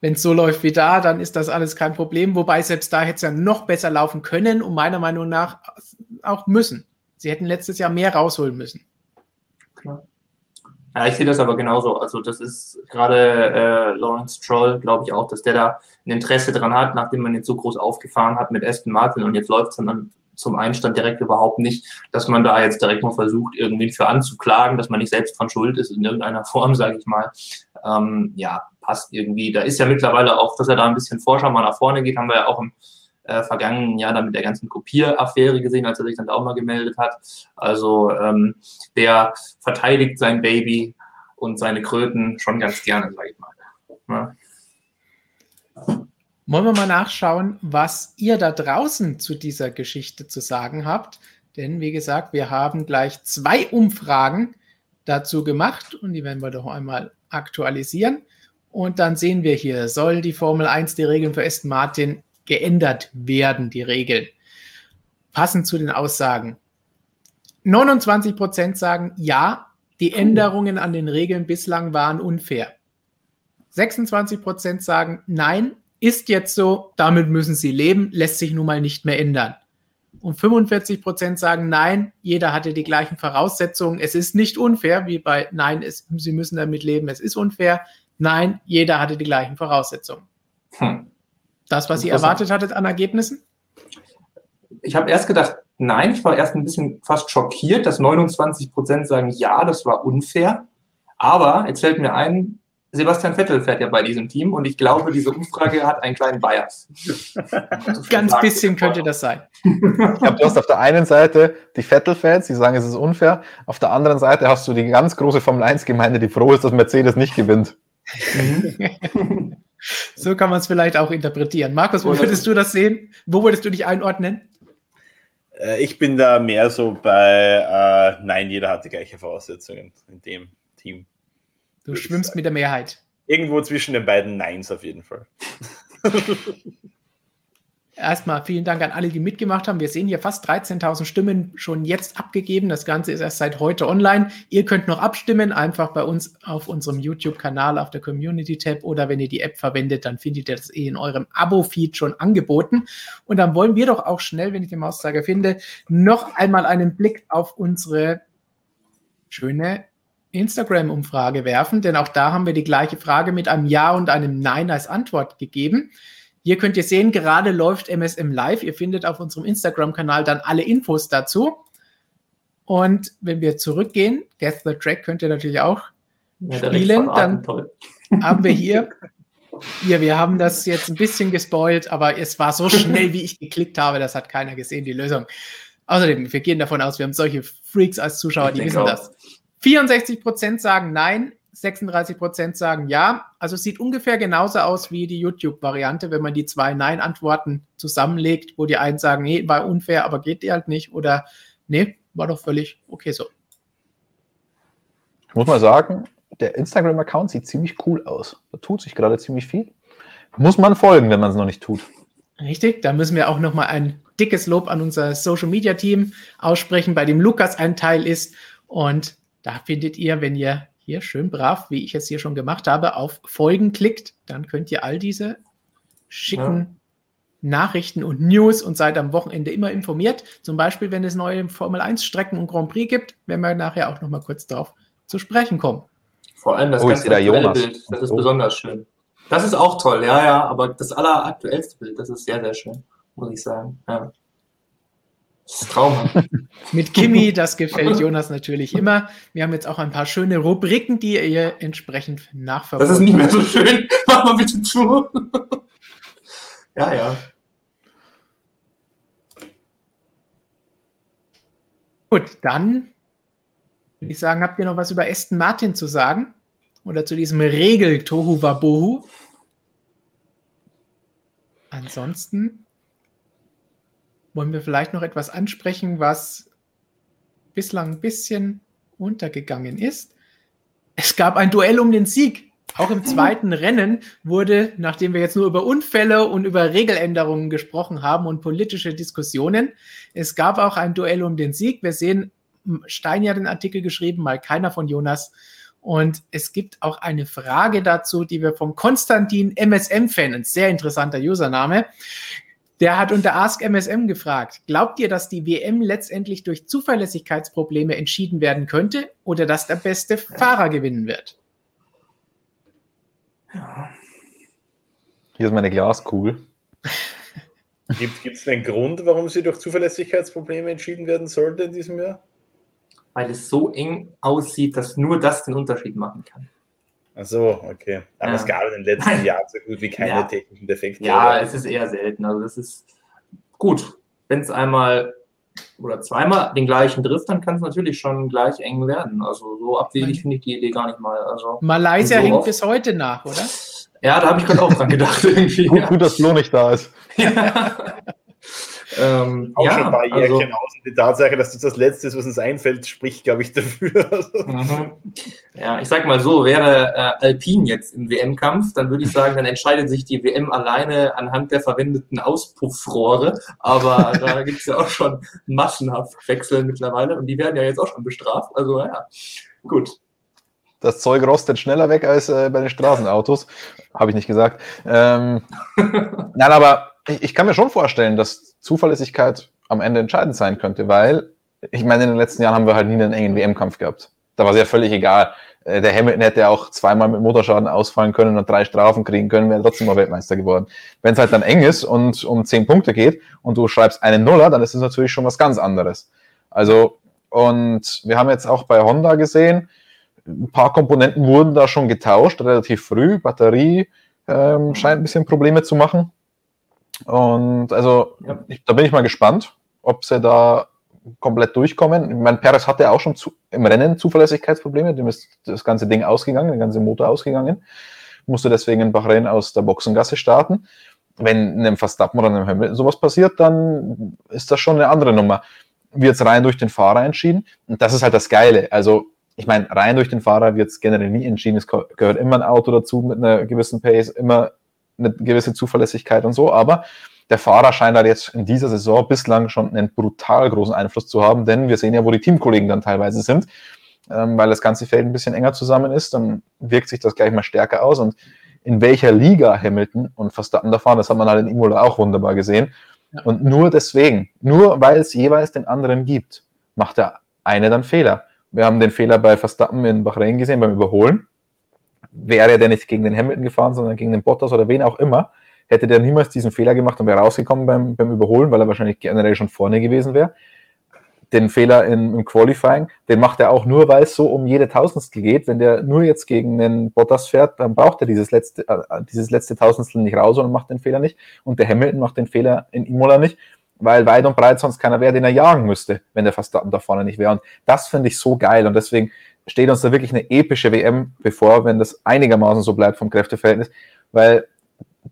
Wenn es so läuft wie da, dann ist das alles kein Problem. Wobei selbst da hätte es ja noch besser laufen können und meiner Meinung nach auch müssen. Sie hätten letztes Jahr mehr rausholen müssen. Klar. Ja, ich sehe das aber genauso. Also das ist gerade äh, Lawrence Troll, glaube ich auch, dass der da ein Interesse dran hat, nachdem man jetzt so groß aufgefahren hat mit Aston Martin und jetzt läuft es dann zum Einstand direkt überhaupt nicht, dass man da jetzt direkt mal versucht, irgendwie für anzuklagen, dass man nicht selbst dran schuld ist in irgendeiner <laughs> Form, sage ich mal. Ähm, ja, passt irgendwie. Da ist ja mittlerweile auch, dass er da ein bisschen forscher mal nach vorne geht, haben wir ja auch im äh, vergangenen Jahr dann mit der ganzen Kopieraffäre gesehen, als er sich dann da auch mal gemeldet hat. Also ähm, der verteidigt sein Baby und seine Kröten schon ganz gerne, sage ich mal. Ja. Wollen wir mal nachschauen, was ihr da draußen zu dieser Geschichte zu sagen habt? Denn wie gesagt, wir haben gleich zwei Umfragen dazu gemacht und die werden wir doch einmal aktualisieren. Und dann sehen wir hier, soll die Formel 1 die Regeln für Aston Martin geändert werden, die Regeln? Passend zu den Aussagen. 29 Prozent sagen ja, die Änderungen an den Regeln bislang waren unfair. 26 Prozent sagen nein, ist jetzt so, damit müssen sie leben, lässt sich nun mal nicht mehr ändern. Und 45 Prozent sagen nein, jeder hatte die gleichen Voraussetzungen. Es ist nicht unfair, wie bei nein, es, sie müssen damit leben, es ist unfair. Nein, jeder hatte die gleichen Voraussetzungen. Hm. Das, was ihr erwartet hattet an Ergebnissen? Ich habe erst gedacht, nein, ich war erst ein bisschen fast schockiert, dass 29 Prozent sagen, ja, das war unfair. Aber jetzt fällt mir ein, Sebastian Vettel fährt ja bei diesem Team und ich glaube, diese Umfrage hat einen kleinen Bias. <laughs> Ganz bisschen könnte das sein. Ich glaube, du hast auf der einen Seite die Vettel-Fans, die sagen, es ist unfair. Auf der anderen Seite hast du die ganz große Formel-1-Gemeinde, die froh ist, dass Mercedes nicht gewinnt. <laughs> <laughs> so kann man es vielleicht auch interpretieren. Markus, wo würdest du das sehen? Wo würdest du dich einordnen? Äh, ich bin da mehr so bei, äh, nein, jeder hat die gleiche Voraussetzungen in dem Team. Du schwimmst mit der Mehrheit. Irgendwo zwischen den beiden Neins auf jeden Fall. <laughs> Erstmal vielen Dank an alle, die mitgemacht haben. Wir sehen hier fast 13.000 Stimmen schon jetzt abgegeben. Das Ganze ist erst seit heute online. Ihr könnt noch abstimmen, einfach bei uns auf unserem YouTube-Kanal auf der Community-Tab oder wenn ihr die App verwendet, dann findet ihr das eh in eurem Abo-Feed schon angeboten. Und dann wollen wir doch auch schnell, wenn ich den Mauszeiger finde, noch einmal einen Blick auf unsere schöne Instagram-Umfrage werfen, denn auch da haben wir die gleiche Frage mit einem Ja und einem Nein als Antwort gegeben. Hier könnt ihr sehen, gerade läuft MSM Live. Ihr findet auf unserem Instagram-Kanal dann alle Infos dazu. Und wenn wir zurückgehen, Guess the Track könnt ihr natürlich auch ja, spielen, dann haben wir hier, <laughs> hier, wir haben das jetzt ein bisschen gespoilt, aber es war so schnell, wie ich geklickt habe, das hat keiner gesehen, die Lösung. Außerdem, wir gehen davon aus, wir haben solche Freaks als Zuschauer, ich die wissen auch. das. 64 Prozent sagen nein, 36 Prozent sagen ja. Also es sieht ungefähr genauso aus wie die YouTube-Variante, wenn man die zwei Nein-Antworten zusammenlegt, wo die einen sagen, nee, war unfair, aber geht die halt nicht oder nee, war doch völlig okay so. Ich muss mal sagen, der Instagram-Account sieht ziemlich cool aus. Da tut sich gerade ziemlich viel. Muss man folgen, wenn man es noch nicht tut. Richtig, da müssen wir auch nochmal ein dickes Lob an unser Social-Media-Team aussprechen, bei dem Lukas ein Teil ist. Und da findet ihr, wenn ihr hier schön brav, wie ich es hier schon gemacht habe, auf Folgen klickt, dann könnt ihr all diese schicken ja. Nachrichten und News und seid am Wochenende immer informiert. Zum Beispiel, wenn es neue Formel 1 Strecken und Grand Prix gibt, werden wir nachher auch noch mal kurz darauf zu sprechen kommen. Vor allem das oh, ganze aktuelle Bild, das ist oh. besonders schön. Das ist auch toll, ja, ja, aber das alleraktuellste Bild, das ist sehr, sehr schön, muss ich sagen. Ja. Das ist traumhaft. <laughs> Mit Kimi, das gefällt Jonas natürlich immer. Wir haben jetzt auch ein paar schöne Rubriken, die ihr entsprechend nachverfolgt. Das ist nicht mehr so schön. <laughs> Mach mal bitte zu. ja, ja. Gut, dann würde ich sagen, habt ihr noch was über Aston Martin zu sagen? Oder zu diesem Regel Tohu Wabohu? Ansonsten wollen wir vielleicht noch etwas ansprechen, was bislang ein bisschen untergegangen ist. Es gab ein Duell um den Sieg. Auch im zweiten Rennen wurde, nachdem wir jetzt nur über Unfälle und über Regeländerungen gesprochen haben und politische Diskussionen, es gab auch ein Duell um den Sieg. Wir sehen, Stein ja den Artikel geschrieben, mal keiner von Jonas. Und es gibt auch eine Frage dazu, die wir vom Konstantin MSM-Fan, ein sehr interessanter Username, der hat unter Ask MSM gefragt, glaubt ihr, dass die WM letztendlich durch Zuverlässigkeitsprobleme entschieden werden könnte oder dass der beste Fahrer gewinnen wird? Ja. Hier ist meine Glaskugel. Gibt es einen Grund, warum sie durch Zuverlässigkeitsprobleme entschieden werden sollte in diesem Jahr? Weil es so eng aussieht, dass nur das den Unterschied machen kann. Ach so, okay. Aber ja. es gab in den letzten Jahren so gut wie keine ja. technischen Defekte. Ja, oder? es ist eher selten. Also das ist gut. Wenn es einmal oder zweimal den gleichen trifft, dann kann es natürlich schon gleich eng werden. Also so abwegig finde ich die Idee gar nicht mal. Also, Malaysia so hängt bis heute nach, oder? Ja, da habe ich gerade auch dran gedacht. <laughs> Irgendwie. gut, gut, dass Flo nicht da ist. Ja. <laughs> Ähm, auch ja, schon ein paar Jährchen also, aus. Und die Tatsache, dass das das Letzte ist, was uns einfällt, spricht, glaube ich, dafür. Mhm. Ja, ich sag mal so, wäre äh, Alpine jetzt im WM-Kampf, dann würde ich sagen, dann entscheidet sich die WM alleine anhand der verwendeten Auspuffrohre. Aber da <laughs> gibt es ja auch schon massenhaft Wechsel mittlerweile und die werden ja jetzt auch schon bestraft. Also ja, gut. Das Zeug rostet schneller weg als äh, bei den Straßenautos. Habe ich nicht gesagt. Ähm, <laughs> nein, aber ich, ich kann mir schon vorstellen, dass Zuverlässigkeit am Ende entscheidend sein könnte, weil ich meine, in den letzten Jahren haben wir halt nie einen engen WM-Kampf gehabt. Da war es ja völlig egal. Äh, der Hamilton hätte auch zweimal mit Motorschaden ausfallen können und drei Strafen kriegen können, wäre trotzdem mal Weltmeister geworden. Wenn es halt dann eng ist und um zehn Punkte geht und du schreibst einen Nuller, dann ist es natürlich schon was ganz anderes. Also, und wir haben jetzt auch bei Honda gesehen, ein paar Komponenten wurden da schon getauscht, relativ früh. Batterie ähm, scheint ein bisschen Probleme zu machen. Und also, ja. ich, da bin ich mal gespannt, ob sie da komplett durchkommen. Ich meine, Perez hatte auch schon zu, im Rennen Zuverlässigkeitsprobleme, dem ist das ganze Ding ausgegangen, der ganze Motor ausgegangen, musste deswegen in Bahrain aus der Boxengasse starten. Wenn einem Verstappen oder einem Hamilton sowas passiert, dann ist das schon eine andere Nummer. Wird es rein durch den Fahrer entschieden? Und das ist halt das Geile. Also, ich meine, rein durch den Fahrer wird es generell nie entschieden. Es gehört immer ein Auto dazu mit einer gewissen Pace, immer eine gewisse Zuverlässigkeit und so, aber der Fahrer scheint halt jetzt in dieser Saison bislang schon einen brutal großen Einfluss zu haben, denn wir sehen ja, wo die Teamkollegen dann teilweise sind, ähm, weil das ganze Feld ein bisschen enger zusammen ist, dann wirkt sich das gleich mal stärker aus und in welcher Liga Hamilton und Verstappen da fahren, das hat man halt in Imola auch wunderbar gesehen. Ja. Und nur deswegen, nur weil es jeweils den anderen gibt, macht der eine dann Fehler. Wir haben den Fehler bei Verstappen in Bahrain gesehen beim Überholen wäre der nicht gegen den Hamilton gefahren, sondern gegen den Bottas oder wen auch immer, hätte der niemals diesen Fehler gemacht und wäre rausgekommen beim, beim Überholen, weil er wahrscheinlich generell schon vorne gewesen wäre. Den Fehler in, im Qualifying, den macht er auch nur, weil es so um jede Tausendstel geht. Wenn der nur jetzt gegen den Bottas fährt, dann braucht er dieses letzte, äh, dieses letzte Tausendstel nicht raus und macht den Fehler nicht. Und der Hamilton macht den Fehler in Imola nicht, weil weit und breit sonst keiner wäre, den er jagen müsste, wenn der Verstappen da vorne nicht wäre. Und das finde ich so geil. Und deswegen steht uns da wirklich eine epische WM bevor, wenn das einigermaßen so bleibt vom Kräfteverhältnis, weil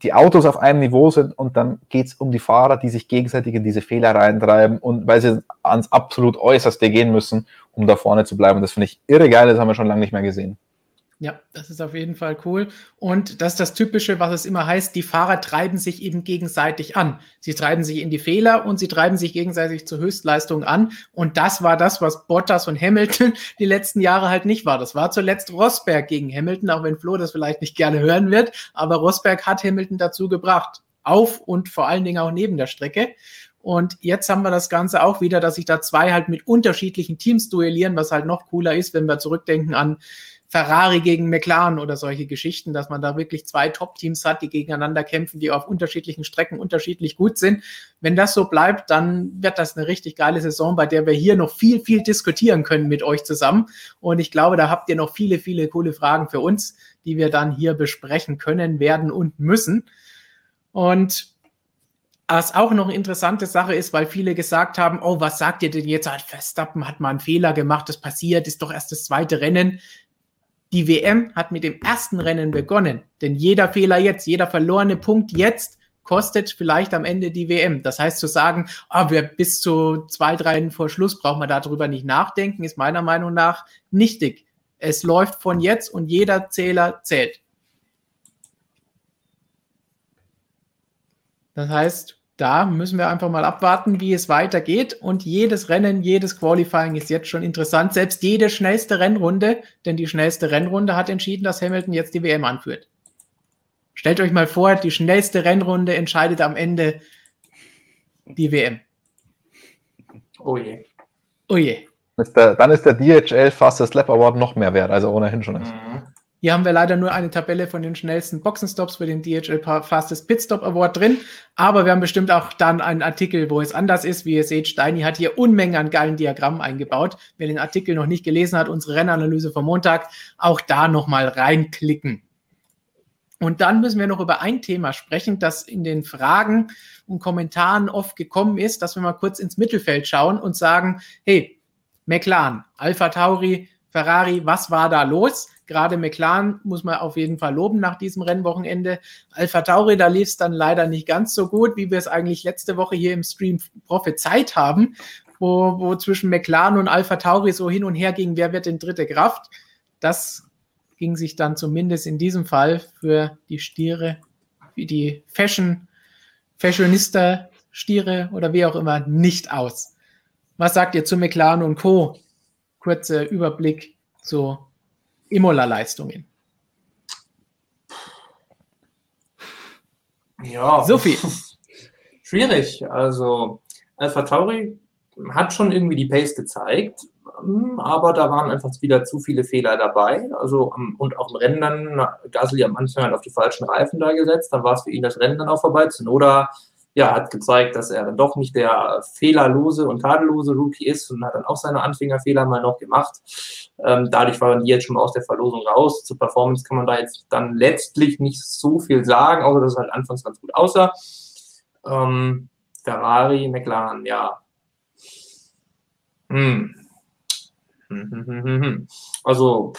die Autos auf einem Niveau sind und dann geht es um die Fahrer, die sich gegenseitig in diese Fehler reintreiben und weil sie ans absolut Äußerste gehen müssen, um da vorne zu bleiben. Das finde ich irre geil, das haben wir schon lange nicht mehr gesehen. Ja, das ist auf jeden Fall cool. Und das ist das Typische, was es immer heißt, die Fahrer treiben sich eben gegenseitig an. Sie treiben sich in die Fehler und sie treiben sich gegenseitig zur Höchstleistung an. Und das war das, was Bottas und Hamilton <laughs> die letzten Jahre halt nicht war. Das war zuletzt Rosberg gegen Hamilton, auch wenn Flo das vielleicht nicht gerne hören wird. Aber Rosberg hat Hamilton dazu gebracht. Auf und vor allen Dingen auch neben der Strecke. Und jetzt haben wir das Ganze auch wieder, dass sich da zwei halt mit unterschiedlichen Teams duellieren, was halt noch cooler ist, wenn wir zurückdenken an Ferrari gegen McLaren oder solche Geschichten, dass man da wirklich zwei Top-Teams hat, die gegeneinander kämpfen, die auf unterschiedlichen Strecken unterschiedlich gut sind. Wenn das so bleibt, dann wird das eine richtig geile Saison, bei der wir hier noch viel, viel diskutieren können mit euch zusammen. Und ich glaube, da habt ihr noch viele, viele coole Fragen für uns, die wir dann hier besprechen können, werden und müssen. Und was auch noch eine interessante Sache ist, weil viele gesagt haben, oh, was sagt ihr denn jetzt? Verstappen hat mal einen Fehler gemacht, das passiert, ist doch erst das zweite Rennen. Die WM hat mit dem ersten Rennen begonnen, denn jeder Fehler jetzt, jeder verlorene Punkt jetzt kostet vielleicht am Ende die WM. Das heißt, zu sagen, ah, wir bis zu zwei, drei Rennen vor Schluss brauchen wir darüber nicht nachdenken, ist meiner Meinung nach nichtig. Es läuft von jetzt und jeder Zähler zählt. Das heißt, da müssen wir einfach mal abwarten, wie es weitergeht. Und jedes Rennen, jedes Qualifying ist jetzt schon interessant. Selbst jede schnellste Rennrunde, denn die schnellste Rennrunde hat entschieden, dass Hamilton jetzt die WM anführt. Stellt euch mal vor, die schnellste Rennrunde entscheidet am Ende die WM. Oh je. Oh je. Ist der, dann ist der DHL Fastest Lap Award noch mehr wert, also ohnehin schon ist. Mhm. Hier haben wir leider nur eine Tabelle von den schnellsten Boxenstops für den DHL Fastest Pitstop Award drin. Aber wir haben bestimmt auch dann einen Artikel, wo es anders ist. Wie ihr seht, Steini hat hier Unmengen an geilen Diagrammen eingebaut. Wer den Artikel noch nicht gelesen hat, unsere Rennanalyse vom Montag, auch da nochmal reinklicken. Und dann müssen wir noch über ein Thema sprechen, das in den Fragen und Kommentaren oft gekommen ist, dass wir mal kurz ins Mittelfeld schauen und sagen, hey, McLaren, Alpha Tauri, Ferrari, was war da los? Gerade McLaren muss man auf jeden Fall loben nach diesem Rennwochenende. Alpha Tauri, da lief es dann leider nicht ganz so gut, wie wir es eigentlich letzte Woche hier im Stream prophezeit haben, wo, wo zwischen McLaren und Alpha Tauri so hin und her ging, wer wird denn dritte Kraft. Das ging sich dann zumindest in diesem Fall für die Stiere, wie die Fashion, Fashionista Stiere oder wie auch immer nicht aus. Was sagt ihr zu McLaren und Co? Kurzer Überblick zu Imola-Leistungen. Ja. Sophie. <laughs> Schwierig. Also, Alpha Tauri hat schon irgendwie die Pace gezeigt, ähm, aber da waren einfach wieder zu viele Fehler dabei. Also, und auch im Rennen dann, Gasly am Anfang hat auf die falschen Reifen da gesetzt, dann war es für ihn das Rennen dann auch vorbei. Zunoda ja, hat gezeigt, dass er dann doch nicht der fehlerlose und tadellose Rookie ist und hat dann auch seine Anfängerfehler mal noch gemacht. Ähm, dadurch waren die jetzt schon mal aus der Verlosung raus. Zur Performance kann man da jetzt dann letztlich nicht so viel sagen, außer dass es halt anfangs ganz gut aussah. Ähm, Ferrari, McLaren, ja. Hm. Also,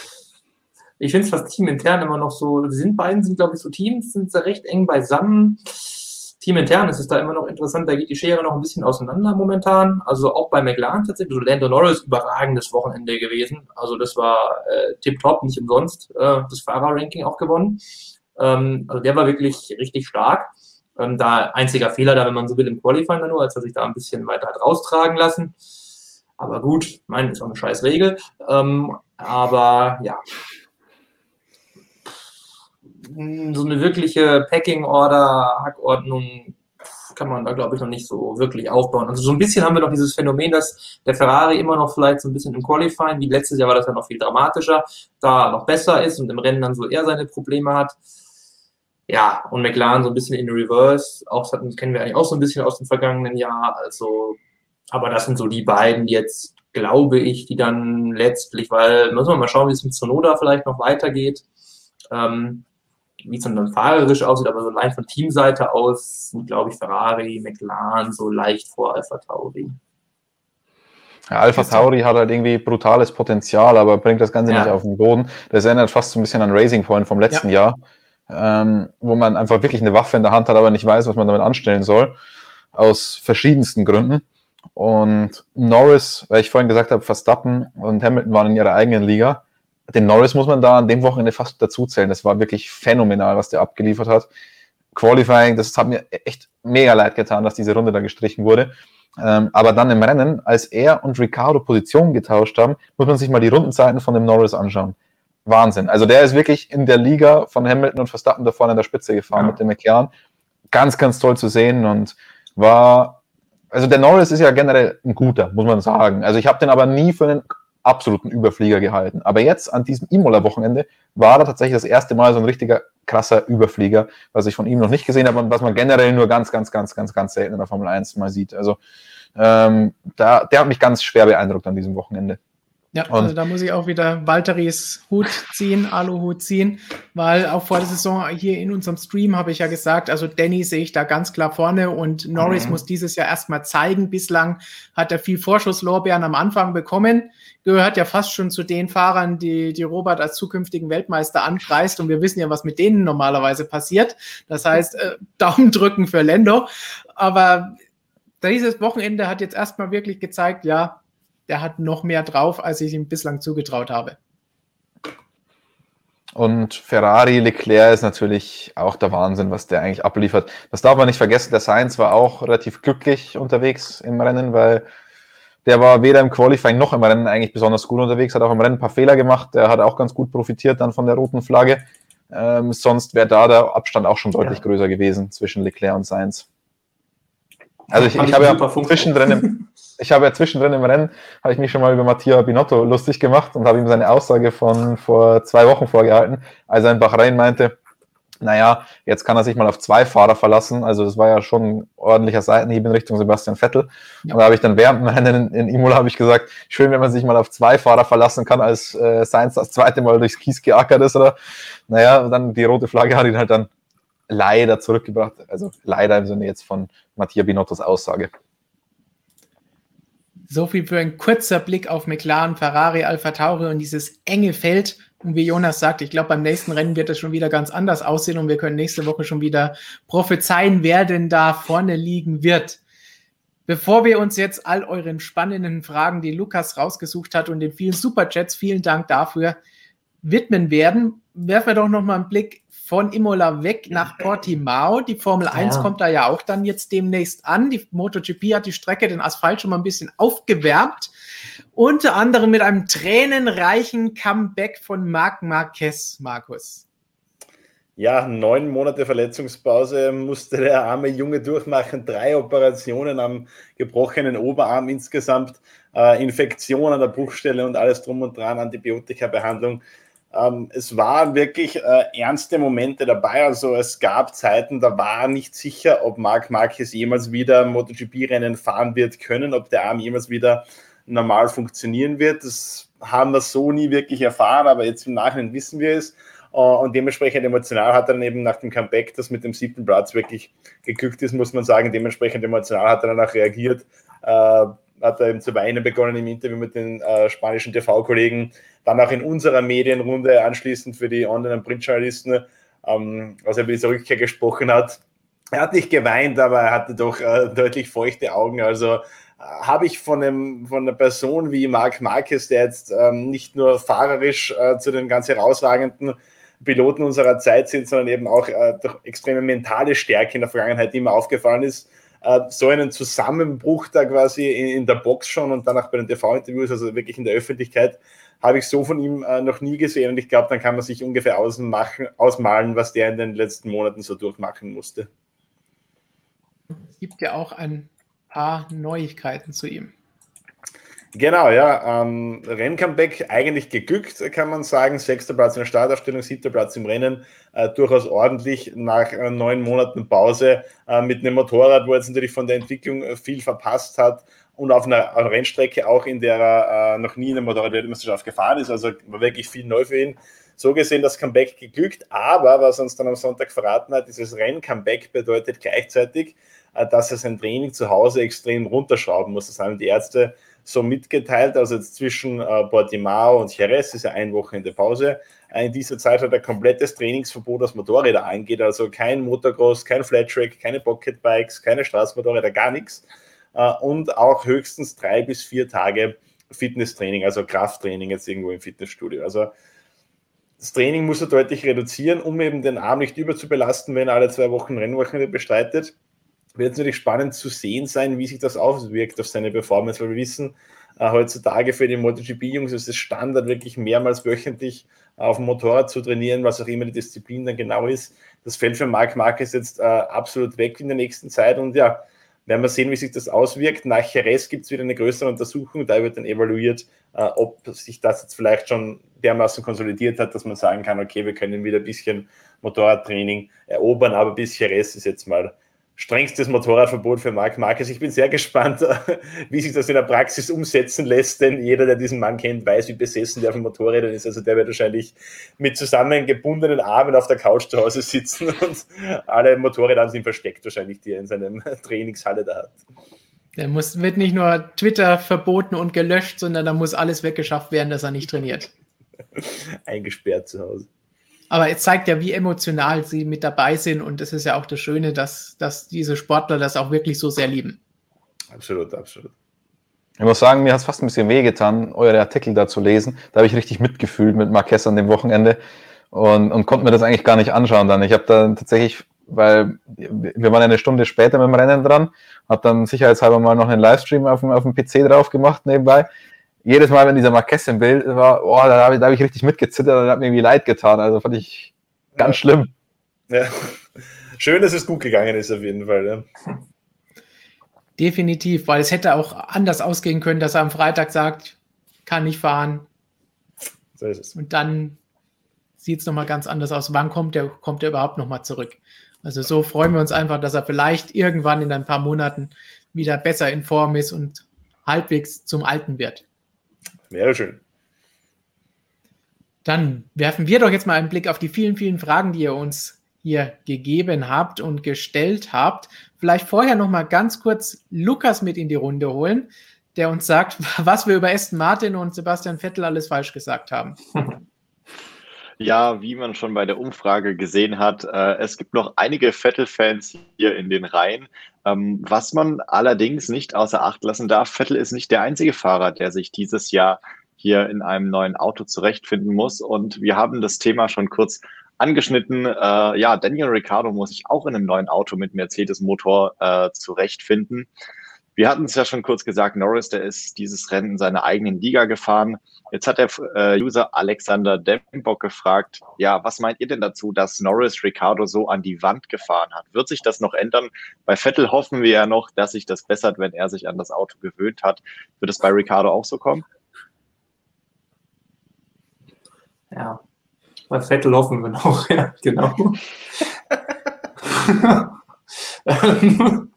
ich finde es fast teamintern immer noch so, die sind beiden sind, glaube ich, so Teams, sind da recht eng beisammen. Teamintern ist es da immer noch interessant, da geht die Schere noch ein bisschen auseinander momentan. Also auch bei McLaren tatsächlich. Also Lando Norris überragendes Wochenende gewesen. Also das war äh, tipptopp, nicht umsonst äh, das Fahrerranking auch gewonnen. Ähm, also der war wirklich richtig stark. Ähm, da einziger Fehler da, wenn man so will, im Qualifying nur, als er sich da ein bisschen weiter hat raustragen lassen. Aber gut, mein ist auch eine scheiß Regel. Ähm, aber ja, so eine wirkliche Packing-Order, Hackordnung kann man da, glaube ich, noch nicht so wirklich aufbauen. Also so ein bisschen haben wir noch dieses Phänomen, dass der Ferrari immer noch vielleicht so ein bisschen im Qualifying, wie letztes Jahr war das ja noch viel dramatischer, da noch besser ist und im Rennen dann so eher seine Probleme hat. Ja, und McLaren so ein bisschen in Reverse, auch das kennen wir eigentlich auch so ein bisschen aus dem vergangenen Jahr. Also, aber das sind so die beiden, jetzt, glaube ich, die dann letztlich, weil müssen wir mal schauen, wie es mit Sonoda vielleicht noch weitergeht. Ähm, wie es dann fahrerisch aussieht, aber so allein von Teamseite aus sind, glaube ich, Ferrari, McLaren so leicht vor Alpha Tauri. Ja, Alpha Tauri hat halt irgendwie brutales Potenzial, aber bringt das Ganze ja. nicht auf den Boden. Das erinnert fast so ein bisschen an Racing Point vom letzten ja. Jahr, ähm, wo man einfach wirklich eine Waffe in der Hand hat, aber nicht weiß, was man damit anstellen soll. Aus verschiedensten Gründen. Und Norris, weil ich vorhin gesagt habe, Verstappen und Hamilton waren in ihrer eigenen Liga den Norris muss man da an dem Wochenende fast dazu zählen. Das war wirklich phänomenal, was der abgeliefert hat. Qualifying, das hat mir echt mega leid getan, dass diese Runde da gestrichen wurde. Ähm, aber dann im Rennen, als er und Ricardo Positionen getauscht haben, muss man sich mal die Rundenzeiten von dem Norris anschauen. Wahnsinn. Also der ist wirklich in der Liga von Hamilton und Verstappen da vorne an der Spitze gefahren ja. mit dem McLaren. Ganz, ganz toll zu sehen und war, also der Norris ist ja generell ein guter, muss man sagen. Also ich habe den aber nie für einen absoluten Überflieger gehalten. Aber jetzt an diesem Imola-Wochenende war er tatsächlich das erste Mal so ein richtiger krasser Überflieger, was ich von ihm noch nicht gesehen habe und was man generell nur ganz, ganz, ganz, ganz, ganz selten in der Formel 1 mal sieht. Also ähm, da, der hat mich ganz schwer beeindruckt an diesem Wochenende. Ja, und also da muss ich auch wieder Walteris Hut ziehen, Aluhut ziehen, weil auch vor der Saison hier in unserem Stream habe ich ja gesagt, also Danny sehe ich da ganz klar vorne und Norris mhm. muss dieses Jahr erstmal zeigen. Bislang hat er viel Vorschusslorbeeren am Anfang bekommen, gehört ja fast schon zu den Fahrern, die, die Robert als zukünftigen Weltmeister anpreist und wir wissen ja, was mit denen normalerweise passiert. Das heißt, äh, Daumen drücken für Lendo, aber dieses Wochenende hat jetzt erstmal wirklich gezeigt, ja, der hat noch mehr drauf, als ich ihm bislang zugetraut habe. Und Ferrari, Leclerc ist natürlich auch der Wahnsinn, was der eigentlich abliefert. Das darf man nicht vergessen, der Sainz war auch relativ glücklich unterwegs im Rennen, weil der war weder im Qualifying noch im Rennen eigentlich besonders gut unterwegs, hat auch im Rennen ein paar Fehler gemacht, der hat auch ganz gut profitiert dann von der roten Flagge. Ähm, sonst wäre da der Abstand auch schon deutlich ja. größer gewesen zwischen Leclerc und Sainz. Also ich, ich habe ja zwischendrin im, <laughs> ich habe ja zwischendrin im Rennen, habe ich mich schon mal über Mattia Binotto lustig gemacht und habe ihm seine Aussage von vor zwei Wochen vorgehalten, als er in Bahrain meinte, naja, jetzt kann er sich mal auf zwei Fahrer verlassen. Also das war ja schon ein ordentlicher Seitenhieb in Richtung Sebastian Vettel. Ja. Und da habe ich dann während dem Rennen in, in Imola habe ich gesagt, schön, wenn man sich mal auf zwei Fahrer verlassen kann, als äh, Sainz das zweite Mal durchs Kies geackert ist. Oder naja, dann die rote Flagge hat ihn halt dann leider zurückgebracht. Also leider im Sinne jetzt von Mattia Binottos Aussage. So viel für ein kurzer Blick auf McLaren, Ferrari, Alpha Tauri und dieses enge Feld. Und wie Jonas sagt, ich glaube, beim nächsten Rennen wird es schon wieder ganz anders aussehen und wir können nächste Woche schon wieder prophezeien, wer denn da vorne liegen wird. Bevor wir uns jetzt all euren spannenden Fragen, die Lukas rausgesucht hat und den vielen Superchats, vielen Dank dafür, widmen werden, werfen wir doch noch mal einen Blick von Imola weg nach Portimao. Die Formel 1 ja. kommt da ja auch dann jetzt demnächst an. Die MotoGP hat die Strecke, den Asphalt schon mal ein bisschen aufgewärmt. Unter anderem mit einem tränenreichen Comeback von Marc Marquez, Markus. Ja, neun Monate Verletzungspause musste der arme Junge durchmachen. Drei Operationen am gebrochenen Oberarm insgesamt, äh, Infektion an der Bruchstelle und alles drum und dran, Antibiotika-Behandlung. Ähm, es waren wirklich äh, ernste Momente dabei. Also es gab Zeiten, da war nicht sicher, ob Marc Marquez jemals wieder MotoGP-Rennen fahren wird können, ob der Arm jemals wieder normal funktionieren wird. Das haben wir so nie wirklich erfahren, aber jetzt im Nachhinein wissen wir es. Äh, und dementsprechend emotional hat er dann eben nach dem Comeback, das mit dem siebten Platz wirklich geglückt ist, muss man sagen. Dementsprechend emotional hat er dann auch reagiert. Äh, hat er eben zu weinen begonnen im Interview mit den äh, spanischen TV-Kollegen, dann auch in unserer Medienrunde anschließend für die Online- und Printjournalisten, ähm, als er über diese Rückkehr gesprochen hat. Er hat nicht geweint, aber er hatte doch äh, deutlich feuchte Augen. Also äh, habe ich von, einem, von einer Person wie Marc Marquez, der jetzt ähm, nicht nur fahrerisch äh, zu den ganz herausragenden Piloten unserer Zeit sind, sondern eben auch äh, durch extreme mentale Stärke in der Vergangenheit, die mir aufgefallen ist, so einen Zusammenbruch da quasi in, in der Box schon und danach bei den TV-Interviews, also wirklich in der Öffentlichkeit, habe ich so von ihm äh, noch nie gesehen und ich glaube, dann kann man sich ungefähr ausmachen, ausmalen, was der in den letzten Monaten so durchmachen musste. Es gibt ja auch ein paar Neuigkeiten zu ihm. Genau, ja. Ähm, Renncomeback eigentlich geglückt, kann man sagen. Sechster Platz in der Startaufstellung, siebter Platz im Rennen. Äh, durchaus ordentlich nach äh, neun Monaten Pause äh, mit einem Motorrad, wo er jetzt natürlich von der Entwicklung äh, viel verpasst hat und auf einer, Rennstrecke auch, in der er äh, noch nie in der Motorrad-Weltmeisterschaft gefahren ist. Also war wirklich viel neu für ihn. So gesehen das Comeback geglückt, aber was uns dann am Sonntag verraten hat, dieses Renn-Comeback bedeutet gleichzeitig, äh, dass er sein Training zu Hause extrem runterschrauben muss. Das haben die Ärzte so mitgeteilt. Also jetzt zwischen äh, Portimao und Jerez ist ja ein Wochenende Pause. Äh, in dieser Zeit hat er komplettes Trainingsverbot, was Motorräder angeht. Also kein Motocross, kein Flattrack, keine Pocketbikes, keine Straßenmotorräder, gar nichts. Äh, und auch höchstens drei bis vier Tage Fitnesstraining, also Krafttraining jetzt irgendwo im Fitnessstudio. Also das Training muss er deutlich reduzieren, um eben den Arm nicht überzubelasten, wenn er alle zwei Wochen Rennwochenende bestreitet wird es natürlich spannend zu sehen sein, wie sich das auswirkt auf seine Performance, weil wir wissen, äh, heutzutage für die MotoGP-Jungs ist es Standard, wirklich mehrmals wöchentlich auf dem Motorrad zu trainieren, was auch immer die Disziplin dann genau ist. Das fällt für Marc Marquez jetzt äh, absolut weg in der nächsten Zeit und ja, werden wir sehen, wie sich das auswirkt. Nach Jerez gibt es wieder eine größere Untersuchung, da wird dann evaluiert, äh, ob sich das jetzt vielleicht schon dermaßen konsolidiert hat, dass man sagen kann, okay, wir können wieder ein bisschen Motorradtraining erobern, aber bis Jerez ist jetzt mal strengstes Motorradverbot für Marc Marquez. Ich bin sehr gespannt, <laughs> wie sich das in der Praxis umsetzen lässt, denn jeder, der diesen Mann kennt, weiß, wie besessen der von Motorrädern ist. Also der wird wahrscheinlich mit zusammengebundenen Armen auf der Couch zu Hause sitzen <laughs> und alle Motorräder ihm versteckt, wahrscheinlich, die er in seinem <laughs> Trainingshalle da hat. Der muss, wird nicht nur Twitter verboten und gelöscht, sondern da muss alles weggeschafft werden, dass er nicht trainiert. Eingesperrt zu Hause. Aber es zeigt ja, wie emotional sie mit dabei sind. Und das ist ja auch das Schöne, dass, dass diese Sportler das auch wirklich so sehr lieben. Absolut, absolut. Ich muss sagen, mir hat es fast ein bisschen wehgetan, eure Artikel da zu lesen. Da habe ich richtig mitgefühlt mit Marquez an dem Wochenende und, und konnte mir das eigentlich gar nicht anschauen dann. Ich habe da tatsächlich, weil wir waren eine Stunde später mit dem Rennen dran, habe dann sicherheitshalber mal noch einen Livestream auf dem, auf dem PC drauf gemacht nebenbei jedes Mal, wenn dieser Marquez im Bild war, oh, da habe ich, hab ich richtig mitgezittert und hat mir irgendwie leid getan. Also fand ich ganz ja. schlimm. Ja. Schön, dass es gut gegangen ist, auf jeden Fall. Ja. Definitiv, weil es hätte auch anders ausgehen können, dass er am Freitag sagt, kann nicht fahren. So ist es. Und dann sieht es nochmal ganz anders aus. Wann kommt er, kommt er überhaupt nochmal zurück? Also so freuen wir uns einfach, dass er vielleicht irgendwann in ein paar Monaten wieder besser in Form ist und halbwegs zum Alten wird. Wäre schön. Dann werfen wir doch jetzt mal einen Blick auf die vielen, vielen Fragen, die ihr uns hier gegeben habt und gestellt habt. Vielleicht vorher noch mal ganz kurz Lukas mit in die Runde holen, der uns sagt, <laughs> was wir über Aston Martin und Sebastian Vettel alles falsch gesagt haben. <laughs> Ja, wie man schon bei der Umfrage gesehen hat, äh, es gibt noch einige Vettel-Fans hier in den Reihen. Ähm, was man allerdings nicht außer Acht lassen darf, Vettel ist nicht der einzige Fahrer, der sich dieses Jahr hier in einem neuen Auto zurechtfinden muss. Und wir haben das Thema schon kurz angeschnitten. Äh, ja, Daniel Ricciardo muss sich auch in einem neuen Auto mit Mercedes-Motor äh, zurechtfinden. Wir hatten es ja schon kurz gesagt, Norris, der ist dieses Rennen in seiner eigenen Liga gefahren. Jetzt hat der äh, User Alexander Dembock gefragt, ja, was meint ihr denn dazu, dass Norris Ricardo so an die Wand gefahren hat? Wird sich das noch ändern? Bei Vettel hoffen wir ja noch, dass sich das bessert, wenn er sich an das Auto gewöhnt hat. Wird es bei Ricardo auch so kommen? Ja, bei Vettel hoffen wir noch, <laughs> ja, genau. <laughs> <laughs>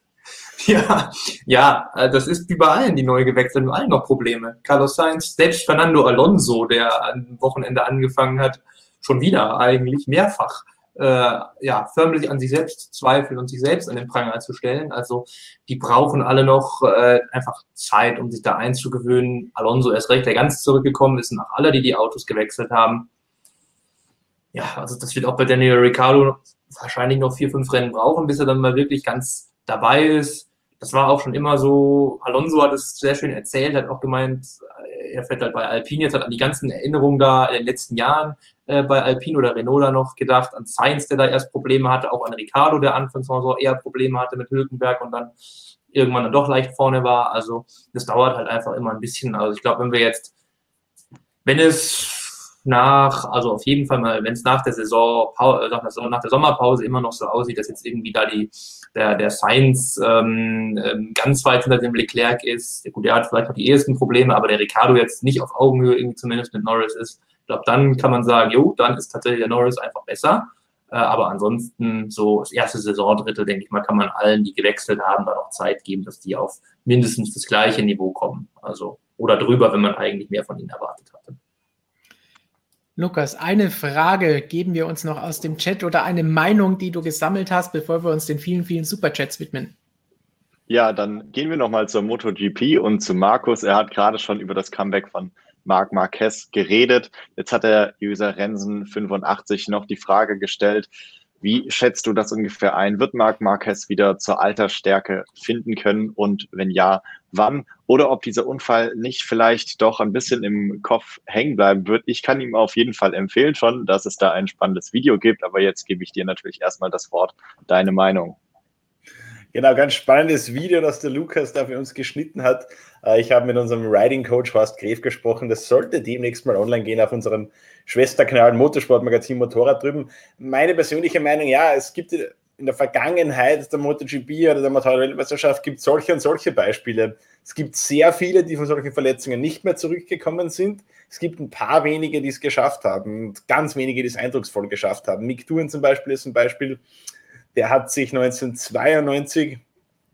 Ja, ja, äh, das ist wie bei allen, die neu gewechselt haben, allen noch Probleme. Carlos Sainz, selbst Fernando Alonso, der am Wochenende angefangen hat, schon wieder eigentlich mehrfach äh, ja, förmlich an sich selbst zweifeln und sich selbst an den Pranger zu stellen. Also die brauchen alle noch äh, einfach Zeit, um sich da einzugewöhnen. Alonso erst recht, der ganz zurückgekommen ist, nach alle, die die Autos gewechselt haben. Ja, also das wird auch bei Daniel Ricciardo wahrscheinlich noch vier, fünf Rennen brauchen, bis er dann mal wirklich ganz dabei ist das war auch schon immer so, Alonso hat es sehr schön erzählt, hat auch gemeint, äh, er fährt halt bei Alpine, jetzt hat an die ganzen Erinnerungen da in den letzten Jahren äh, bei Alpine oder Renault da noch gedacht, an Sainz, der da erst Probleme hatte, auch an Ricardo, der anfangs mal so eher Probleme hatte mit Hülkenberg und dann irgendwann dann doch leicht vorne war. Also das dauert halt einfach immer ein bisschen. Also ich glaube, wenn wir jetzt, wenn es nach, also auf jeden Fall mal, wenn es nach der Saison, nach der Sommerpause immer noch so aussieht, dass jetzt irgendwie da die der, der Sainz ähm, ähm, ganz weit hinter dem Leclerc ist. Gut, der hat vielleicht noch die ehesten Probleme, aber der Ricardo jetzt nicht auf Augenhöhe irgendwie zumindest mit Norris ist. Ich glaube, dann kann man sagen, jo, dann ist tatsächlich der Norris einfach besser. Äh, aber ansonsten, so das erste Saisondrittel, denke ich mal, kann man allen, die gewechselt haben, da noch Zeit geben, dass die auf mindestens das gleiche Niveau kommen. Also, oder drüber, wenn man eigentlich mehr von ihnen erwartet hatte. Lukas, eine Frage geben wir uns noch aus dem Chat oder eine Meinung, die du gesammelt hast, bevor wir uns den vielen, vielen Superchats widmen. Ja, dann gehen wir nochmal zur MotoGP und zu Markus. Er hat gerade schon über das Comeback von Marc Marquez geredet. Jetzt hat der User Rensen 85 noch die Frage gestellt, wie schätzt du das ungefähr ein? Wird Marc Marquez wieder zur Altersstärke finden können? Und wenn ja, wann? Oder ob dieser Unfall nicht vielleicht doch ein bisschen im Kopf hängen bleiben wird. Ich kann ihm auf jeden Fall empfehlen schon, dass es da ein spannendes Video gibt. Aber jetzt gebe ich dir natürlich erstmal das Wort. Deine Meinung. Genau, ganz spannendes Video, das der Lukas da für uns geschnitten hat. Äh, ich habe mit unserem Riding Coach Horst Gref gesprochen. Das sollte demnächst mal online gehen auf unserem Schwesterkanal Motorsportmagazin Motorrad drüben. Meine persönliche Meinung, ja, es gibt in der Vergangenheit der MotoGP oder der Motorradweltmeisterschaft gibt solche und solche Beispiele. Es gibt sehr viele, die von solchen Verletzungen nicht mehr zurückgekommen sind. Es gibt ein paar wenige, die es geschafft haben und ganz wenige, die es eindrucksvoll geschafft haben. Mick Touren zum Beispiel ist ein Beispiel der hat sich 1992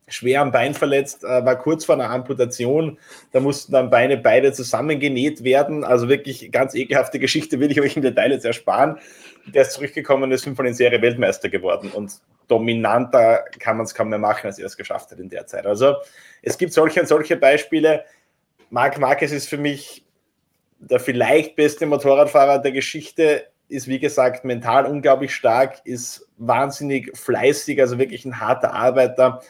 schwer am Bein verletzt, äh, war kurz vor einer Amputation. Da mussten dann Beine beide zusammengenäht werden. Also wirklich ganz ekelhafte Geschichte, will ich euch im Detail jetzt ersparen. Der ist zurückgekommen, ist fünfmal in Serie Weltmeister geworden und dominanter kann man es kaum mehr machen, als er es geschafft hat in der Zeit. Also es gibt solche und solche Beispiele. Marc Marquez ist für mich der vielleicht beste Motorradfahrer der Geschichte, ist wie gesagt mental unglaublich stark, ist wahnsinnig fleißig, also wirklich ein harter Arbeiter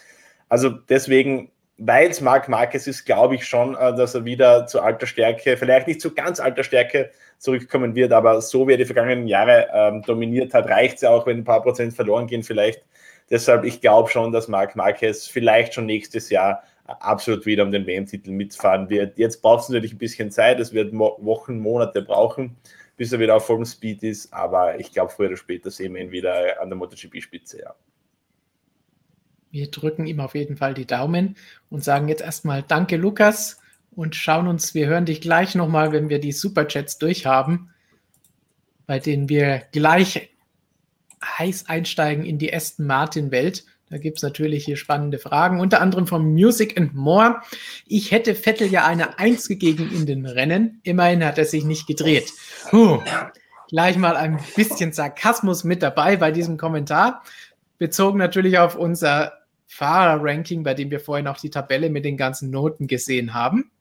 also deswegen, weil es Marc Marquez ist, glaube ich schon, äh, dass er wieder zu alter Stärke, vielleicht nicht zu ganz alter Stärke zurückkommen wird, aber so wie er die vergangenen Jahre ähm, dominiert hat, reicht es ja auch, wenn ein paar Prozent verloren gehen vielleicht. Deshalb, ich glaube schon, dass Marc Marquez vielleicht schon nächstes Jahr absolut wieder um den WM-Titel mitfahren wird. Jetzt braucht es natürlich ein bisschen Zeit, es wird Wochen, Monate brauchen, bis er wieder auf vollem Speed ist, aber ich glaube, früher oder später sehen wir ihn wieder an der MotoGP-Spitze, ja. Wir drücken ihm auf jeden Fall die Daumen und sagen jetzt erstmal Danke, Lukas, und schauen uns, wir hören dich gleich nochmal, wenn wir die Superchats durchhaben, bei denen wir gleich heiß einsteigen in die Aston Martin-Welt. Da gibt es natürlich hier spannende Fragen, unter anderem von Music and More. Ich hätte Vettel ja eine Eins gegeben in den Rennen. Immerhin hat er sich nicht gedreht. Puh. Gleich mal ein bisschen Sarkasmus mit dabei bei diesem Kommentar bezogen natürlich auf unser Fahrerranking, bei dem wir vorhin auch die Tabelle mit den ganzen Noten gesehen haben.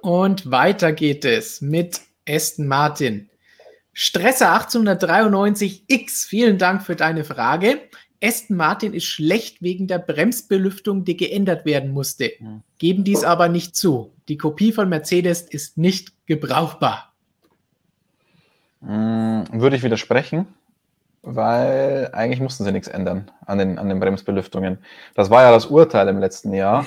Und weiter geht es mit Aston Martin. Stresser 1893X, vielen Dank für deine Frage. Aston Martin ist schlecht wegen der Bremsbelüftung, die geändert werden musste. Geben dies aber nicht zu. Die Kopie von Mercedes ist nicht gebrauchbar. Hm, würde ich widersprechen weil eigentlich mussten sie nichts ändern an den, an den Bremsbelüftungen. Das war ja das Urteil im letzten Jahr.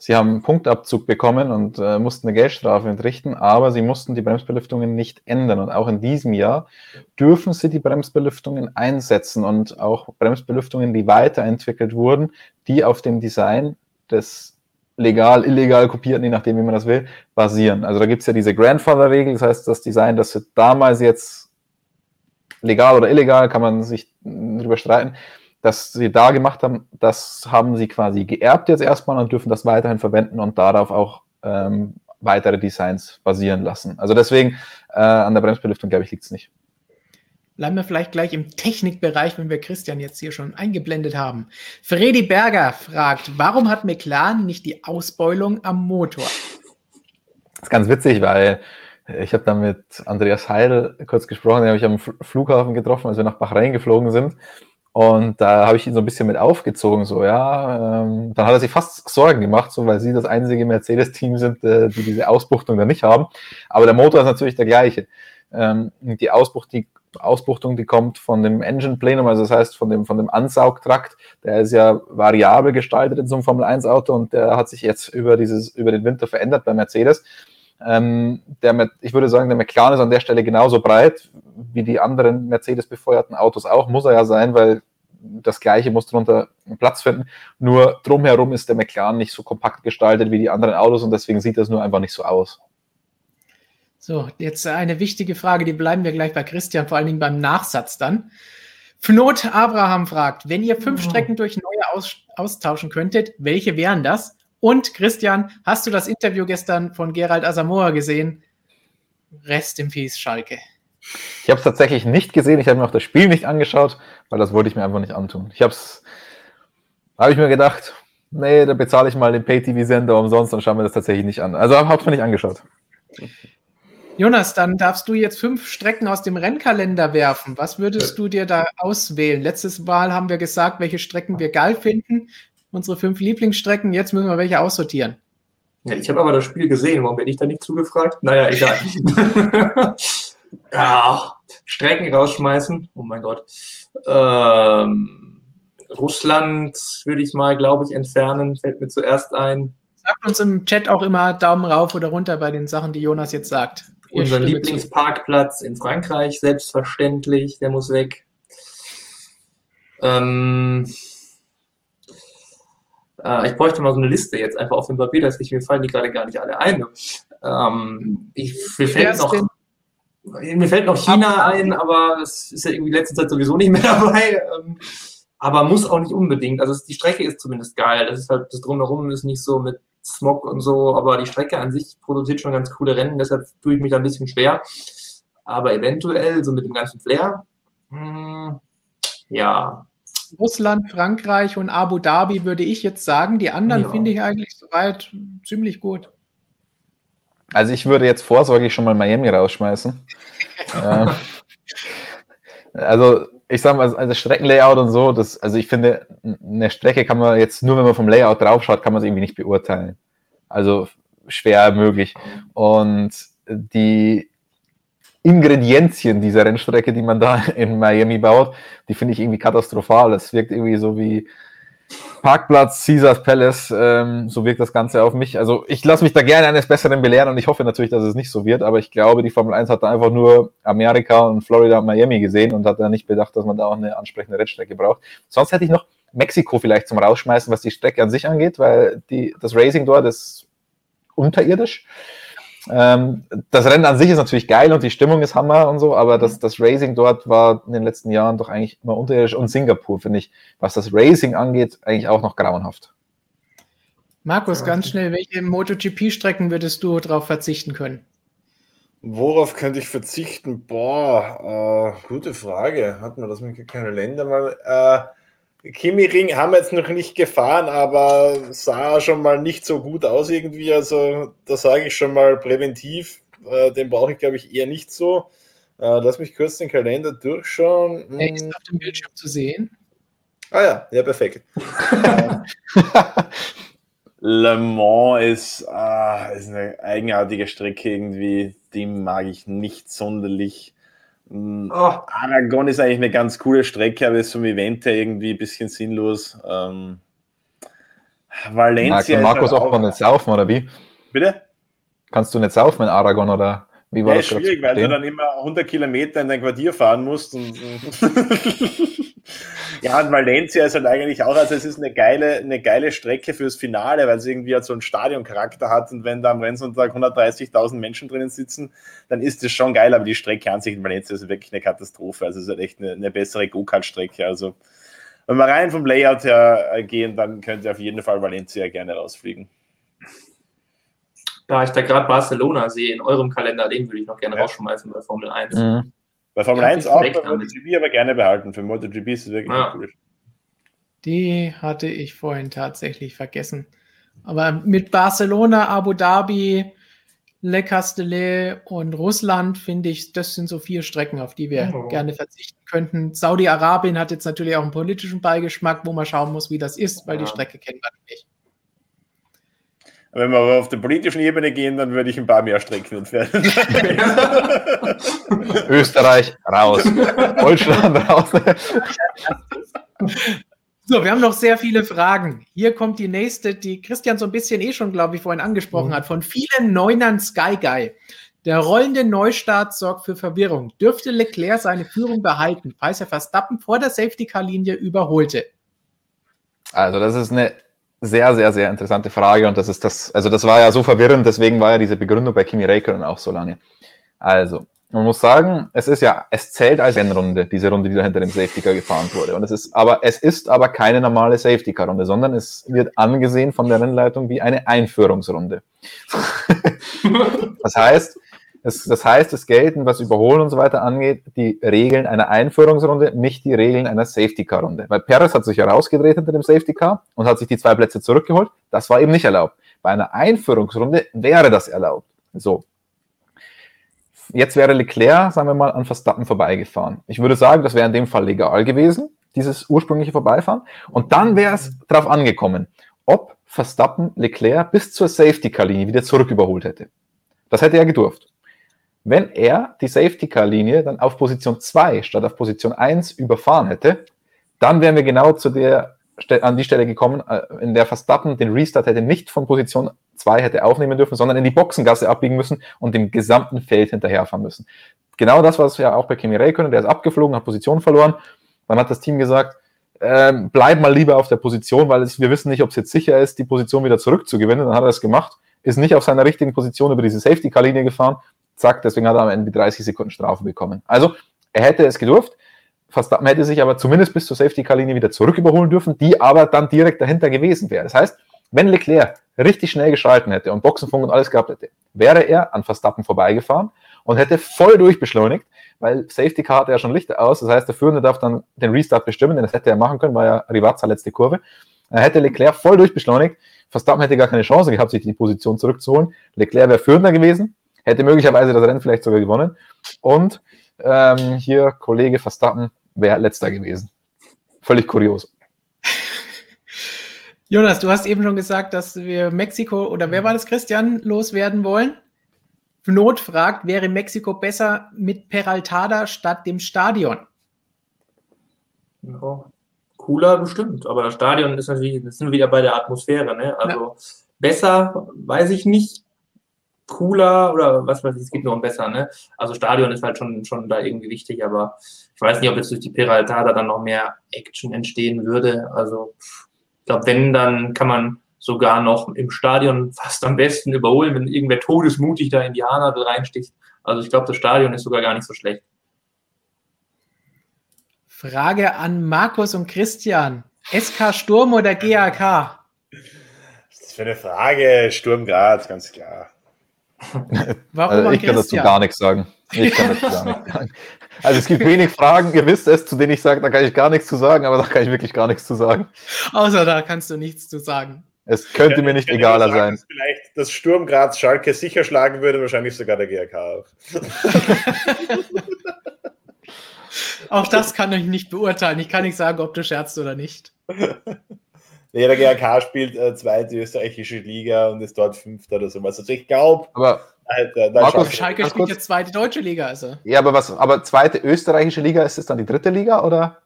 Sie haben einen Punktabzug bekommen und äh, mussten eine Geldstrafe entrichten, aber sie mussten die Bremsbelüftungen nicht ändern. Und auch in diesem Jahr dürfen sie die Bremsbelüftungen einsetzen und auch Bremsbelüftungen, die weiterentwickelt wurden, die auf dem Design des legal, illegal kopierten, je nachdem, wie man das will, basieren. Also da gibt es ja diese Grandfather-Regel, das heißt, das Design, das sie damals jetzt legal oder illegal, kann man sich darüber streiten, dass sie da gemacht haben, das haben sie quasi geerbt jetzt erstmal und dürfen das weiterhin verwenden und darauf auch ähm, weitere Designs basieren lassen. Also deswegen äh, an der Bremsbelüftung, glaube ich, liegt es nicht. Bleiben wir vielleicht gleich im Technikbereich, wenn wir Christian jetzt hier schon eingeblendet haben. Freddy Berger fragt, warum hat McLaren nicht die Ausbeulung am Motor? Das ist ganz witzig, weil ich habe da mit Andreas Heil kurz gesprochen, den habe ich am Flughafen getroffen, als wir nach Bahrain geflogen sind. Und da habe ich ihn so ein bisschen mit aufgezogen, so, ja. Ähm, dann hat er sich fast Sorgen gemacht, so, weil sie das einzige Mercedes-Team sind, äh, die diese Ausbuchtung da nicht haben. Aber der Motor ist natürlich der gleiche. Ähm, die, Ausbuch, die Ausbuchtung, die kommt von dem Engine Plenum, also das heißt von dem, von dem Ansaugtrakt. Der ist ja variabel gestaltet in so einem Formel-1-Auto und der hat sich jetzt über, dieses, über den Winter verändert bei Mercedes. Ähm, der, ich würde sagen, der McLaren ist an der Stelle genauso breit wie die anderen Mercedes-befeuerten Autos auch. Muss er ja sein, weil das Gleiche muss darunter Platz finden. Nur drumherum ist der McLaren nicht so kompakt gestaltet wie die anderen Autos und deswegen sieht das nur einfach nicht so aus. So, jetzt eine wichtige Frage, die bleiben wir gleich bei Christian, vor allen Dingen beim Nachsatz dann. Fnot Abraham fragt, wenn ihr fünf oh. Strecken durch neue aus austauschen könntet, welche wären das? Und Christian, hast du das Interview gestern von Gerald Asamoah gesehen? Rest in Peace, Schalke. Ich habe es tatsächlich nicht gesehen. Ich habe mir auch das Spiel nicht angeschaut, weil das wollte ich mir einfach nicht antun. Ich habe es, habe ich mir gedacht, nee, da bezahle ich mal den Pay-TV-Sender umsonst und schaue mir das tatsächlich nicht an. Also habe ich mir nicht angeschaut. Jonas, dann darfst du jetzt fünf Strecken aus dem Rennkalender werfen. Was würdest du dir da auswählen? Letztes Mal haben wir gesagt, welche Strecken wir geil finden unsere fünf Lieblingsstrecken. Jetzt müssen wir welche aussortieren. Ja, ich habe aber das Spiel gesehen. Warum bin ich da nicht zugefragt? Naja, egal. <laughs> ja, Strecken rausschmeißen. Oh mein Gott. Ähm, Russland würde ich mal, glaube ich, entfernen. Fällt mir zuerst ein. Sagt uns im Chat auch immer Daumen rauf oder runter bei den Sachen, die Jonas jetzt sagt. Unser Lieblingsparkplatz in Frankreich, selbstverständlich, der muss weg. Ähm, äh, ich bräuchte mal so eine Liste jetzt einfach auf dem Papier, dass ich mir fallen die gerade gar nicht alle ein. Ähm, ich, mir fällt noch. Mir fällt noch China ein, aber das ist ja irgendwie letzte Zeit sowieso nicht mehr <laughs> dabei. Ähm, aber muss auch nicht unbedingt. Also die Strecke ist zumindest geil. Das ist halt das drumherum ist nicht so mit Smog und so, aber die Strecke an sich produziert schon ganz coole Rennen, deshalb tue ich mich da ein bisschen schwer. Aber eventuell, so mit dem ganzen Flair, hm, ja. Russland, Frankreich und Abu Dhabi würde ich jetzt sagen. Die anderen Ja. finde ich eigentlich soweit ziemlich gut. Also ich würde jetzt vorsorglich schon mal Miami rausschmeißen. <laughs> ähm, also ich sage mal, also Streckenlayout und so, das, also ich finde, eine Strecke kann man jetzt nur, wenn man vom Layout draufschaut, kann man es irgendwie nicht beurteilen. Also schwer möglich. Und die Ingredienzien dieser Rennstrecke, die man da <laughs> in Miami baut, die finde ich irgendwie katastrophal. Es wirkt irgendwie so wie Parkplatz, Caesars Palace, ähm, so wirkt das Ganze auf mich. Also ich lasse mich da gerne eines Besseren belehren und ich hoffe natürlich, dass es nicht so wird, aber ich glaube, die Formel 1 hat da einfach nur Amerika und Florida und Miami gesehen und hat da nicht bedacht, dass man da auch eine ansprechende Rennstrecke braucht. Sonst hätte ich noch Mexiko vielleicht zum Rausschmeißen, was die Strecke an sich angeht, weil die, das Racing dort ist unterirdisch. Ähm, das Rennen an sich ist natürlich geil und die Stimmung ist Hammer und so, aber das, das Racing dort war in den letzten Jahren doch eigentlich immer unterirdisch und Singapur, finde ich, was das Racing angeht, eigentlich auch noch grauenhaft. Markus, ganz schnell, welche MotoGP-Strecken würdest du darauf verzichten können? Worauf könnte ich verzichten? Boah, äh, gute Frage. Hatten wir das mit keine Länder mal? Äh, Kimi-Ring haben wir jetzt noch nicht gefahren, aber sah schon mal nicht so gut aus irgendwie. Also da sage ich schon mal präventiv, äh, den brauche ich glaube ich eher nicht so. Äh, lass mich kurz den Kalender durchschauen. Hm. Der ist auf dem Bildschirm zu sehen. Ah ja, ja, perfekt. <laughs> Le Mans ist, ah, ist eine eigenartige Strecke irgendwie, die mag ich nicht sonderlich. Mm, Oh, Aragon ist eigentlich eine ganz coole Strecke, aber ist vom Event her irgendwie ein bisschen sinnlos. Ähm, Mag Valencia Markus ist halt auch mal nicht saufen, oder wie? Bitte? Kannst du nicht saufen in Aragon, oder wie war Ja, das schwierig, weil du dann immer 100 Kilometer in dein Quartier fahren musst. Und, <laughs> ja, und Valencia ist halt eigentlich auch, also es ist eine geile, eine geile Strecke fürs Finale, weil es irgendwie halt so einen Stadioncharakter hat und wenn da am Rennsonntag 130.000 Menschen drinnen sitzen, dann ist das schon geil, aber die Strecke an sich in Valencia ist wirklich eine Katastrophe. Also es ist halt echt eine, eine bessere Go-Kart-Strecke. Also wenn wir rein vom Layout her äh, gehen, dann könnt ihr auf jeden Fall Valencia gerne rausfliegen. Da ich da gerade Barcelona sehe in eurem Kalender, den würde ich noch gerne Ja. rausschmeißen bei Formel 1. Mhm. Bei Formel Ja, 1 ich auch, bei. MotoGP aber gerne behalten. Für MotoGP ist es wirklich Ja. coole Die hatte ich vorhin tatsächlich vergessen. Aber mit Barcelona, Abu Dhabi, Le Castellet und Russland finde ich, das sind so vier Strecken, auf die wir Oh. gerne verzichten könnten. Saudi-Arabien hat jetzt natürlich auch einen politischen Beigeschmack, wo man schauen muss, wie das ist, weil Ja. die Strecke kennen wir nicht. Wenn wir aber auf der politischen Ebene gehen, dann würde ich ein paar mehr Strecken entfernen. <laughs> Österreich raus, <laughs> Deutschland raus. So, wir haben noch sehr viele Fragen. Hier kommt die nächste, die Christian so ein bisschen eh schon, glaube ich, vorhin angesprochen Mhm. hat, von vielen Neunern Sky Guy. Der rollende Neustart sorgt für Verwirrung. Dürfte Leclerc seine Führung behalten, falls er Verstappen vor der Safety-Car-Linie überholte? Also das ist eine sehr, sehr, sehr interessante Frage und das ist das, also das war ja so verwirrend, deswegen war ja diese Begründung bei Kimi Räikkönen auch so lange. Also, man muss sagen, es ist ja, es zählt als Rennrunde, diese Runde, die da hinter dem Safety Car gefahren wurde. Und es ist aber, es ist aber keine normale Safety Car Runde, sondern es wird angesehen von der Rennleitung wie eine Einführungsrunde. <laughs> das heißt, es, das heißt, es gelten, was Überholen und so weiter angeht, die Regeln einer Einführungsrunde, nicht die Regeln einer Safety-Car-Runde. Weil Perez hat sich herausgedreht hinter dem Safety-Car und hat sich die zwei Plätze zurückgeholt. Das war eben nicht erlaubt. Bei einer Einführungsrunde wäre das erlaubt. So. Jetzt wäre Leclerc, sagen wir mal, an Verstappen vorbeigefahren. Ich würde sagen, das wäre in dem Fall legal gewesen, dieses ursprüngliche Vorbeifahren. Und dann wäre es darauf angekommen, ob Verstappen Leclerc bis zur Safety-Car-Linie wieder zurück überholt hätte. Das hätte er gedurft. Wenn er die Safety-Car-Linie dann auf Position 2 statt auf Position 1 überfahren hätte, dann wären wir genau zu der, an die Stelle gekommen, äh, in der Verstappen den Restart hätte nicht von Position 2 hätte aufnehmen dürfen, sondern in die Boxengasse abbiegen müssen und dem gesamten Feld hinterherfahren müssen. Genau das es ja auch bei Kimi Räikkönen, der ist abgeflogen, hat Position verloren. Dann hat das Team gesagt, ähm, bleib mal lieber auf der Position, weil es, wir wissen nicht, ob es jetzt sicher ist, die Position wieder zurückzugewinnen. Dann hat er es gemacht, ist nicht auf seiner richtigen Position über diese Safety-Car-Linie gefahren. Zack, deswegen hat er am Ende die 30 Sekunden Strafe bekommen. Also, er hätte es gedurft. Verstappen hätte sich aber zumindest bis zur Safety-Car-Linie wieder zurück überholen dürfen, die aber dann direkt dahinter gewesen wäre. Das heißt, wenn Leclerc richtig schnell geschalten hätte und Boxenfunk und alles gehabt hätte, wäre er an Verstappen vorbeigefahren und hätte voll durchbeschleunigt, weil Safety Car hat ja schon Lichter aus. Das heißt, der Führende darf dann den Restart bestimmen, denn das hätte er machen können, war ja Rivazza letzte Kurve. Dann hätte Leclerc voll durchbeschleunigt. Verstappen hätte gar keine Chance gehabt, sich die Position zurückzuholen. Leclerc wäre Führender gewesen, hätte möglicherweise das Rennen vielleicht sogar gewonnen. Und ähm, hier Kollege Verstappen wäre letzter gewesen. Völlig kurios. <laughs> Jonas, du hast eben schon gesagt, dass wir Mexiko oder wer war das, Christian, loswerden wollen? Not fragt, wäre Mexiko besser mit Peraltada statt dem Stadion? Ja, cooler bestimmt, aber das Stadion ist natürlich, das sind wir wieder bei der Atmosphäre, ne? Also ja. besser, weiß ich nicht. Cooler oder was weiß ich, es geht nur um besser, ne? Also Stadion ist halt schon, schon da irgendwie wichtig, aber ich weiß nicht, ob jetzt durch die Peraltada dann noch mehr Action entstehen würde. Also ich glaube, wenn, dann kann man sogar noch im Stadion fast am besten überholen, wenn irgendwer todesmutig da in die Haarnadel reinsticht. Also ich glaube, das Stadion ist sogar gar nicht so schlecht. Frage an Markus und Christian. SK Sturm oder GAK? Das ist für eine Frage. Sturm Graz, ganz klar. Warum also ich kann dazu gar nichts sagen. Ich kann dazu gar nichts sagen. Also es gibt wenig Fragen, ihr wisst es, zu denen ich sage, da kann ich gar nichts zu sagen, aber da kann ich wirklich gar nichts zu sagen. Außer da kannst du nichts zu sagen. Es könnte ja, mir nicht egaler sagen, sein. Vielleicht das Sturm Graz Schalke sicher schlagen würde, wahrscheinlich sogar der GRK auch. <laughs> auch das kann ich nicht beurteilen. Ich kann nicht sagen, ob du scherzt oder nicht. <laughs> Ja, der GRK spielt äh, zweite österreichische Liga und ist dort Fünfter oder sowas. Also ich glaube, aber äh, Markus, Schalke spielt jetzt zweite deutsche Liga. Also. Ja, aber was? Aber zweite österreichische Liga ist es dann die dritte Liga oder?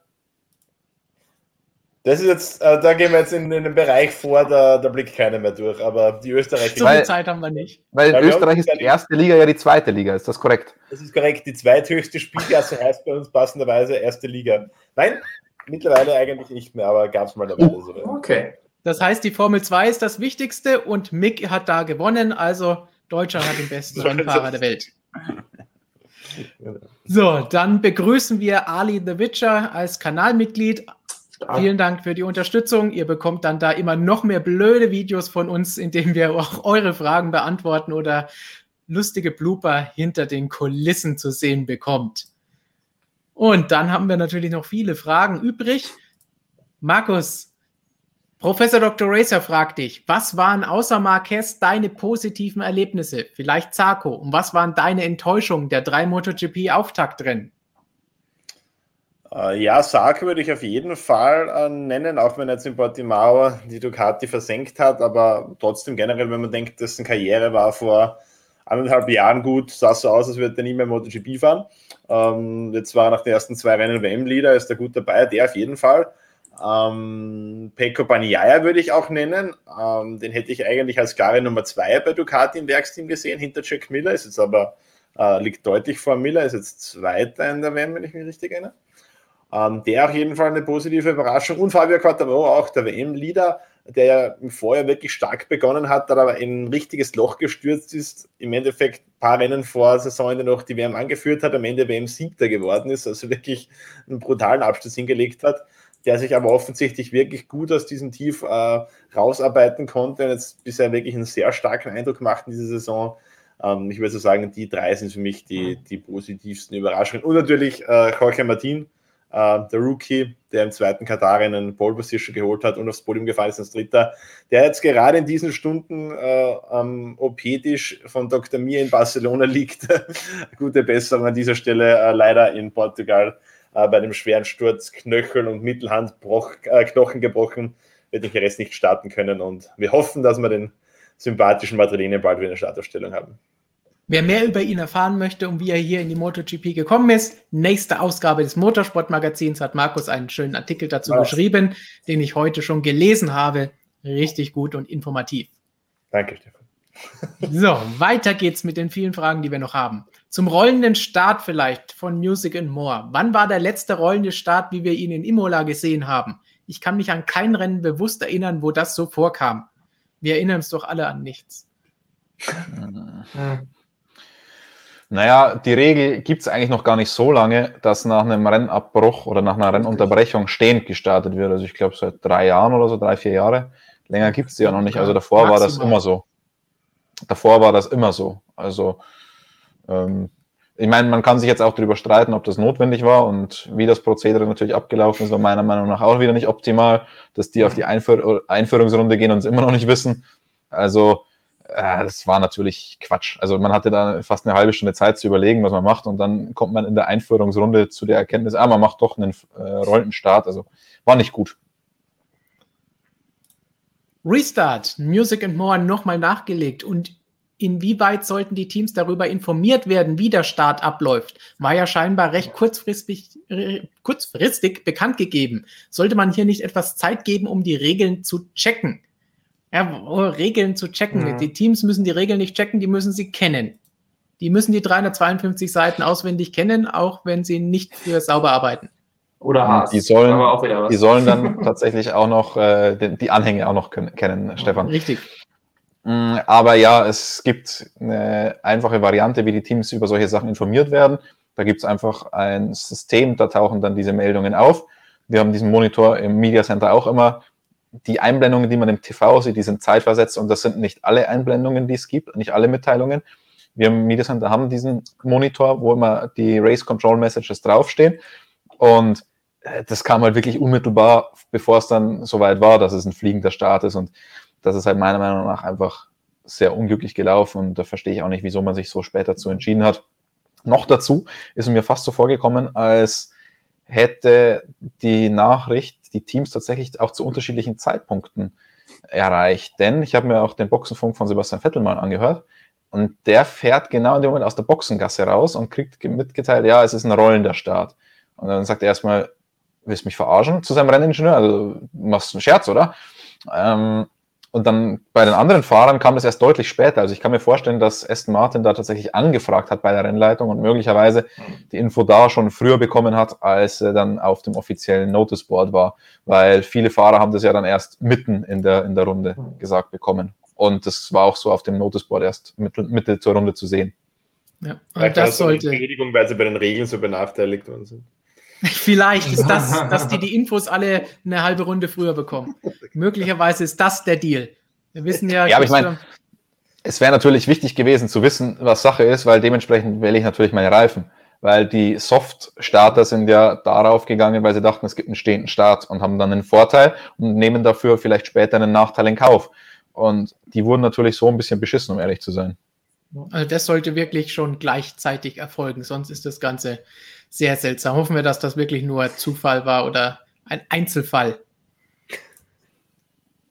Das ist jetzt, äh, da gehen wir jetzt in, in den Bereich vor, da, da blickt keiner mehr durch, aber die Österreicher. So viel Zeit haben wir nicht. Weil in Österreich ist die erste Liga ja die zweite Liga, ist das korrekt? Das ist korrekt. Die zweithöchste Spielklasse heißt bei uns passenderweise erste Liga. Nein, mittlerweile eigentlich nicht mehr, aber gab es mal dabei. Oh, okay. Das heißt, die Formel 2 ist das Wichtigste und Mick hat da gewonnen, also Deutschland hat den besten Rennfahrer der Welt. So, dann begrüßen wir Ali the Witcher als Kanalmitglied. Vielen Dank für die Unterstützung. Ihr bekommt dann da immer noch mehr blöde Videos von uns, in denen wir auch eure Fragen beantworten oder lustige Blooper hinter den Kulissen zu sehen bekommt. Und dann haben wir natürlich noch viele Fragen übrig. Markus, Professor Dr. Racer fragt dich, was waren außer Marquez deine positiven Erlebnisse? Vielleicht Zarko. Und was waren deine Enttäuschungen der drei MotoGP-Auftaktrennen? Äh, ja, Sark würde ich auf jeden Fall äh, nennen, auch wenn er jetzt in Portimao die Ducati versenkt hat, aber trotzdem generell, wenn man denkt, dessen Karriere war vor anderthalb Jahren gut, sah so aus, als würde er nie mehr MotoGP fahren. Ähm, jetzt war nach den ersten zwei Rennen WM-Leader, ist er gut dabei, der auf jeden Fall. Ähm, Pecco Bagnaia würde ich auch nennen. Ähm, den hätte ich eigentlich als klare Nummer zwei bei Ducati im Werksteam gesehen, hinter Jack Miller, ist jetzt aber, äh, liegt deutlich vor Miller, ist jetzt Zweiter in der WM, wenn ich mich richtig erinnere. Ähm, der auf jeden Fall eine positive Überraschung. Und Fabio Quattaro, auch der WM-Leader, der ja im Vorjahr wirklich stark begonnen hat, dann aber in ein richtiges Loch gestürzt ist. Im Endeffekt ein paar Rennen vor Saisonende noch die WM angeführt hat, am Ende WM-Siegter geworden ist, also wirklich einen brutalen Abschluss hingelegt hat, der sich aber offensichtlich wirklich gut aus diesem Tief äh, rausarbeiten konnte und jetzt bisher wirklich einen sehr starken Eindruck macht in dieser Saison. Ähm, ich würde so sagen, die drei sind für mich die, die positivsten Überraschungen. Und natürlich äh, Jorge Martin, Uh, der Rookie, der im zweiten Katar einen Pole Position geholt hat und aufs Podium gefallen ist als Dritter, der jetzt gerade in diesen Stunden uh, am OP-Tisch von Dr. Mir in Barcelona liegt. <laughs> Gute Besserung an dieser Stelle, uh, leider in Portugal bei dem schweren Sturz, Knöchel und Mittelhandknochen gebrochen, wird den Rest nicht starten können und wir hoffen, dass wir den sympathischen Madrilenien bald wieder in der Startaufstellung haben. Wer mehr über ihn erfahren möchte und wie er hier in die MotoGP gekommen ist, nächste Ausgabe des Motorsportmagazins hat Markus einen schönen Artikel dazu Was? geschrieben, den ich heute schon gelesen habe. Richtig gut und informativ. Danke, Stefan. <laughs> so, weiter geht's mit den vielen Fragen, die wir noch haben. Zum rollenden Start vielleicht von Music and More. Wann war der letzte rollende Start, wie wir ihn in Imola gesehen haben? Ich kann mich an kein Rennen bewusst erinnern, wo das so vorkam. Wir erinnern uns doch alle an nichts. <laughs> Naja, die Regel gibt es eigentlich noch gar nicht so lange, dass nach einem Rennabbruch oder nach einer Rennunterbrechung stehend gestartet wird. Also ich glaube seit drei Jahren oder so, drei, vier Jahre. Länger gibt es ja noch nicht. Also davor Maximal. war das immer so. Davor war das immer so. Also ähm, ich meine, man kann sich jetzt auch darüber streiten, ob das notwendig war und wie das Prozedere natürlich abgelaufen ist, war meiner Meinung nach auch wieder nicht optimal, dass die auf die Einführ Einführungsrunde gehen und es immer noch nicht wissen. Also äh, das war natürlich Quatsch. Also man hatte da fast eine halbe Stunde Zeit zu überlegen, was man macht und dann kommt man in der Einführungsrunde zu der Erkenntnis, ah, man macht doch einen äh, rollenden Start. Also war nicht gut. Restart, Music and More nochmal nachgelegt und inwieweit sollten die Teams darüber informiert werden, wie der Start abläuft? War ja scheinbar recht kurzfristig, äh, kurzfristig bekannt gegeben. Sollte man hier nicht etwas Zeit geben, um die Regeln zu checken? Ja, Regeln zu checken. Ja. Die Teams müssen die Regeln nicht checken, die müssen sie kennen. Die müssen die 352 Seiten auswendig kennen, auch wenn sie nicht für sauber arbeiten. Oder Haas. Die sollen, die sollen dann <laughs> tatsächlich auch noch äh, die, die Anhänge auch noch können, kennen, Stefan. Richtig. Mm, aber ja, es gibt eine einfache Variante, wie die Teams über solche Sachen informiert werden. Da gibt es einfach ein System, da tauchen dann diese Meldungen auf. Wir haben diesen Monitor im Media Center auch immer die Einblendungen, die man im TV sieht, die sind zeitversetzt und das sind nicht alle Einblendungen, die es gibt, nicht alle Mitteilungen. Wir im Media Center haben diesen Monitor, wo immer die Race Control Messages draufstehen und äh, das kam halt wirklich unmittelbar, bevor es dann soweit war, dass es ein fliegender Start ist und das ist halt meiner Meinung nach einfach sehr unglücklich gelaufen und da verstehe ich auch nicht, wieso man sich so später zu entschieden hat. Noch dazu ist mir fast so vorgekommen, als hätte die Nachricht die Teams tatsächlich auch zu unterschiedlichen Zeitpunkten erreicht. Denn ich habe mir auch den Boxenfunk von Sebastian Vettel mal angehört und der fährt genau in dem Moment aus der Boxengasse raus und kriegt mitgeteilt, ja, es ist ein rollender Start. Und dann sagt er erstmal, willst mich verarschen zu seinem Renningenieur? Also machst du einen Scherz, oder? Ähm, und dann bei den anderen Fahrern kam das erst deutlich später. Also ich kann mir vorstellen, dass Aston Martin da tatsächlich angefragt hat bei der Rennleitung und möglicherweise die Info da schon früher bekommen hat, als er dann auf dem offiziellen Noticeboard war. Weil viele Fahrer haben das ja dann erst mitten in der, in der Runde gesagt bekommen. Und das war auch so auf dem Noticeboard erst Mitte, Mitte zur Runde zu sehen. Ja, und das sollte. Weil sie bei den Regeln so benachteiligt worden sind. <laughs> Vielleicht ist das, <laughs> dass die die Infos alle eine halbe Runde früher bekommen. Möglicherweise ist das der Deal. Wir wissen ja. Ja, aber ich meine, es wäre natürlich wichtig gewesen zu wissen, was Sache ist, weil dementsprechend wähle ich natürlich meine Reifen. Weil die Soft-Starter sind ja darauf gegangen, weil sie dachten, es gibt einen stehenden Start und haben dann einen Vorteil und nehmen dafür vielleicht später einen Nachteil in Kauf. Und die wurden natürlich so ein bisschen beschissen, um ehrlich zu sein. Also das sollte wirklich schon gleichzeitig erfolgen, sonst ist das Ganze sehr seltsam. Hoffen wir, dass das wirklich nur Zufall war oder ein Einzelfall.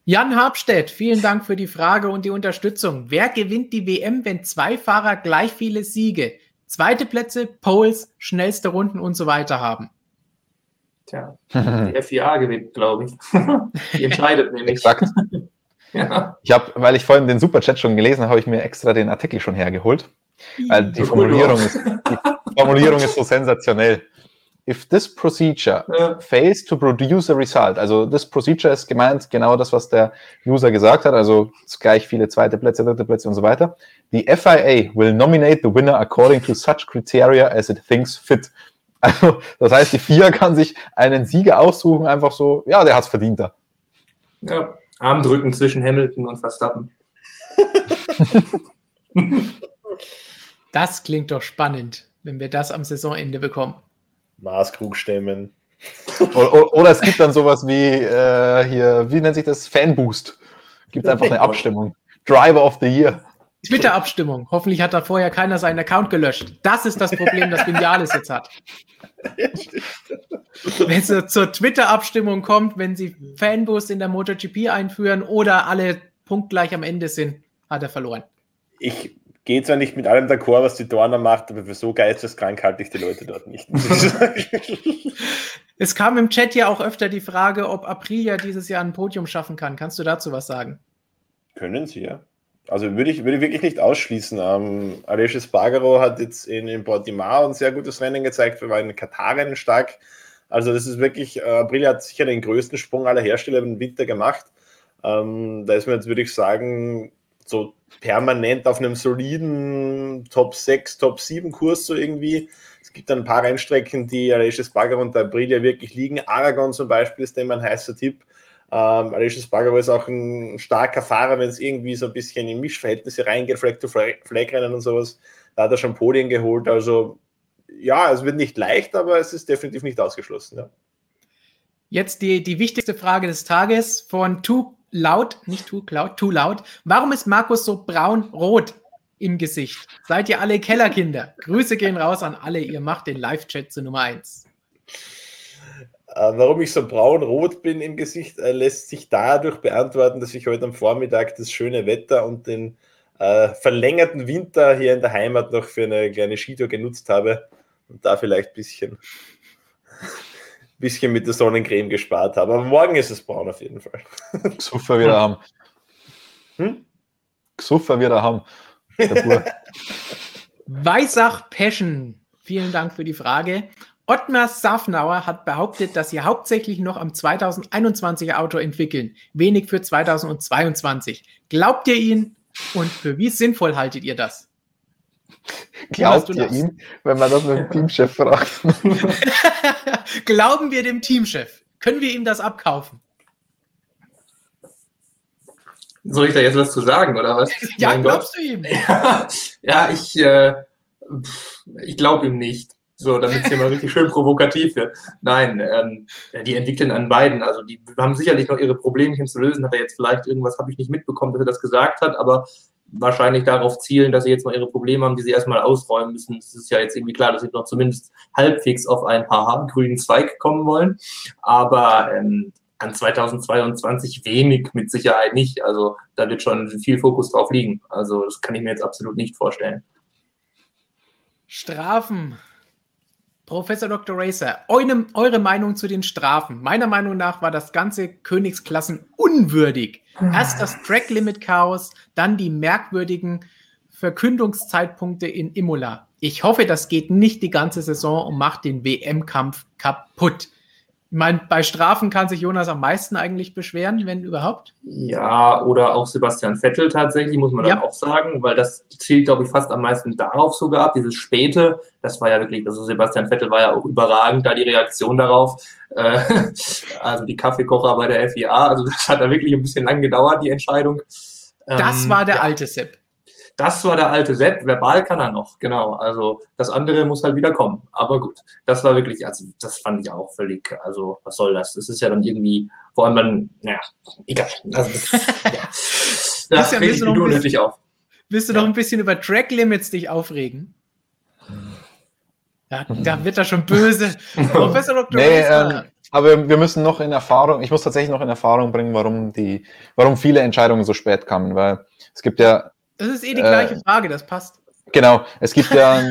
Jan Habstedt, vielen Dank für die Frage und die Unterstützung. Wer gewinnt die WM, wenn zwei Fahrer gleich viele Siege, zweite Plätze, Poles, schnellste Runden und so weiter haben? Tja, die FIA gewinnt, glaube ich. <laughs> die entscheidet <laughs> nämlich. Exakt. <laughs> ja. Ich habe, weil ich vorhin den Superchat schon gelesen habe, habe ich mir extra den Artikel schon hergeholt. Weil die Formulierung ist, die Formulierung ist so sensationell. If this procedure ja. fails to produce a result, also this procedure ist gemeint genau das, was der User gesagt hat, also gleich viele zweite Plätze, dritte Plätze und so weiter. The FIA will nominate the winner according to such criteria as it thinks fit. Also, das heißt, die FIA kann sich einen Sieger aussuchen, einfach so, ja, der hat es verdient da. Ja, Armdrücken zwischen Hamilton und Verstappen. Das klingt doch spannend, wenn wir das am Saisonende bekommen. Maßkrug stemmen. <laughs> oder, oder, es gibt dann sowas wie äh, hier, wie nennt sich das? Fanboost. Gibt einfach eine Abstimmung. Driver of the Year. Twitter-Abstimmung. Hoffentlich hat da vorher keiner seinen Account gelöscht. Das ist das Problem, das Vinales jetzt hat. <laughs> wenn es zur Twitter-Abstimmung kommt, wenn sie Fanboost in der MotoGP einführen oder alle punktgleich am Ende sind, hat er verloren. Ich gehe zwar nicht mit allem d'accord, was die Dorner macht, aber für so geisteskrank halte ich die Leute dort nicht. <laughs> <laughs> es kam im Chat ja auch öfter die Frage, ob Aprilia dieses Jahr ein Podium schaffen kann. Kannst du dazu was sagen? Können sie, ja. Also würde ich, würde ich wirklich nicht ausschließen. Ähm, Alessio Spargaro hat jetzt in, in Portimao ein sehr gutes Rennen gezeigt, wir waren in Katar stark. Also das ist wirklich, äh, Aprilia hat sicher den größten Sprung aller Hersteller im Winter gemacht. Ähm, da ist mir jetzt, würde ich sagen, so permanent auf einem soliden Top 6, Top 7 Kurs so irgendwie. Es gibt dann ein paar Rennstrecken, die Aleix Bagger und Aprilia wirklich liegen. Aragon zum Beispiel ist immer ein heißer Tipp. Ähm, Aleix Bagger ist auch ein starker Fahrer, wenn es irgendwie so ein bisschen in Mischverhältnisse reingeht, Flag-to-Flag-Rennen und sowas. Da hat er schon Podien geholt. Also ja, es wird nicht leicht, aber es ist definitiv nicht ausgeschlossen. Ja. Jetzt die, die wichtigste Frage des Tages von Too Loud, nicht Too Cloud, Too Loud. Warum ist Markus so braun-rot im Gesicht? Seid ihr alle Kellerkinder? Grüße gehen raus an alle. Ihr macht den Live-Chat zu Nummer 1. Äh, warum ich so braun-rot bin im Gesicht, äh, lässt sich dadurch beantworten, dass ich heute am Vormittag das schöne Wetter und den äh, verlängerten Winter hier in der Heimat noch für eine kleine Skitour genutzt habe und da vielleicht ein bisschen, bisschen mit der Sonnencreme gespart habe. Aber morgen ist es braun auf jeden Fall. <laughs> Super wieder haben. Hm? Super wieder haben. <laughs> Weisach Passion, vielen Dank für die Frage. Ottmar Safnauer hat behauptet, dass sie hauptsächlich noch am 2021er Auto entwickeln, wenig für 2022. Glaubt ihr ihn und für wie sinnvoll haltet ihr das? <laughs> Glaubt ihr das? ihm, wenn man das mit dem <laughs> Teamchef fragt? <laughs> Glauben wir dem Teamchef? Können wir ihm das abkaufen? Soll ich da jetzt was zu sagen, oder was? ja, mein glaubst Gott. du ihm? ja, ich, äh, ich glaube ihm nicht. So, damit es hier mal richtig schön provokativ wird. Nein, ähm, die entwickeln an beiden. Also die haben sicherlich noch ihre Problemchen zu lösen. Hat er jetzt vielleicht irgendwas, habe ich nicht mitbekommen, dass er das gesagt hat, aber wahrscheinlich darauf zielen, dass sie jetzt mal ihre Probleme haben, die sie erstmal ausräumen müssen. Es ist ja jetzt irgendwie klar, dass sie noch zumindest halbwegs auf einen haha grünen Zweig kommen wollen. Aber ähm, an 2022 wenig mit Sicherheit nicht. Also da wird schon viel Fokus drauf liegen. Also das kann ich mir jetzt absolut nicht vorstellen. Strafen Professor Dr. Racer, eure, eure, Meinung zu den Strafen. Meiner Meinung nach war das ganze Königsklassen unwürdig. Erst das Track-Limit-Chaos, dann die merkwürdigen Verkündungszeitpunkte in Imola. Ich hoffe, das geht nicht die ganze Saison und macht den WM-Kampf kaputt. Ich meine, bei Strafen kann sich Jonas am meisten eigentlich beschweren, wenn überhaupt. Ja, oder auch Sebastian Vettel tatsächlich, muss man ja. dann auch sagen, weil das zielt, glaube ich, fast am meisten darauf sogar ab. Dieses Späte, das war ja wirklich, also Sebastian Vettel war ja auch überragend, da die Reaktion darauf. Äh, <laughs> also die Kaffeekocher bei der FIA, also das hat da wirklich ein bisschen lang gedauert, die Entscheidung. Das ähm, war der ja. alte Sepp. Das war der alte Sepp, verbal kann er noch, genau. Also das andere muss halt wieder kommen. Aber gut, das war wirklich, also das fand ich auch völlig, also was soll das? Das ist ja dann irgendwie, vor allem dann, naja, egal. Also, das, <laughs> ja. das reg ich unnötig auf. Willst du ja. noch ein bisschen über Track Limits dich aufregen? Ja, da wird er schon böse. <laughs> Professor Dr. Nee, ähm, aber wir müssen noch in Erfahrung, ich muss tatsächlich noch in Erfahrung bringen, warum die, warum viele Entscheidungen so spät kamen, weil es gibt ja das ist eh die gleiche äh, Frage, das passt. Genau, es gibt ja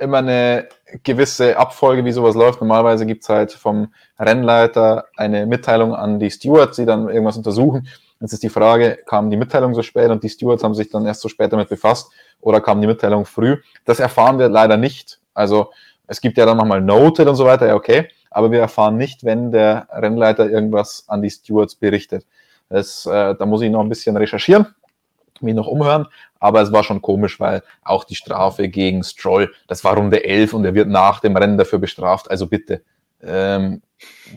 immer eine gewisse Abfolge, wie sowas läuft. Normalerweise gibt es halt vom Rennleiter eine Mitteilung an die Stewards, die dann irgendwas untersuchen. Jetzt ist die Frage, kam die Mitteilung so spät und die Stewards haben sich dann erst so spät damit befasst oder kam die Mitteilung früh? Das erfahren wir leider nicht. Also es gibt ja dann nochmal Noted und so weiter, ja okay, aber wir erfahren nicht, wenn der Rennleiter irgendwas an die Stewards berichtet. Das, äh, da muss ich noch ein bisschen recherchieren mich noch umhören, aber es war schon komisch, weil auch die Strafe gegen Stroll, das war Runde 11 und er wird nach dem Rennen dafür bestraft. Also bitte, ähm,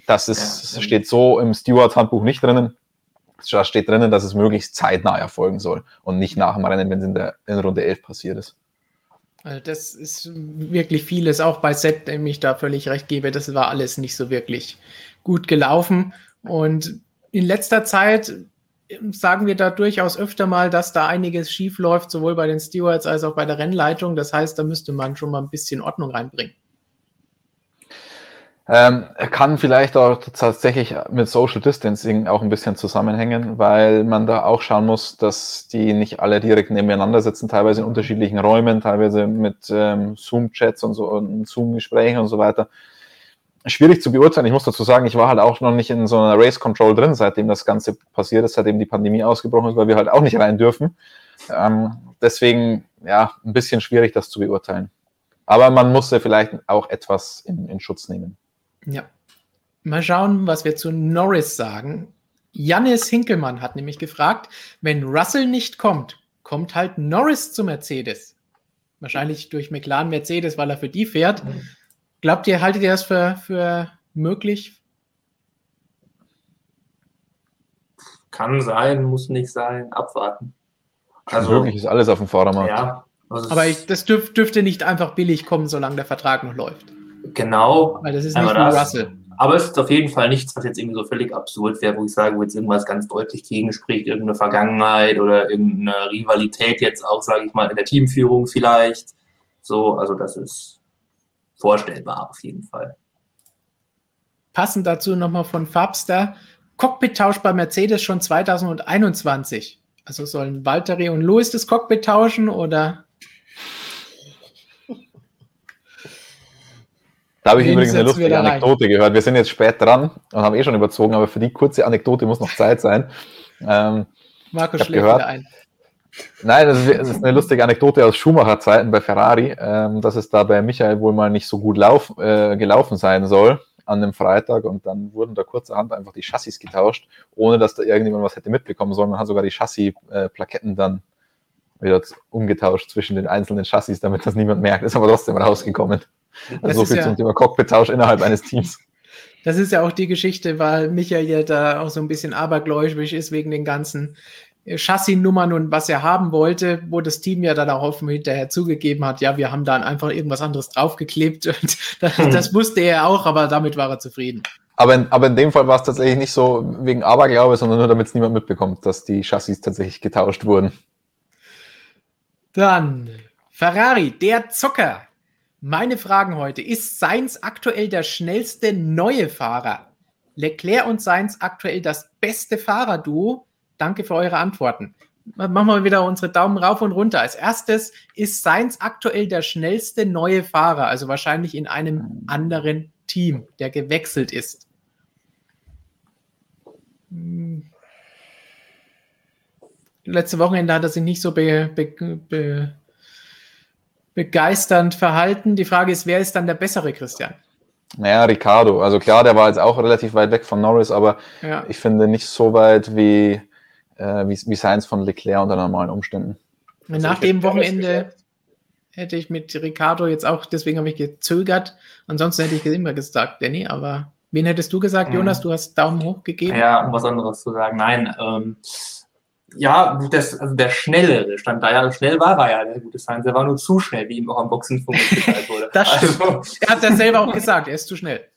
das ist, ja. steht so im Stewards-Handbuch nicht drinnen. Da steht drinnen, dass es möglichst zeitnah erfolgen soll und nicht nach dem Rennen, wenn es in, der, in Runde 11 passiert ist. Also das ist wirklich vieles, auch bei Sepp, dem ich da völlig recht gebe, das war alles nicht so wirklich gut gelaufen. Und in letzter Zeit sagen wir da durchaus öfter mal, dass da einiges schief läuft, sowohl bei den Stewards als auch bei der Rennleitung. Das heißt, da müsste man schon mal ein bisschen Ordnung reinbringen. Ähm, kann vielleicht auch tatsächlich mit Social Distancing auch ein bisschen zusammenhängen, weil man da auch schauen muss, dass die nicht alle direkt nebeneinander sitzen, teilweise in unterschiedlichen Räumen, teilweise mit ähm, Zoom-Chats und so und Zoom-Gesprächen und so weiter schwierig zu beurteilen. Ich muss dazu sagen, ich war halt auch noch nicht in so einer Race Control drin, seitdem das Ganze passiert ist, seitdem die Pandemie ausgebrochen ist, weil wir halt auch nicht rein dürfen. Ähm, deswegen, ja, ein bisschen schwierig, das zu beurteilen. Aber man musste vielleicht auch etwas in, in Schutz nehmen. Ja. Mal schauen, was wir zu Norris sagen. Jannis Hinkelmann hat nämlich gefragt, wenn Russell nicht kommt, kommt halt Norris zu Mercedes. Wahrscheinlich durch McLaren Mercedes, weil er für die fährt. Glaubt ihr, haltet ihr das für, für möglich? Kann sein, muss nicht sein, abwarten. Also wirklich ist alles auf dem Vordermarkt. Ja, also Aber ich, das dürf, dürfte nicht einfach billig kommen, solange der Vertrag noch läuft. Genau. Weil das ist nicht wie Russell. Aber es ist auf jeden Fall nichts, was jetzt irgendwie so völlig absurd wäre, wo ich sage, wo jetzt irgendwas ganz deutlich gegenspricht, irgendeine Vergangenheit oder irgendeine Rivalität jetzt auch, sage ich mal, in der Teamführung vielleicht. So, also das ist vorstellbar auf jeden Fall. Passend dazu nochmal von Fabster. Cockpit-Tausch bei Mercedes schon 2021. Also sollen Valtteri und Louis das Cockpit tauschen oder? Da habe ich übrigens eine lustige Anekdote gehört. Wir sind jetzt spät dran und haben eh schon überzogen, aber für die kurze Anekdote muss noch Zeit sein. Ähm, Markus schlägt gehört, wieder ein. Nein, das ist, das ist, eine lustige Anekdote aus Schumacher-Zeiten bei Ferrari, ähm, dass es da bei Michael wohl mal nicht so gut lauf, äh, gelaufen sein soll an dem Freitag und dann wurden da kurzerhand einfach die Chassis getauscht, ohne dass da irgendjemand was hätte mitbekommen sollen. Man hat sogar die Chassis-Plaketten dann wieder umgetauscht zwischen den einzelnen Chassis, damit das niemand merkt. Ist aber trotzdem rausgekommen. Also so viel ja, zum Thema Cockpit-Tausch innerhalb eines Teams. Das ist ja auch die Geschichte, weil Michael ja da auch so ein bisschen abergläubisch ist wegen den ganzen Chassis-Nummern und was er haben wollte, wo das Team ja dann auch offen hinterher zugegeben hat, ja, wir haben dann einfach irgendwas anderes draufgeklebt <laughs> und das, hm. das wusste er auch, aber damit war er zufrieden. Aber in, aber in dem Fall war es tatsächlich nicht so wegen Aberglaube, sondern nur damit es niemand mitbekommt, dass die Chassis tatsächlich getauscht wurden. Dann Ferrari, der Zucker. Meine Fragen heute. Ist Sainz aktuell der schnellste neue Fahrer? Leclerc und Sainz aktuell das beste Fahrerduo? Danke für eure Antworten. Machen wir wieder unsere Daumen rauf und runter. Als erstes ist Sainz aktuell der schnellste neue Fahrer, also wahrscheinlich in einem anderen Team, der gewechselt ist. Hm. Letzte Wochenende hat er sich nicht so be, be, be, begeisternd verhalten. Die Frage ist, wer ist dann der bessere Christian? Naja, Ricardo. Also klar, der war jetzt auch relativ weit weg von Norris, aber ja. ich finde nicht so weit wie äh, wie, wie Science von Leclerc unter normalen Umständen. Also Nach dem Wochenende hätte ich mit Ricardo jetzt auch, deswegen habe ich gezögert. Ansonsten hätte ich immer gesagt, Danny, aber wen hättest du gesagt, Jonas? Du hast Daumen hoch gegeben. Ja, um was anderes zu sagen. Nein, ähm, ja, das, also der Schnellere stand da ja. Schnell war er ja, der gute Science. Er war nur zu schnell, wie ihm auch am Boxenfunk gesagt <laughs> wurde. das also, er hat das selber auch gesagt, er ist zu schnell.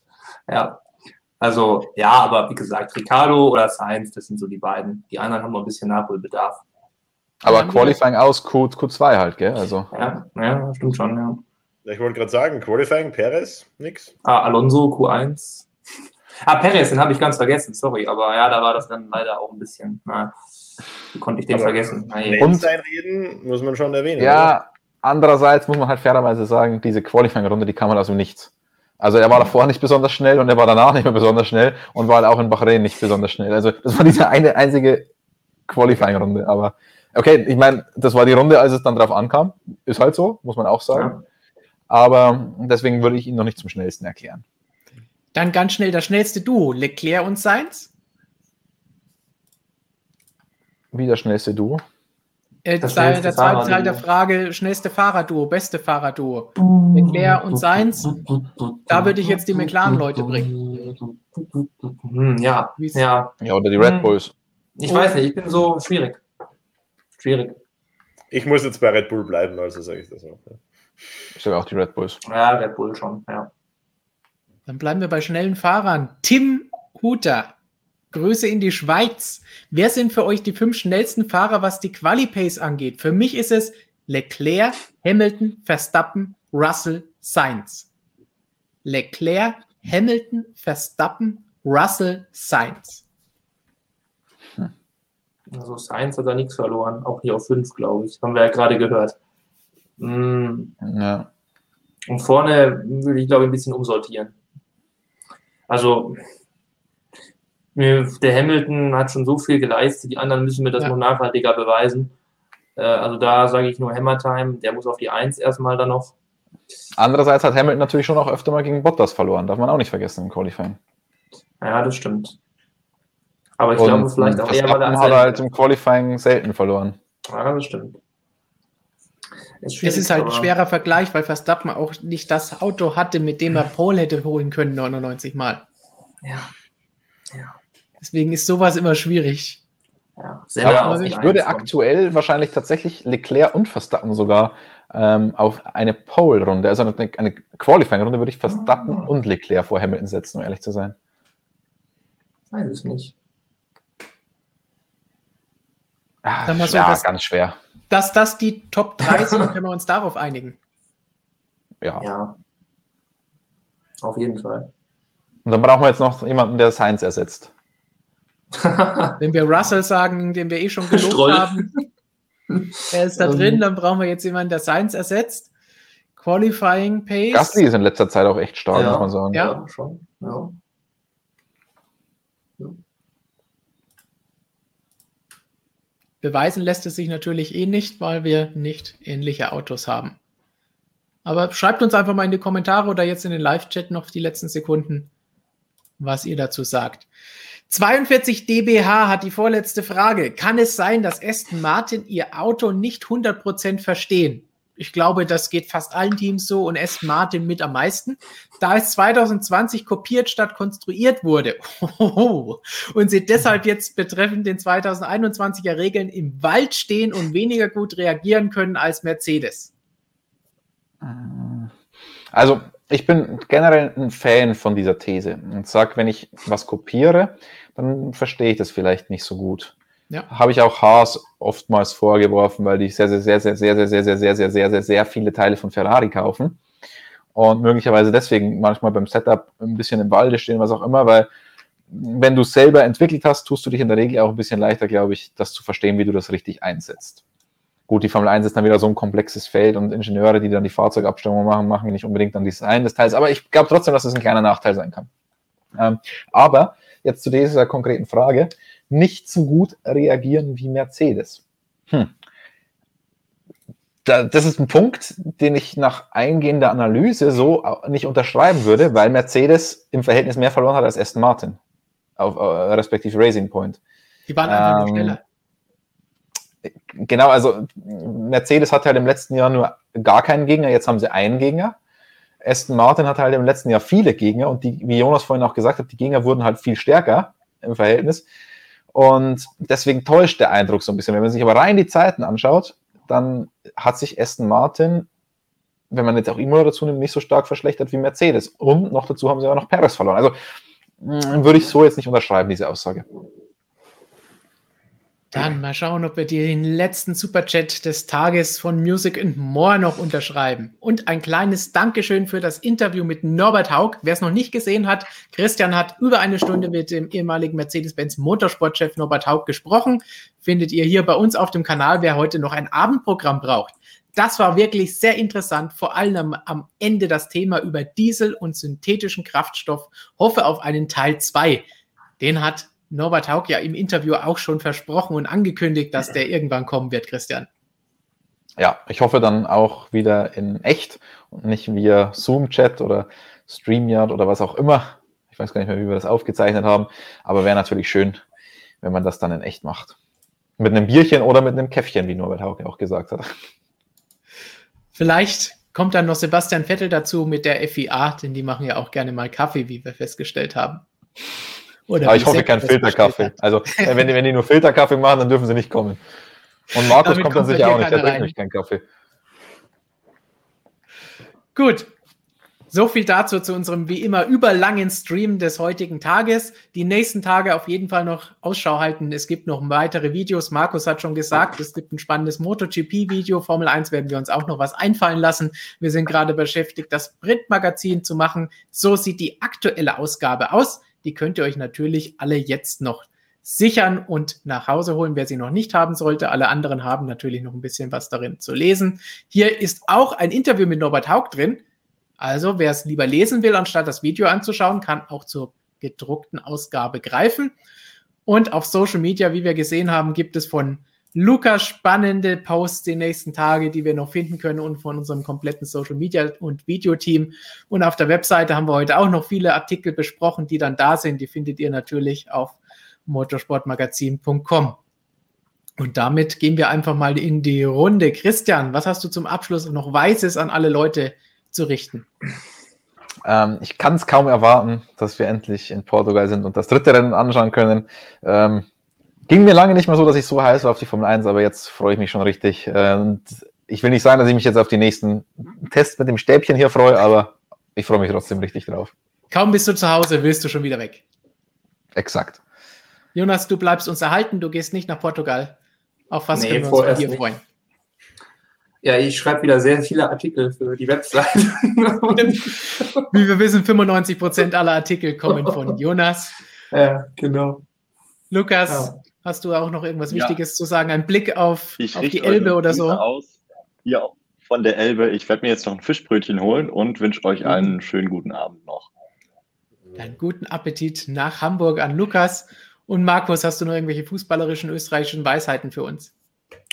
Ja, also ja, aber wie gesagt, Ricardo oder Sainz, das sind so die beiden. Die anderen haben noch ein bisschen Nachholbedarf. Aber Qualifying aus Q, Q2 halt, gell? Also. Ja, ja stimmt schon, ja. Ich wollte gerade sagen, Qualifying, Perez, nix. Ah, Alonso, Q1. <laughs> Ah, Perez, den habe ich ganz vergessen, sorry, aber ja, da war das dann leider auch ein bisschen, na, konnte ich den aber vergessen. Und reden muss man schon erwähnen. Ja, oder? andererseits muss man halt fairerweise sagen, diese Qualifying-Runde, die kann man also nichts. Also er war davor nicht besonders schnell und er war danach nicht mehr besonders schnell und war halt auch in Bahrain nicht besonders schnell. Also das war diese eine einzige Qualifying-Runde. Aber okay, ich meine, das war die Runde, als es dann drauf ankam. Ist halt so, muss man auch sagen. Ja. Aber deswegen würde ich ihn noch nicht zum schnellsten erklären. Dann ganz schnell das schnellste Duo, Leclerc und Sainz. Wie das schnellste Duo? Äh, der zweite Teil der Frage, schnellste Fahrerduo, beste Fahrerduo. Leclerc und Sainz, da würde ich jetzt die McLaren-Leute bringen. Hm, ja, ja. Ja, oder die Red hm. Bulls. Ich weiß nicht, ich bin so schwierig. Schwierig. Ich muss jetzt bei Red Bull bleiben, also sage ich das auch. Ich sage auch die Red Bulls. Ja, Red Bull schon, ja. Dann bleiben wir bei schnellen Fahrern. Tim Huter, Grüße in die Schweiz. Wer sind für euch die fünf schnellsten Fahrer, was die Quali-Pace angeht? Für mich ist es Leclerc, Hamilton, Verstappen, Russell, Sainz. Leclerc, Hamilton, Verstappen, Russell, Sainz. Also Sainz hat da nichts verloren, auch hier auf fünf, glaube ich. Haben wir ja gerade gehört. Mhm. Ja. Und vorne würde ich, glaube ich, ein bisschen umsortieren. Also der Hamilton hat schon so viel geleistet, die anderen müssen mir das ja. noch nachhaltiger beweisen. Äh, also da sage ich nur Hammer Time, der muss auf die Eins erstmal dann noch. Andererseits hat Hamilton natürlich schon auch öfter mal gegen Bottas verloren, darf man auch nicht vergessen im Qualifying. Ja, das stimmt. Aber ich Und glaube vielleicht auch eher, weil er hat er halt im Qualifying selten verloren. Ja, das stimmt. Es ist halt ein schwerer Vergleich, weil Verstappen auch nicht das Auto hatte, mit dem er Paul hätte holen können, 99 Mal. Ja. Deswegen ist sowas immer schwierig. Ja, Aber ich würde aktuell wahrscheinlich tatsächlich Leclerc und Verstappen sogar ähm, auf eine Pole-Runde, also eine, eine Qualifying-Runde, würde ich Verstappen oh. und Leclerc vor Hamilton setzen, um ehrlich zu sein. Weiß ich nicht. Ach, so, ja, dass, ganz schwer. Dass das die Top <laughs> 3 sind, können wir uns darauf einigen. Ja. ja. Auf jeden Fall. Und dann brauchen wir jetzt noch jemanden, der Science ersetzt. <laughs> Wenn wir Russell sagen, den wir eh schon gelobt haben, er ist da um, drin, dann brauchen wir jetzt jemanden, der Science ersetzt. Qualifying Pace. Gasly ist in letzter Zeit auch echt stark, ja. muss man sagen. Ja, ja schon. Ja. Beweisen lässt es sich natürlich eh nicht, weil wir nicht ähnliche Autos haben. Aber schreibt uns einfach mal in die Kommentare oder jetzt in den Live-Chat noch die letzten Sekunden, was ihr dazu sagt. 42 dBH hat die vorletzte Frage. Kann es sein, dass Aston Martin ihr Auto nicht 100% verstehen? Ich glaube, das geht fast allen Teams so und Aston Martin mit am meisten. Da es 2020 kopiert statt konstruiert wurde <laughs> und sie deshalb jetzt betreffend den 2021er Regeln im Wald stehen und weniger gut reagieren können als Mercedes. Also, ich bin generell ein Fan von dieser These und sage, wenn ich was kopiere, dann verstehe ich das vielleicht nicht so gut. Ja. Habe ich auch Haas oftmals vorgeworfen, weil die sehr, sehr, sehr, sehr, sehr, sehr, sehr, sehr, sehr, sehr, sehr, sehr, sehr viele Teile von Ferrari kaufen. Und möglicherweise deswegen manchmal beim Setup ein bisschen im Walde stehen, was auch immer, weil wenn du es selber entwickelt hast, tust du dich in der Regel auch ein bisschen leichter, glaube ich, das zu verstehen, wie du das richtig einsetzt. Gut, die Formel 1 ist dann wieder so ein komplexes Feld und Ingenieure, die dann die Fahrzeugabstimmung machen, machen nicht unbedingt dann Design des Teils. Aber ich glaube trotzdem, dass es das ein kleiner Nachteil sein kann. Ähm, aber jetzt zu dieser konkreten Frage nicht so gut reagieren wie Mercedes. Hm. Da, das ist ein Punkt, den ich nach eingehender Analyse so nicht unterschreiben würde, weil Mercedes im Verhältnis mehr verloren hat als Aston Martin, auf, äh, respektive Racing Point. Die waren einfach ähm, nur schneller. Genau, also Mercedes hatte halt im letzten Jahr nur gar keinen Gegner, jetzt haben sie einen Gegner. Aston Martin hatte halt im letzten Jahr viele Gegner und die, wie Jonas vorhin auch gesagt hat, die Gegner wurden halt viel stärker im Verhältnis. Und deswegen täuscht der Eindruck so ein bisschen. Wenn man sich aber rein die Zeiten anschaut, dann hat sich Aston Martin, wenn man jetzt auch Imola dazu nimmt, nicht so stark verschlechtert wie Mercedes. Und noch dazu haben sie auch noch Perez verloren. Also mm, würde ich so jetzt nicht unterschreiben, diese Aussage. Dann mal schauen, ob wir den letzten Superchat des Tages von Music and More noch unterschreiben. Und ein kleines Dankeschön für das Interview mit Norbert Haug. Wer es noch nicht gesehen hat, Christian hat über eine Stunde mit dem ehemaligen Mercedes-Benz Motorsportchef Norbert Haug gesprochen. Findet ihr hier bei uns auf dem Kanal, wer heute noch ein Abendprogramm braucht. Das war wirklich sehr interessant, vor allem am, am Ende das Thema über Diesel und synthetischen Kraftstoff. Hoffe auf einen Teil 2. Den hat Norbert Haug ja im Interview auch schon versprochen und angekündigt, dass der irgendwann kommen wird, Christian. Ja, ich hoffe dann auch wieder in echt und nicht via Zoom-Chat oder StreamYard oder was auch immer. Ich weiß gar nicht mehr, wie wir das aufgezeichnet haben, aber wäre natürlich schön, wenn man das dann in echt macht. Mit einem Bierchen oder mit einem Käffchen, wie Norbert Haug ja auch gesagt hat. Vielleicht kommt dann noch Sebastian Vettel dazu mit der FIA, denn die machen ja auch gerne mal Kaffee, wie wir festgestellt haben. Oder Aber ich hoffe kein Filterkaffee. Also wenn die, wenn die nur Filterkaffee machen, dann dürfen sie nicht kommen. Und Markus kommt dann sicher auch nicht, der trinkt nämlich keinen Kaffee. Gut. So viel dazu zu unserem wie immer überlangen Stream des heutigen Tages. Die nächsten Tage auf jeden Fall noch Ausschau halten. Es gibt noch weitere Videos. Markus hat schon gesagt, es gibt ein spannendes MotoGP-Video. Formel 1 werden wir uns auch noch was einfallen lassen. Wir sind gerade beschäftigt, das Printmagazin zu machen. So sieht die aktuelle Ausgabe aus. Die könnt ihr euch natürlich alle jetzt noch sichern und nach Hause holen, wer sie noch nicht haben sollte. Alle anderen haben natürlich noch ein bisschen was darin zu lesen. Hier ist auch ein Interview mit Norbert Haug drin. Also, wer es lieber lesen will, anstatt das Video anzuschauen, kann auch zur gedruckten Ausgabe greifen. Und auf Social Media, wie wir gesehen haben, gibt es von Luca spannende Posts die nächsten Tage, die wir noch finden können und von unserem kompletten Social Media und Videoteam. Und auf der Webseite haben wir heute auch noch viele Artikel besprochen, die dann da sind. Die findet ihr natürlich auf motorsportmagazin.com. Und damit gehen wir einfach mal in die Runde. Christian, was hast du zum Abschluss noch Weißes an alle Leute zu richten? Ähm, ich kann es kaum erwarten, dass wir endlich in Portugal sind und das dritte Rennen anschauen können. Ähm, ging mir lange nicht mehr so, dass ich so heiß war auf die Formel 1, aber jetzt freue ich mich schon richtig. Und ich will nicht sagen, dass ich mich jetzt auf die nächsten Tests mit dem Stäbchen hier freue, aber ich freue mich trotzdem richtig drauf. Kaum bist du zu Hause, willst du schon wieder weg. Exakt. Jonas, du bleibst uns erhalten, du gehst nicht nach Portugal. Auf was Nee, können wir uns nicht. freuen? Ja, ich schreibe wieder sehr viele Artikel für die Website. <laughs> Wie wir wissen, 95% aller Artikel kommen <laughs> von Jonas. ja, genau. Lukas, Ja. Hast du auch noch irgendwas Ja. Wichtiges zu sagen? Ein Blick auf, Ich auf die Elbe oder so? Aus. Hier von der Elbe. Ich werde mir jetzt noch ein Fischbrötchen holen und wünsche euch Mhm. einen schönen guten Abend noch. Einen guten Appetit nach Hamburg an Lukas. Und Markus, hast du noch irgendwelche fußballerischen österreichischen Weisheiten für uns?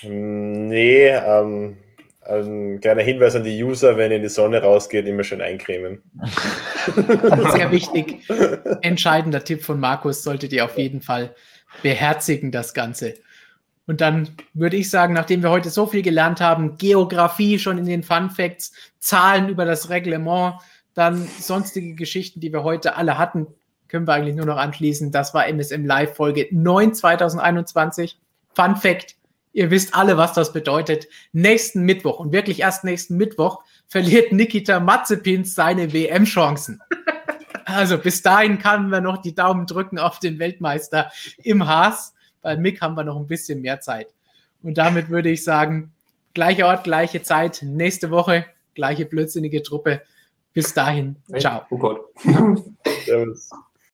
Nee, ähm, ein kleiner Hinweis an die User, wenn ihr in die Sonne rausgeht, immer schön eincremen. <laughs> Sehr wichtig. <laughs> Entscheidender Tipp von Markus, solltet ihr auf jeden Fall beherzigen, das Ganze. Und dann würde ich sagen, nachdem wir heute so viel gelernt haben, Geografie schon in den Fun Facts, Zahlen über das Reglement, dann sonstige Geschichten, die wir heute alle hatten, können wir eigentlich nur noch anschließen. Das war MSM Live Folge 9 2021. Fun Fact, ihr wisst alle, was das bedeutet. Nächsten Mittwoch und wirklich erst nächsten Mittwoch verliert Nikita Mazepins seine WM-Chancen. Also bis dahin kann man noch die Daumen drücken auf den Weltmeister im Haas. Bei Mick haben wir noch ein bisschen mehr Zeit. Und damit würde ich sagen, gleicher Ort, gleiche Zeit, nächste Woche, gleiche blödsinnige Truppe. Bis dahin, ciao. Oh Gott. <laughs> Servus.